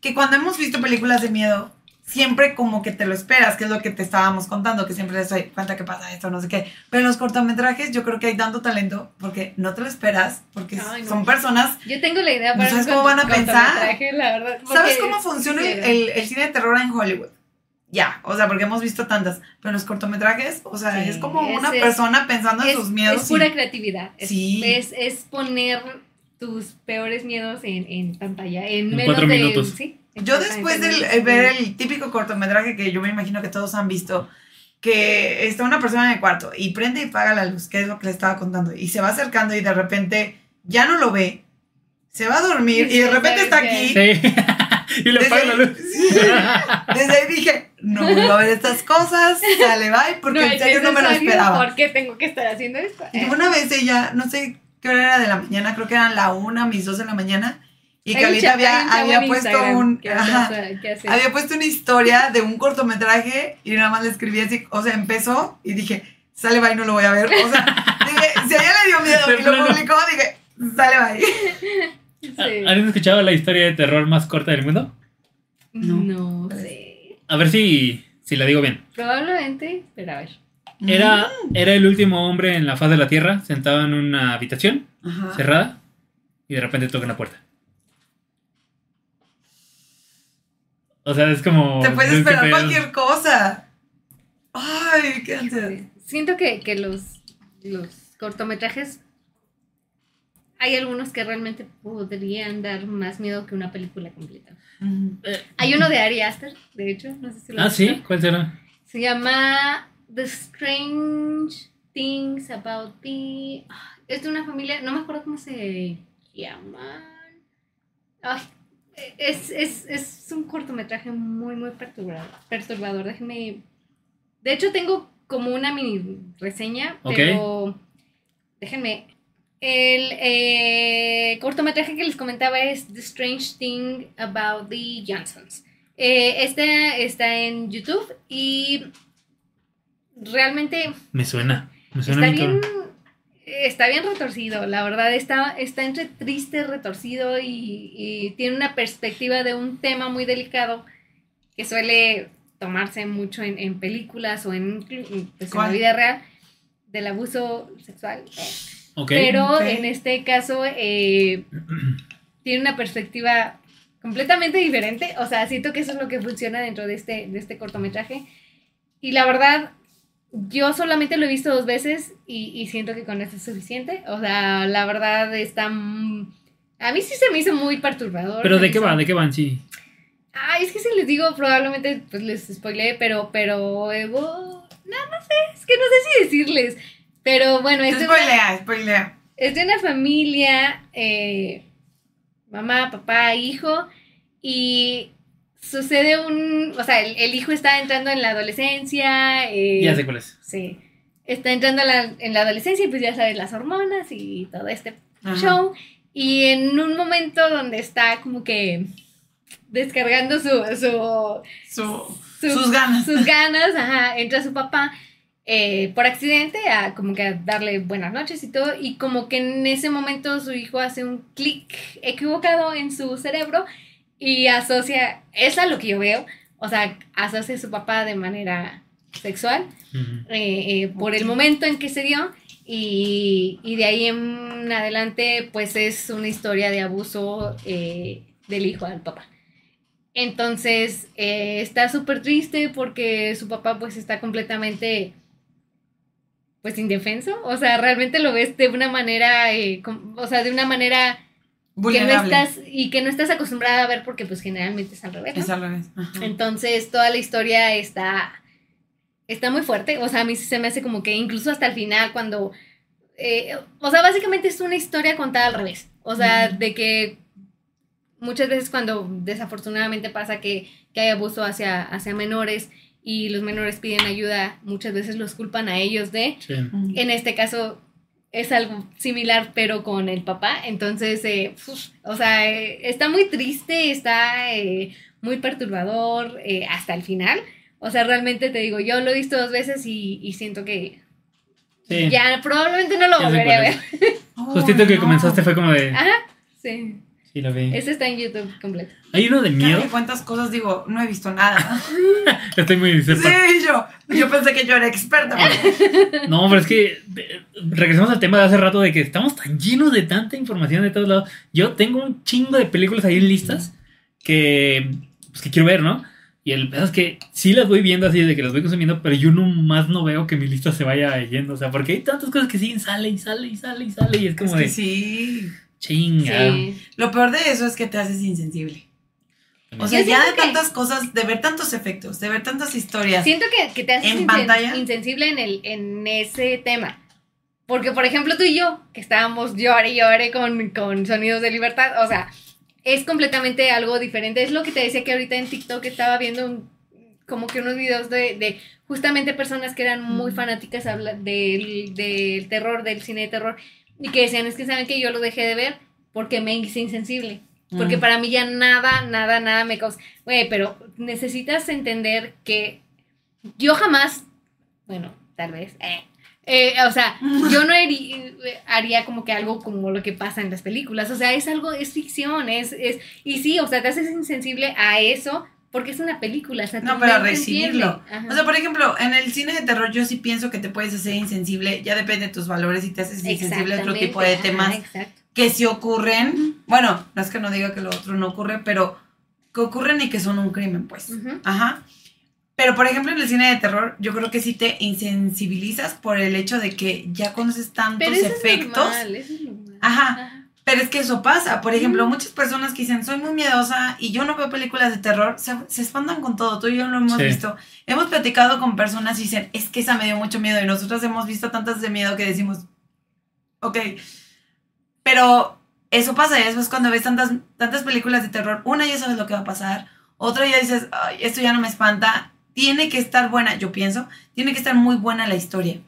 que cuando hemos visto películas de miedo, siempre como que te lo esperas, que es lo que te estábamos contando, que siempre les doy cuenta que pasa esto, no sé qué. Pero en los cortometrajes yo creo que hay tanto talento porque no te lo esperas, porque Ay, no. son personas Yo tengo la idea ¿No para sabes un cómo van a pensar? la verdad. ¿Sabes cómo funciona el, el- el cine de terror en Hollywood? Ya, o sea, porque hemos visto tantas, pero en los cortometrajes, o sea, Sí, es como es- una es- persona pensando en es, sus miedos. es pura y- creatividad. Es, Sí. es, es poner tus peores miedos en, en pantalla. En, En menos cuatro de- minutos. sí, Yo después de de- ver el típico cortometraje que yo me imagino que todos han visto, que está una persona en el cuarto y prende y apaga la luz, que es lo que le estaba contando, y se va acercando y de repente ya no lo ve, se va a dormir y de Sí, repente está ¿sabes aquí. Sí. [LAUGHS] y le apaga la luz. Sí. Desde ahí dije, no vuelvo a ver estas cosas, sale bye, porque No en serio no me lo esperaba. ¿Por qué tengo que estar haciendo esto? Y una vez ella, no sé qué hora era de la mañana, creo que eran la una, mis dos de la mañana, y cha- había, había puesto Instagram un, que ajá, hace- que hace- había puesto una historia de un cortometraje y nada más le escribí así, o sea, empezó y dije, sale bye, no lo voy a ver, o sea, [LAUGHS] dije, si a ella le dio miedo y lo publicó, dije, sale bye. [LAUGHS] Sí. ¿Han escuchado la historia de terror más corta del mundo? No. No sé. A ver si, si la digo bien. Probablemente, pero a ver. Era, era el último hombre en la faz de la Tierra, sentado en una habitación Ajá. cerrada, y de repente toca la puerta. O sea, es como... Te puedes ¿qué esperar cualquier cosa. Ay, qué ansiedad. Sí. Siento que, que los, los cortometrajes hay algunos que realmente podrían dar más miedo que una película completa. Ujú. Hay uno de Ari Aster, de hecho, no sé si lo Ah, sí, visto. ¿cuál será? Se llama The Strange Things About the. Ah, Es de una familia, no me acuerdo cómo se llaman. Ay, es, es, es un cortometraje muy, muy perturbador. perturbador. Déjenme. De hecho, tengo como una mini reseña, Ok. pero. Déjenme. El eh, cortometraje que les comentaba es The Strange Thing About the Johnsons. Eh, este está en YouTube y realmente Me suena. Me suena está bien, todo. Está bien retorcido, la verdad, está, está entre triste, retorcido y, y tiene una perspectiva de un tema muy delicado que suele tomarse mucho en, en películas o en, pues, en la vida real del abuso sexual. Ok. Pero Ok. en este caso eh, tiene una perspectiva completamente diferente. O sea, siento que eso es lo que funciona dentro de este, de este cortometraje. Y la verdad, yo solamente lo he visto dos veces y, y siento que con eso es suficiente. O sea, la verdad está... A mí sí se me hizo muy perturbador. Pero ¿de qué hizo- va? ¿De qué van? Sí. Ay, es que si les digo, probablemente pues les spoileé, pero, pero, oh, no, no sé, es que no sé si decirles. Pero bueno, es de una- Spoilea, spoilea. es de una familia, eh, mamá, papá, hijo, y sucede un, o sea, el, el hijo está entrando en la adolescencia, eh, Ya sé cuál es. sí, está entrando en la, en la adolescencia y pues ya sabes las hormonas y todo este Ajá. show, y en un momento donde está como que descargando su, su, Su- su- sus ganas. sus ganas, ajá, entra su papá eh, por accidente a como que a darle buenas noches y todo, y como que en ese momento su hijo hace un clic equivocado en su cerebro y asocia, es a lo que yo veo, o sea, asocia a su papá de manera sexual eh, eh, por el momento en que se dio y, y de ahí en adelante pues es una historia de abuso eh, del hijo al papá. Entonces está súper triste porque su papá pues está completamente pues indefenso, o sea, realmente lo ves de una manera, o sea, de una manera que no estás y que no estás acostumbrada a ver porque pues generalmente es al revés. ¿no? Es al revés. Ajá. Entonces, toda la historia está, está muy fuerte. O sea, a mí sí se me hace como que incluso hasta el final, cuando. eh, o sea, básicamente es una historia contada al revés. O sea, de que muchas veces cuando desafortunadamente pasa que, que hay abuso hacia, hacia menores y los menores piden ayuda, muchas veces los culpan a ellos de. Sí. En este caso es algo similar, pero con el papá. Entonces, eh, uf, o sea, eh, está muy triste, está eh, muy perturbador eh, hasta el final. O sea, realmente te digo, yo lo he visto dos veces y, y siento que Sí. ya probablemente no lo volveré a ver. Oh, [LAUGHS] Justito que comenzaste fue como de. Ajá, sí. Sí, lo vi. Este está en YouTube completo. Hay uno de miedo. Ay, cuántas cosas digo, no he visto nada. [LAUGHS] Estoy muy Sí, sepa. yo. Yo pensé que yo era experta. [LAUGHS] No, pero es que eh, regresamos al tema de hace rato de que estamos tan llenos de tanta información de todos lados. Yo tengo un chingo de películas ahí en listas que, pues, que quiero ver, ¿no? Y el pedo es que sí las voy viendo así de que las voy consumiendo, pero yo no más no veo que mi lista se vaya yendo. O sea, porque hay tantas cosas que siguen, sale y sale y sale y sale. Y es como Es que de sí. Chinga. Sí. Lo peor de eso es que te haces insensible. O sea, ya de tantas cosas, de ver tantos efectos, de ver tantas historias. Siento que, que te haces ¿En insen- pantalla? insensible en, el, en ese tema. Porque, por ejemplo, tú y yo, que estábamos llore y llore con, con Sonidos de Libertad, o sea, es completamente algo diferente. Es lo que te decía que ahorita en TikTok estaba viendo un- como que unos videos de, de justamente personas que eran muy Mm. fanáticas del, del terror, del cine de terror, y que decían, es que saben que yo lo dejé de ver porque me hice insensible. Porque Mm. para mí ya nada, nada, nada me causa. Güey, pero necesitas entender que yo jamás, bueno, tal vez, eh, eh, o sea, [LAUGHS] yo no harí- haría como que algo como lo que pasa en las películas. O sea, es algo, es ficción, es, es, y sí, o sea, te haces insensible a eso porque es una película. O sea, No, pero recibirlo. Ajá. O sea, por ejemplo, en el cine de terror yo sí pienso que te puedes hacer insensible, ya depende de tus valores y te haces insensible a otro tipo de temas ajá, que sí ocurren. Bueno, no es que no diga que lo otro no ocurre, pero que ocurren y que son un crimen, pues. Ajá. Pero, por ejemplo, en el cine de terror, yo creo que sí te insensibilizas por el hecho de que ya conoces tantos Pero eso efectos. es normal, eso es normal. Ajá. Pero es que eso pasa. Por ejemplo, muchas personas que dicen, soy muy miedosa y yo no veo películas de terror, se, se espantan con todo. Tú y yo lo hemos Sí. visto. Hemos platicado con personas y dicen, es que esa me dio mucho miedo. Y nosotros hemos visto tantas de miedo que decimos, ok. Pero eso pasa. Y después cuando ves tantas, tantas películas de terror, una ya sabes lo que va a pasar. Otra ya dices, Ay, esto ya no me espanta. Tiene que estar buena, yo pienso, tiene que estar muy buena la historia.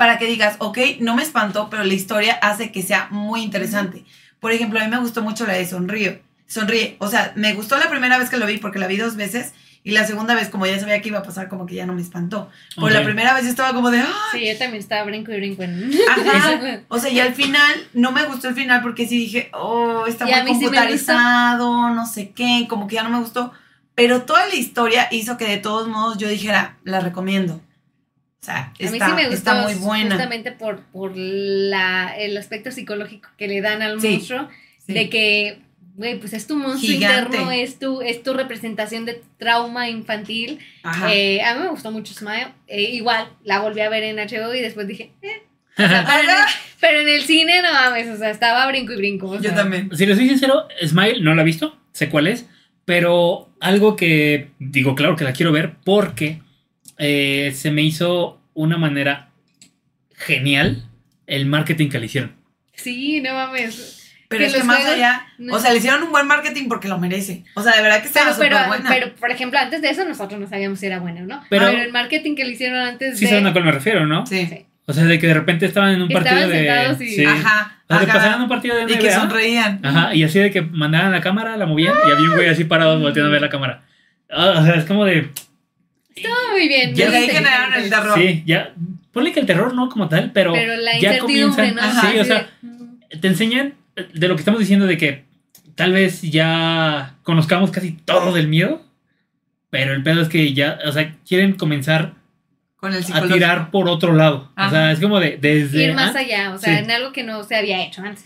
Para que digas, ok, no me espantó, pero la historia hace que sea muy interesante. Por ejemplo, a mí me gustó mucho la de Sonrío. Sonríe. O sea, me gustó la primera vez que lo vi porque la vi dos veces Y la segunda vez, como ya sabía que iba a pasar, como que ya no me espantó. Por la primera vez estaba como de, ¡ah! Sí, yo también estaba brinco y brinco en... Ajá. [LAUGHS] O sea, y al final, no me gustó el final porque sí dije, oh, está Y muy sí computarizado, no sé qué, como que ya no me gustó. Pero toda la historia hizo que de todos modos yo dijera, la recomiendo. O sea, A mí está, sí me gustó está muy buena. justamente por, por la, el aspecto psicológico que le dan al Sí, monstruo, Sí. de que, güey, pues es tu monstruo Gigante. interno, es tu, es tu representación de trauma infantil. Ajá. Eh, a mí me gustó mucho Smile. Eh, igual, la volví a ver en HBO y después dije, eh. [LAUGHS] O sea, pero, en el, pero en el cine no mames, o sea, estaba brinco y brinco. o yo sea. también. Si les soy sincero, Smile no la he visto, sé cuál es, pero algo que digo, claro que la quiero ver porque eh, se me hizo una manera genial el marketing que le hicieron. Sí, no mames. Pero que es que más juegos- allá, no. o sea, le hicieron un buen marketing porque lo merece. O sea, de verdad que estaba Pero, pero, súper buena. pero, por ejemplo, antes de eso nosotros no sabíamos si era buena o no. Pero- Pero, el marketing que le hicieron antes Sí de... saben a cuál me refiero, ¿no? sí. Sí. O sea, de que de repente estaban en un Estaban partido de... sentados y- sí. Ajá. O sea, ajá. pasaban un partido de y que sonreían. Ajá, y así de que mandaban la cámara, la movían y había un güey así parado volteando a ver la cámara. Ah, o sea, es como de... Estaba muy bien. Ya ahí generaron el terror. Sí, ya... Ponle que el terror no como tal, pero, Pero la ya incertidumbre, comienzan... ¿no? Ajá. Sí, o sea, mm, te enseñan de lo que estamos diciendo de que tal vez ya conozcamos casi todo del miedo, pero el pedo es que ya, o sea, quieren comenzar Con el a tirar por otro lado. O sea, es como de desde... ir más ah, allá, o sea, sí. en algo que no se había hecho antes.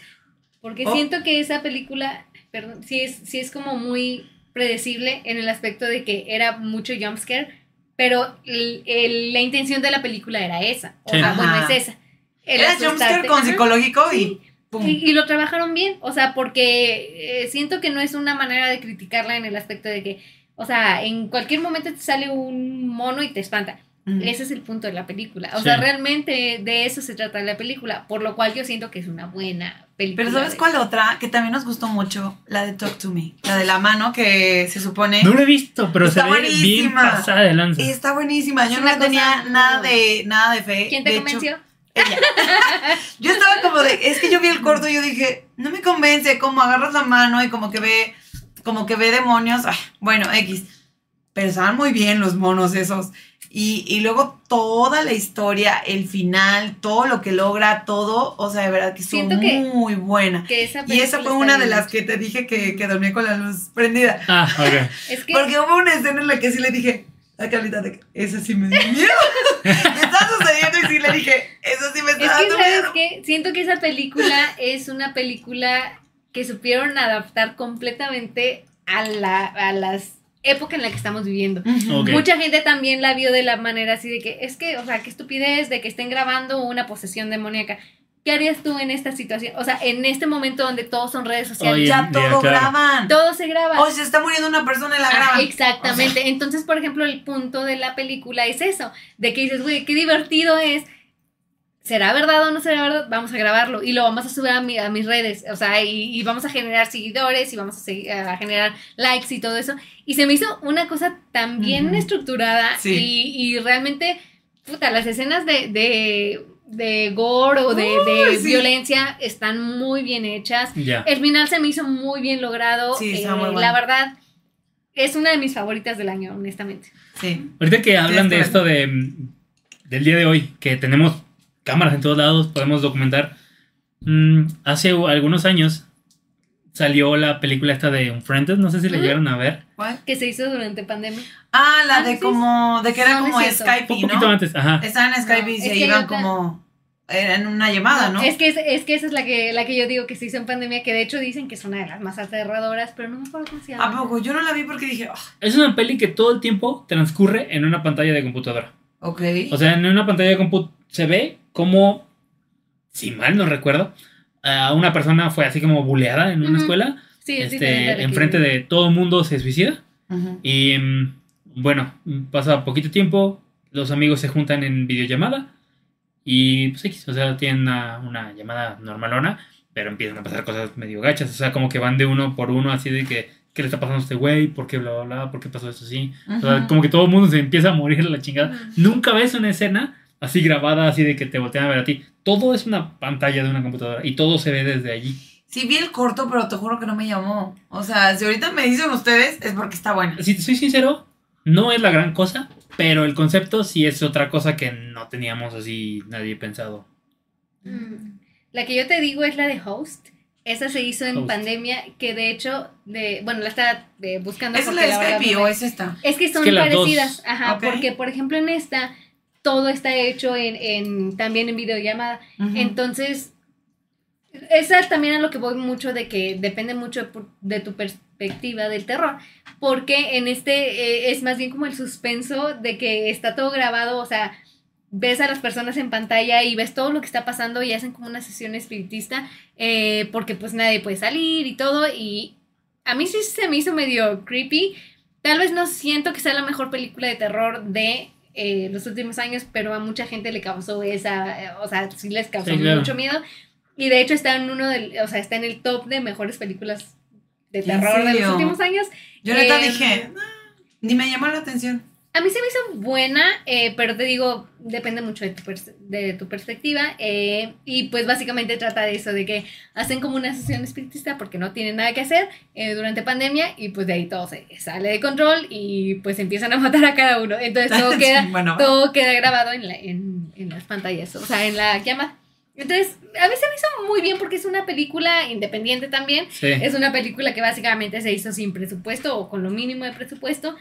Porque Oh. siento que esa película, perdón, sí es, sí es como muy predecible en el aspecto de que era mucho jumpscare, pero el- el- la intención de la película era esa. O sea, bueno, es esa. El Era jumpscare con Ajá. psicológico y Sí. pum. Y, y lo trabajaron bien, o sea, porque eh, siento que no es una manera de criticarla en el aspecto de que, o sea, en cualquier momento te sale un mono y te espanta. Mm. Ese es el punto de la película. O Sí. sea, realmente de eso se trata la película, por lo cual yo siento que es una buena película. Pero ¿sabes cuál otra? Que también nos gustó mucho, la de Talk to Me. La de la mano que se supone... No lo he visto, pero Está se ve bien buenísima. pasada de lanza. Y está buenísima. Yo no le tenía nada de, nada de fe. ¿Quién te De hecho, convenció? ella. [LAUGHS] Yo estaba como de, es que yo vi el corto y yo dije, no me convence, como agarras la mano y como que ve, como que ve demonios, ah, bueno, X. Pero estaban muy bien los monos esos. Y, y luego toda la historia, el final, todo lo que logra, todo, o sea, de verdad que estuvo Siento que- muy buena. Que esa Y esa fue está una de las que te dije que, que dormía con la luz prendida. Ah, [LAUGHS] ok. Es que Porque hubo una escena en la que sí le dije a Carlita, esa sí me dio miedo. [LAUGHS] me estaba sucediendo y sí le dije, eso sí me Es está que, dando ¿sabes miedo. qué? Siento que esa película [LAUGHS] es una película que supieron adaptar completamente a, la, a las épocas en la que estamos viviendo. Ujú. Ok. Mucha gente también la vio de la manera así de que es que, o sea, qué estupidez de que estén grabando una posesión demoníaca. ¿Qué harías tú en esta situación? O sea, en este momento donde todos son redes sociales, Oye, Ya todo claro. graban. todo se graba. O se está muriendo una persona y la Ah, graban. exactamente. Entonces, por ejemplo, el punto de la película es eso, de que dices, güey, qué divertido es. ¿Será verdad o no será verdad? Vamos a grabarlo y lo vamos a subir a, mi- a mis redes, o sea, y, y vamos a generar seguidores y vamos a, segui- a generar likes y todo eso. Y se me hizo una cosa tan bien estructurada Sí. y, y realmente, puta, las escenas de, de, de gore o de, sí. violencia están muy bien hechas. El final se me hizo muy bien logrado. Sí, está eh, muy bueno. La verdad, es una de mis favoritas del año, honestamente. Sí. Ahorita que hablan de esto de, del día de hoy, que tenemos cámaras en todos lados, podemos documentar. mm, hace algunos años salió la película esta de Unfriended, no sé si la llegaron a ver. ¿Cuál? Que se hizo durante pandemia. Ah, la Ah, de sí. como, de que era No, no como es cierto. Skype, Un poquito ¿no? antes, ajá. Estaban en Skype No, y es se que iban como, era en una llamada, ¿no? Es que, es, es que esa es la que, la que yo digo que se hizo en pandemia, que de hecho dicen que es una de las más aterradoras, pero no me acuerdo cómo se llama. ¿A poco? Yo no la vi porque dije, ah, Es una peli que todo el tiempo transcurre en una pantalla de computadora. ok. O sea, en una pantalla de computadora se ve como, si mal no recuerdo, a una persona fue así como buleada en una Ujú. escuela. sí, este, enfrente de todo el mundo se suicida. Y mm, bueno, pasa poquito tiempo, los amigos se juntan en videollamada y pues o sea, tienen una, una llamada normalona, pero empiezan a pasar cosas medio gachas, o sea, como que van de uno por uno así de que, ¿qué le está pasando a este güey? ¿Por qué bla, bla, bla? ¿Por qué pasó eso así? O sea, Ujú. como que todo el mundo se empieza a morir a la chingada. Nunca ves una escena así grabada, así de que te voltean a ver a ti. Todo es una pantalla de una computadora y todo se ve desde allí. Sí vi el corto, pero te juro que no me llamó. O sea, si ahorita me dicen ustedes, es porque está buena. Si te soy sincero, no es la gran cosa, pero el concepto sí es otra cosa que no teníamos así nadie pensado. Mm. La que yo te digo es la de Host. Esa se hizo en Host. pandemia, que de hecho, de, bueno, la estaba eh, buscando. ¿Es la de Skype o es esta? Es que son que las dos- parecidas, ajá, Ok. porque por ejemplo en esta todo está hecho en, en también en videollamada. Entonces, esa también es lo que voy mucho de que depende mucho de tu perspectiva del terror, porque en este eh, es más bien como el suspenso de que está todo grabado, o sea, ves a las personas en pantalla y ves todo lo que está pasando y hacen como una sesión espiritista, eh, porque pues nadie puede salir y todo, y a mí sí se me hizo medio creepy, tal vez no siento que sea la mejor película de terror de... eh, los últimos años, pero a mucha gente le causó esa, eh, o sea, sí les causó Sí, claro. mucho miedo. Y de hecho está en uno del, o sea, está en el top de mejores películas de ¿En terror de los últimos años. Yo neta Eh, dije, "Ah", ni me llamó la atención. A mí se me hizo buena, eh, pero te digo, depende mucho de tu, pers- de tu perspectiva. eh, y pues básicamente trata de eso, de que hacen como una sesión espiritista porque no tienen nada que hacer eh, durante pandemia y pues de ahí todo se sale de control y pues empiezan a matar a cada uno. Entonces todo [LAUGHS] queda, bueno, todo queda grabado en, la- en, en las pantallas, o sea, en la llama. Entonces, a mí se me hizo muy bien porque es una película independiente también. Sí. Es una película que básicamente se hizo sin presupuesto o con lo mínimo de presupuesto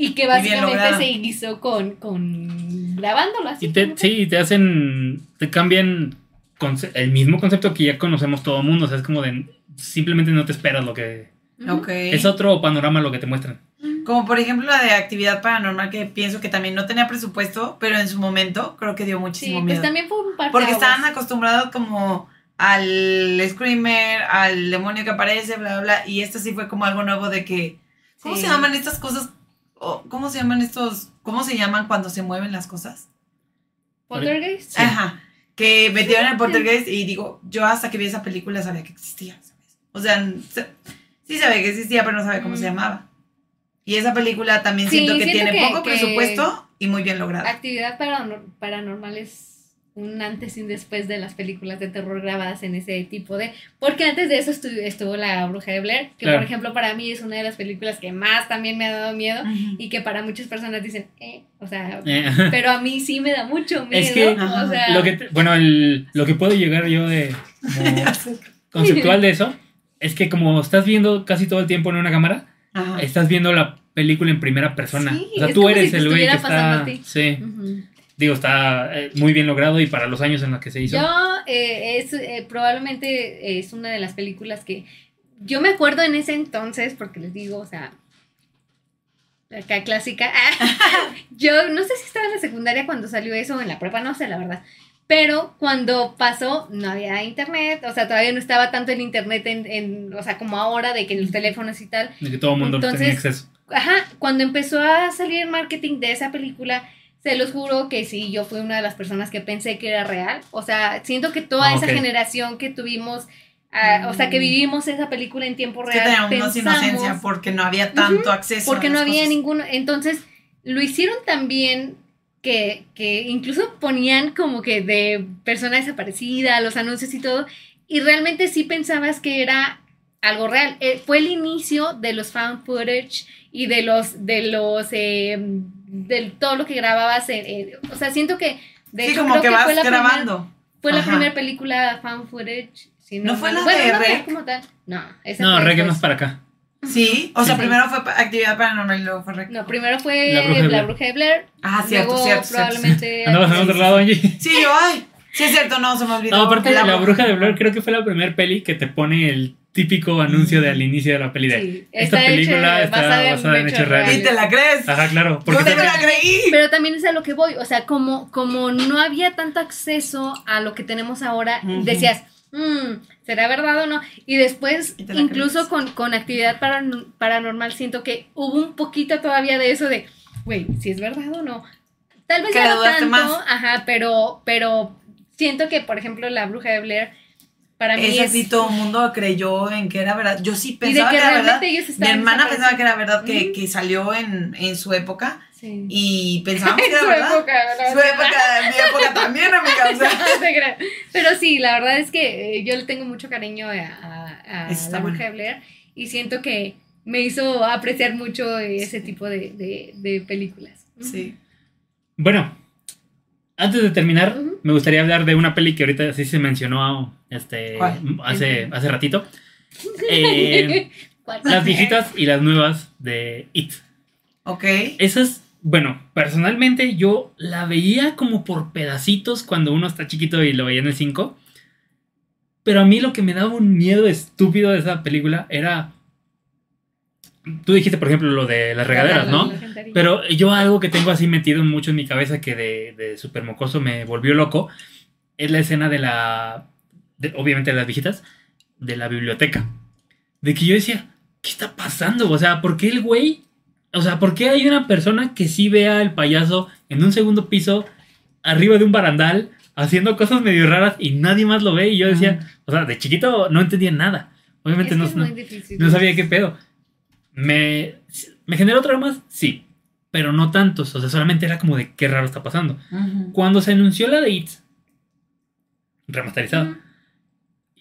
y que básicamente se hizo con, con grabándolo así. Y te, sí, te hacen, te cambian conce- el mismo concepto que ya conocemos todo el mundo. O sea, es como de, simplemente no te esperas lo que... Ujú. ok. Es otro panorama lo que te muestran. Como por ejemplo la de actividad paranormal que pienso que también no tenía presupuesto, pero en su momento creo que dio Sí, muchísimo pues miedo. también fue un par Porque estaban acostumbrados como al screamer, al demonio que aparece, bla, bla, bla. Y esto sí fue como algo nuevo de que... ¿Cómo Sí. se llaman estas cosas? ¿Cómo se llaman estos? ¿Cómo se llaman cuando se mueven las cosas? Poltergeist. Sí. Ajá. Que metieron el poltergeist y digo, yo hasta que vi esa película sabía que existía, ¿sabes? O sea, se- sí sabía que existía, pero no sabía cómo se Mm. llamaba. Y esa película también Sí, siento que siento tiene que- poco que- presupuesto y muy bien lograda. Actividad paranor- paranormal es un antes y un después de las películas de terror grabadas en ese tipo de... Porque antes de eso estu- estuvo La Bruja de Blair, que Claro. por ejemplo para mí es una de las películas que más también me ha dado miedo y que para muchas personas dicen, eh, o sea, Eh, pero a mí sí me da mucho miedo. Es que- o sea, lo que te- bueno, el- lo que puedo llegar yo de [LAUGHS] conceptual de eso es que como estás viendo casi todo el tiempo en una cámara, Ajá. estás viendo la película en primera persona. Sí, o sea, tú eres si el güey que está. a ti. Sí, Ujú. Digo, está eh, muy bien logrado y para los años en los que se hizo. Yo, eh, es, eh, probablemente es una de las películas que yo me acuerdo en ese entonces, porque les digo, o sea, acá clásica. [LAUGHS] yo no sé si estaba en la secundaria cuando salió eso, o en la prepa, no sé, la verdad. Pero cuando pasó, no había internet, o sea, todavía no estaba tanto el internet en, en o sea, como ahora, de que en los teléfonos y tal. de que todo el mundo Entonces, tenía acceso. Ajá, cuando empezó a salir el marketing de esa película, se los juro que sí, yo fui una de las personas que pensé que era real. O sea, siento que toda Ah, esa generación que tuvimos, ah, o sea, que Mm. vivimos esa película en tiempo Es que real, teníamos inocencia porque no había tanto acceso. porque a no había cosas. ninguno. Entonces, lo hicieron tan bien que, que incluso ponían como que de persona desaparecida, los anuncios y todo, y realmente sí pensabas que era algo real. Eh, fue el inicio de los found footage y de los, de los, eh, de todo lo que grababas. en- en- o sea, siento que, de Sí, hecho, como creo que que vas fue la primer- grabando. fue la primera película found footage. si ¿No fue la bueno, de no Rec? como tal. No, esa No, más para acá. Sí, o sea, Sí. primero fue actividad paranormal y luego fue rec. No, primero fue La Bruja de Bruja, Blair. de Blair. Ah, cierto, luego cierto, cierto. probablemente. [LAUGHS] Andabas en otro lado, Angie. Sí, yo, ay. Sí, es cierto, no, se me olvidó. No, aparte La la, bruja de Blair creo que fue la primera peli que te pone el típico anuncio de al inicio de la peli de Sí, esta película hecha- está basada basada, en en hechos reales. ¿Y te la crees? Ajá, claro. Porque ¿Dónde me también- la creí? Pero también es a lo que voy, o sea, como, como no había tanto acceso a lo que tenemos ahora, decías, "Mm, ¿será verdad o no? Y después, Y te incluso con, con actividad paran- paranormal, siento que hubo un poquito todavía de eso de, güey, si es verdad o no. Tal vez ya no tanto, más. ajá, pero, pero siento que, por ejemplo, la bruja de Blair, para mí Esa es... sí, todo el mundo creyó en que era verdad. Yo sí y de pensaba que que era verdad. Mi hermana pensaba que era verdad que, que salió en, en su época Sí. y pensábamos [LAUGHS] que era su verdad. época, ¿verdad? Su época, mi época también, amiga. O [LAUGHS] sea, No te creas. Pero sí, la verdad es que eh, yo le tengo mucho cariño a, a- a la bruja de Blair y siento que me hizo apreciar mucho ese tipo de, de- de películas. Sí. Bueno, antes de terminar, me gustaría hablar de una peli que ahorita sí se mencionó este, ¿Cuál? hace, hace ratito. [LAUGHS] Eh, las viejitas y las nuevas de It. Ok. Esas, bueno, personalmente yo la veía como por pedacitos cuando uno está chiquito y lo veía en el 5. Pero a mí lo que me daba un miedo estúpido de esa película era... Tú dijiste, por ejemplo, lo de las regaderas, ¿no? Pero yo algo que tengo así metido mucho en mi cabeza que de, de super mocoso me volvió loco es la escena de la, de- obviamente de las viejitas, de la biblioteca. De que yo decía, ¿qué está pasando? O sea, ¿por qué el güey? O sea, ¿por qué hay una persona que sí vea al payaso en un segundo piso, arriba de un barandal, haciendo cosas medio raras y nadie más lo ve? Y yo decía, o sea, de chiquito no entendía nada. Obviamente Es que no, no- no sabía qué pedo. ¿Me, ¿Me generó traumas? Sí. Pero no tantos. O sea, solamente era como de qué raro está pasando. Cuando se anunció la de It, remasterizada,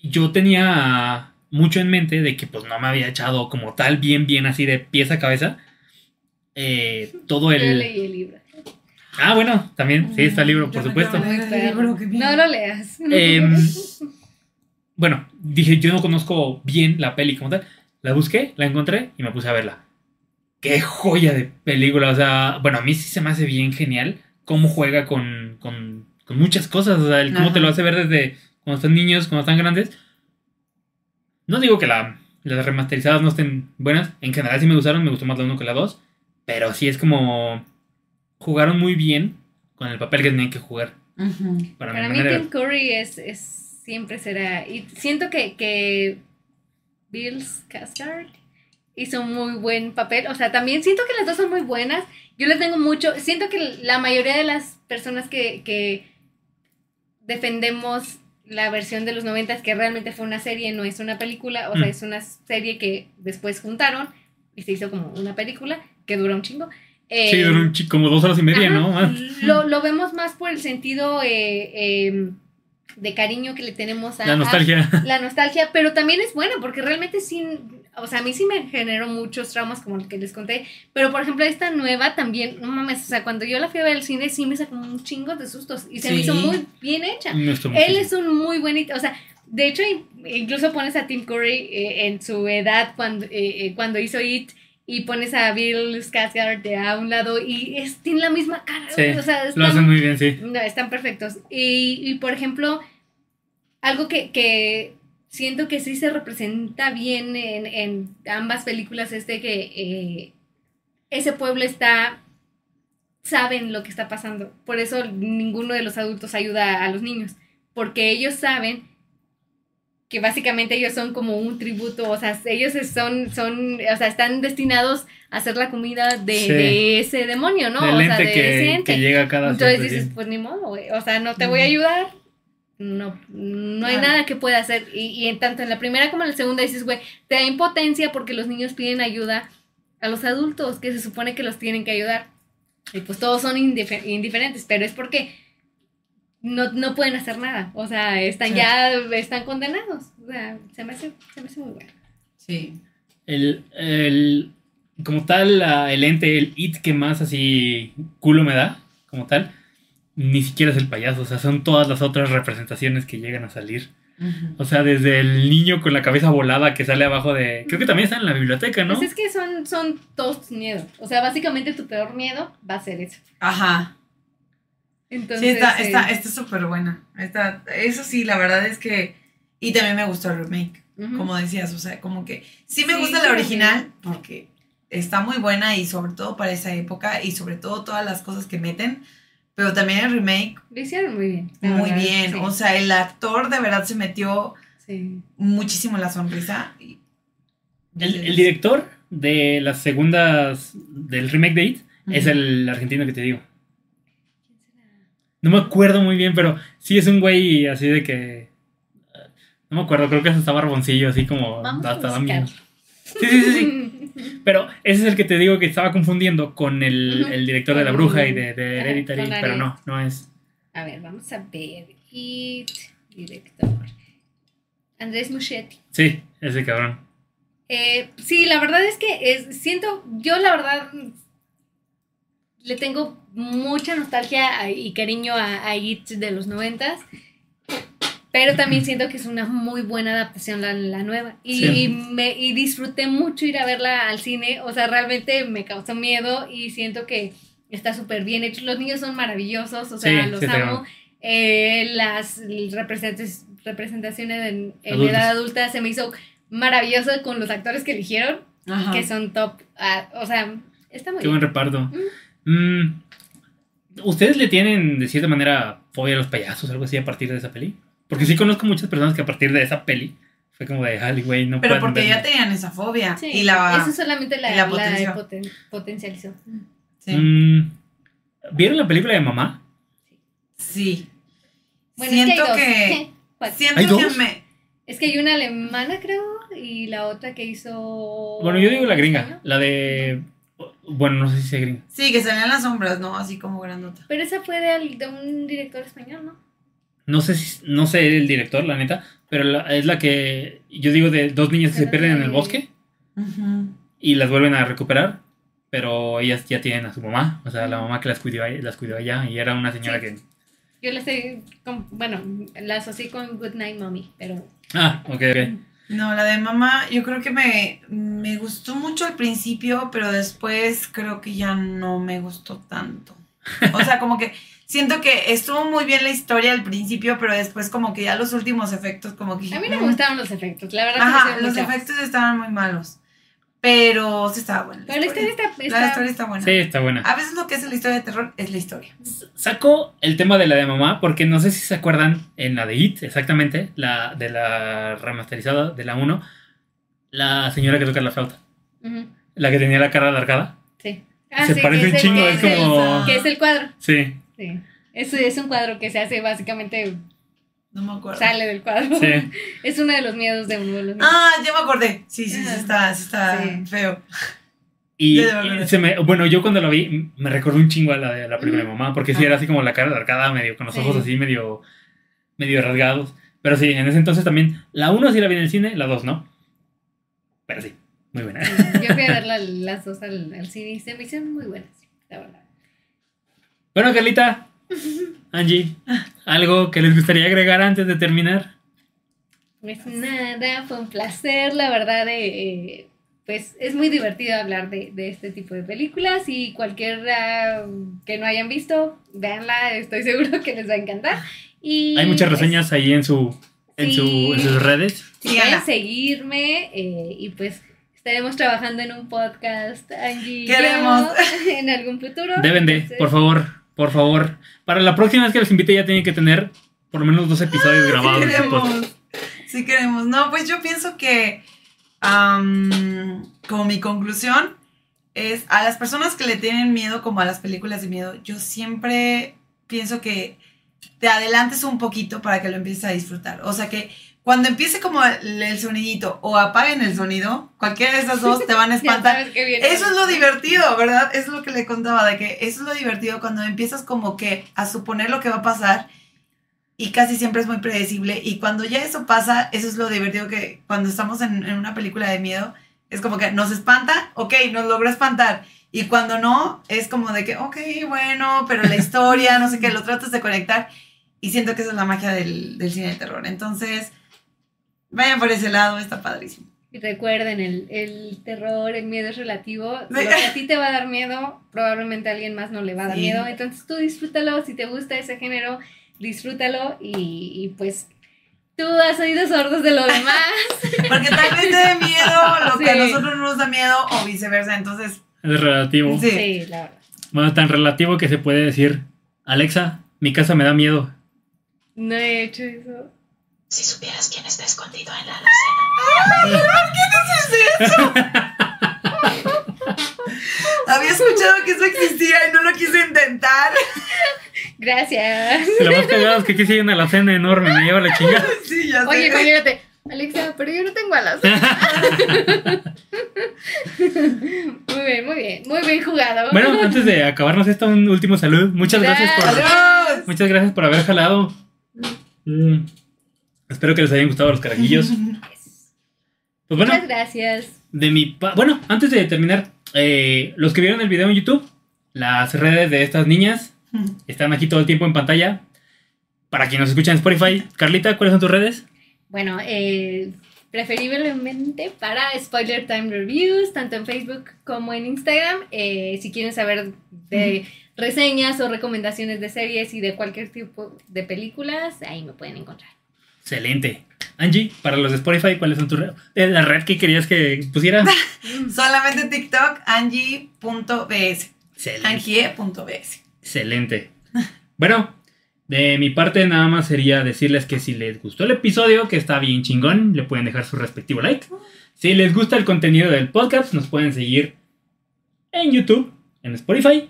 yo tenía mucho en mente de que pues no me había echado como tal, bien, bien así de pies a cabeza. eh, todo Yo el. leí el libro. Ah, bueno, también, sí, está el libro, por Yo supuesto. libro. No lo leas. Em, [LAUGHS] bueno, dije, yo no conozco bien la peli como tal. La busqué, la encontré y me puse a verla. Qué joya de película. O sea, bueno, a mí sí se me hace bien genial cómo juega con, con, con muchas cosas. O sea, el cómo Ajá. te lo hace ver desde cuando están niños, cuando están grandes. No digo que la, las remasterizadas no estén buenas. En general sí me gustaron, me gustó más la 1 que la 2. Pero sí es como... Jugaron muy bien con el papel que tenían que jugar. Para, Para mí. Tim Curry es, es siempre será. Y siento que, que Bill Skarsgård hizo un muy buen papel. O sea, también siento que las dos son muy buenas. Yo les tengo mucho. Siento que la mayoría de las personas que, que defendemos la versión de los 90 que realmente fue una serie, no es una película. O sea, Mm. es una serie que después juntaron y se hizo como una película que dura un chingo. Sí, Eh, duró un como dos horas y media, Ajá, ¿no? Más. Lo, lo vemos más por el sentido eh, eh, de cariño que le tenemos a La nostalgia. a la nostalgia, pero también es buena porque realmente sí, o sea, a mí sí me generó muchos traumas como el que les conté, pero por ejemplo esta nueva también, no mames, o sea, cuando yo la fui a ver al cine sí me sacó un chingo de sustos y se me hizo muy bien hecha. No Él es un muy bonito, o sea, de hecho in- incluso pones a Tim Curry eh, en su edad cuando, eh, eh, cuando hizo It y pones a Bill Skarsgård de a un lado y es, tiene la misma cara, Sí, o sea, Lo están- hacen muy bien, sí. no, están perfectos. Y, y, por ejemplo, algo que, que siento que sí se representa bien en, en ambas películas es de que eh, ese pueblo está, saben lo que está pasando. Por eso ninguno de los adultos ayuda a los niños, porque ellos saben que básicamente ellos son como un tributo, o sea, ellos son, son, o sea, están destinados a hacer la comida de, Sí. de ese demonio, ¿no? Del o sea, de que, ese ente. que llega cada Entonces dices, pues ni modo, güey. O sea, no te voy a ayudar. No, no hay Claro. nada que pueda hacer. Y, y en tanto en la primera como en la segunda dices, güey, te da impotencia porque los niños piden ayuda a los adultos que se supone que los tienen que ayudar. Y pues todos son indife- indiferentes, pero es porque no, no pueden hacer nada. O sea, están Sí. ya, están condenados. O sea, se me hace, se me hace muy bueno. Sí. El, el- como tal, la- el ente, el it que más así culo me da, como tal, ni siquiera es el payaso, o sea, son todas las otras representaciones que llegan a salir. O sea, desde el niño con la cabeza volada que sale abajo de... Creo que también está en la biblioteca, ¿no? Pues es que son, son todos tus miedos. O sea, básicamente tu peor miedo va a ser eso. Ajá. Entonces, Sí, está eh, está está súper buena. Está, eso sí, la verdad es que... Y también me gustó el remake, como decías, o sea, como que... Sí me Sí, gusta la sí. original porque está muy buena y sobre todo para esa época y sobre todo todas las cosas que meten, pero también el remake Lo hicieron muy bien. muy verdad, bien. sí, O sea, el actor de verdad se metió sí. muchísimo en la sonrisa. y- El, el director de las segundas del remake de It es el argentino que te digo. No me acuerdo muy bien, pero sí es un güey así de que... No me acuerdo, creo que hasta barboncillo, así como... Vamos a hasta buscar. miedo. Sí, sí, sí, sí. [LAUGHS] Pero ese es el que te digo que estaba confundiendo con el, director de La Bruja y de, de Hereditary, pero no, no es. A ver, vamos a ver. It, director. Andrés Muschietti. Sí, ese cabrón. Eh, sí, la verdad es que es, siento, yo la verdad le tengo mucha nostalgia a- y cariño a, a It de los noventas, pero también siento que es una muy buena adaptación la, la nueva. Y, Sí. me, y disfruté mucho ir a verla al cine, o sea, realmente me causó miedo y siento que está súper bien hecho. Los niños son maravillosos, o sea, Sí, los sí, amo. Eh, las representes- representaciones en, en edad adulta se me hizo maravilloso con los actores que eligieron, Ajá. que son top. ah, o sea, está muy Qué buen bien. reparto. Mm, ¿Ustedes le tienen de cierta manera fobia a los payasos o algo así a partir de esa peli? Porque sí conozco muchas personas que a partir de esa peli fue como de Hollywood, güey, no Pero porque ver". ya tenían esa fobia. Sí, y la. eso solamente la, y la la potenció. poten- potencializó. Sí. Mm, ¿Vieron la película de mamá? sí. Bueno, es Siento que [LAUGHS] hay que. dos. ¿Cuál? Siento ¿Hay que me. Es que hay una alemana, creo, y la otra que hizo... Bueno, yo digo la gringa, la de... Bueno, no sé si sea gringa. Sí, que salían las sombras, ¿no? Así como grandota. Pero esa fue de, al- de un director español, ¿no? No sé si, no sé el director, la neta, pero la- es la que yo digo de dos niñas que se pierden en el bosque Ujú. y las vuelven a recuperar, pero ellas ya tienen a su mamá, o sea, la mamá que las cuidó, las cuidó allá y era una señora Sí. que... Yo la sé, con- bueno, la asocié con Good Night Mommy, pero... Ah, ok, ok. No, la de mamá, yo creo que me, me gustó mucho al principio, pero después creo que ya no me gustó tanto. O sea, como que siento que estuvo muy bien la historia al principio, pero después como que ya los últimos efectos como que... A mí no mm. me gustaron los efectos, la verdad. Ajá, hicieron los efectos estaban muy malos. Pero sí estaba buena. Pero la historia está... La está- historia está buena. Sí, está buena. A veces lo que es la historia de terror es la historia. Saco el tema de la de mamá porque no sé si se acuerdan en la de It, exactamente, la de la remasterizada de la 1, la señora que toca la flauta, la que tenía la cara alargada. sí. Se que parece es un chingo, que es el- como- que es el cuadro. Sí, Sí. Es, es un cuadro que se hace básicamente, No me acuerdo. sale del cuadro. sí. [LAUGHS] Es uno de los miedos de uno de los niños. Ah, ya me acordé. Sí, sí, sí está, sí está Sí. feo. Y, y se me, bueno, yo cuando lo vi me recordó un chingo a la de la Ujú. mamá, porque sí Ah. era así como la cara alargada, medio con los Sí. ojos así, medio, medio rasgados. Pero sí, en ese entonces también, la 1 sí la vi en el cine, la 2 no. Pero sí, muy buena. Yo fui a ver la- las dos al, al cine y se me hicieron muy buenas, la verdad. Bueno, Carlita, Angie, ¿algo que les gustaría agregar antes de terminar? Pues nada, fue un placer, la verdad, eh, pues es muy divertido hablar de, de este tipo de películas y cualquiera que no hayan visto, véanla, estoy seguro que les va a encantar. Y Hay muchas pues, reseñas ahí en su en, su, Sí. en sus redes. Si pueden seguirme eh, y pues estaremos trabajando en un podcast, Angie. y yo, Queremos. [LAUGHS] en algún futuro. Deben de, Entonces, por favor, por favor. Para la próxima vez que los invite ya tienen que tener por lo menos dos episodios [LAUGHS] Sí grabados. podcast. queremos. Sí queremos. No, pues yo pienso que como mi conclusión es a las personas que le tienen miedo como a las películas de miedo, yo siempre pienso que te adelantes un poquito para que lo empieces a disfrutar. O sea que cuando empiece como el, el sonidito o apaguen el sonido, cualquiera de esas dos te van a [LAUGHS] espantar. Eso es lo divertido, ¿verdad? Eso es lo que le contaba, de que eso es lo divertido cuando empiezas como que a suponer lo que va a pasar y casi siempre es muy predecible. Y cuando ya eso pasa, eso es lo divertido que cuando estamos en, en una película de miedo, es como que nos espanta, ok, nos logra espantar. Y cuando no, es como de que, ok, bueno, pero la historia, no sé qué, lo tratas de conectar. Y siento que esa es la magia del, del cine de terror. Entonces, vayan por ese lado, está padrísimo. Y recuerden, el, el terror, el miedo es relativo. Lo que a ti te va a dar miedo, probablemente a alguien más no le va a dar Sí. miedo. Entonces tú disfrútalo, si te gusta ese género, disfrútalo y, y pues tú has oído sordos de lo demás. [LAUGHS] Porque tal vez te dé miedo lo que a nosotros no nos da miedo o viceversa. Entonces, Es relativo. Sí. sí, la verdad. Bueno, tan relativo que se puede decir, Alexa, mi casa me da miedo. No he hecho eso. Si supieras quién está escondido en la alacena. [LAUGHS] había escuchado que eso existía y no lo quise intentar. Gracias. Lo más cagado es que aquí hay una alacena enorme, me lleva la chingada. [LAUGHS] Sí, ya sé. Oye, imagínate. Alexa, pero yo no tengo alas. [LAUGHS] muy bien, muy bien. Muy bien jugado. Bueno, antes de acabarnos esto, un último salud. Muchas gracias por, Adiós. muchas gracias por haber jalado. Mm, Espero que les hayan gustado los carajillos. [LAUGHS] Pues bueno, Muchas gracias. de mi... Bueno, antes de terminar, eh, los que vieron el video en YouTube, las redes de estas niñas [LAUGHS] están aquí todo el tiempo en pantalla. Para quien nos escucha en Spotify, Carlita, ¿cuáles son tus redes? Bueno, eh, preferiblemente para Spoiler Time Reviews, tanto en Facebook como en Instagram. Eh, si quieren saber de reseñas o recomendaciones de series y de cualquier tipo de películas, ahí me pueden encontrar. Excelente. Angie, para los de Spotify, ¿cuáles son tus redes? Eh, La red que querías que pusiera. [LAUGHS] Solamente TikTok, angie.bs. Angie.bs. Excelente. Bueno, de mi parte nada más sería decirles que si les gustó el episodio, que está bien chingón, le pueden dejar su respectivo like. Si les gusta el contenido del podcast, nos pueden seguir en YouTube, en Spotify.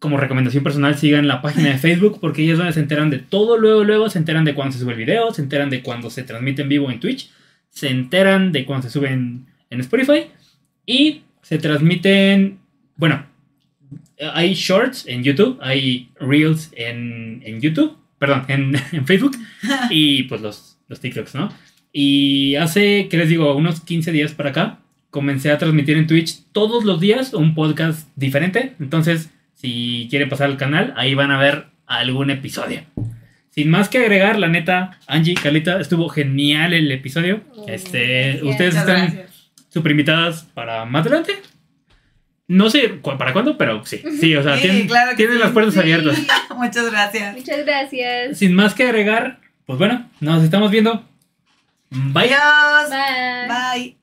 Como recomendación personal, sigan la página de Facebook porque es donde se enteran de todo luego, luego se enteran de cuando se sube el video, se enteran de cuando se transmite en vivo en Twitch, se enteran de cuando se suben en Spotify y se transmiten, bueno, hay shorts en YouTube, hay reels en, en YouTube, perdón, en, [LAUGHS] en Facebook [LAUGHS] y pues los, los TikToks, ¿no? Y hace, ¿qué les digo? Unos 15 días para acá, comencé a transmitir en Twitch todos los días un podcast diferente. Entonces, si quieren pasar al canal, ahí van a ver algún episodio. Sin más que agregar, la neta, Angie, Carlita, estuvo genial el episodio. Este, ustedes están super invitadas para más adelante. No sé cu- para cuándo, pero sí. Sí, o sea, Sí, tienen, claro que tienen sí. las puertas Sí. abiertas. [LAUGHS] Muchas gracias. Muchas gracias. Sin más que agregar, pues bueno, nos estamos viendo. Bye. Adiós. Bye.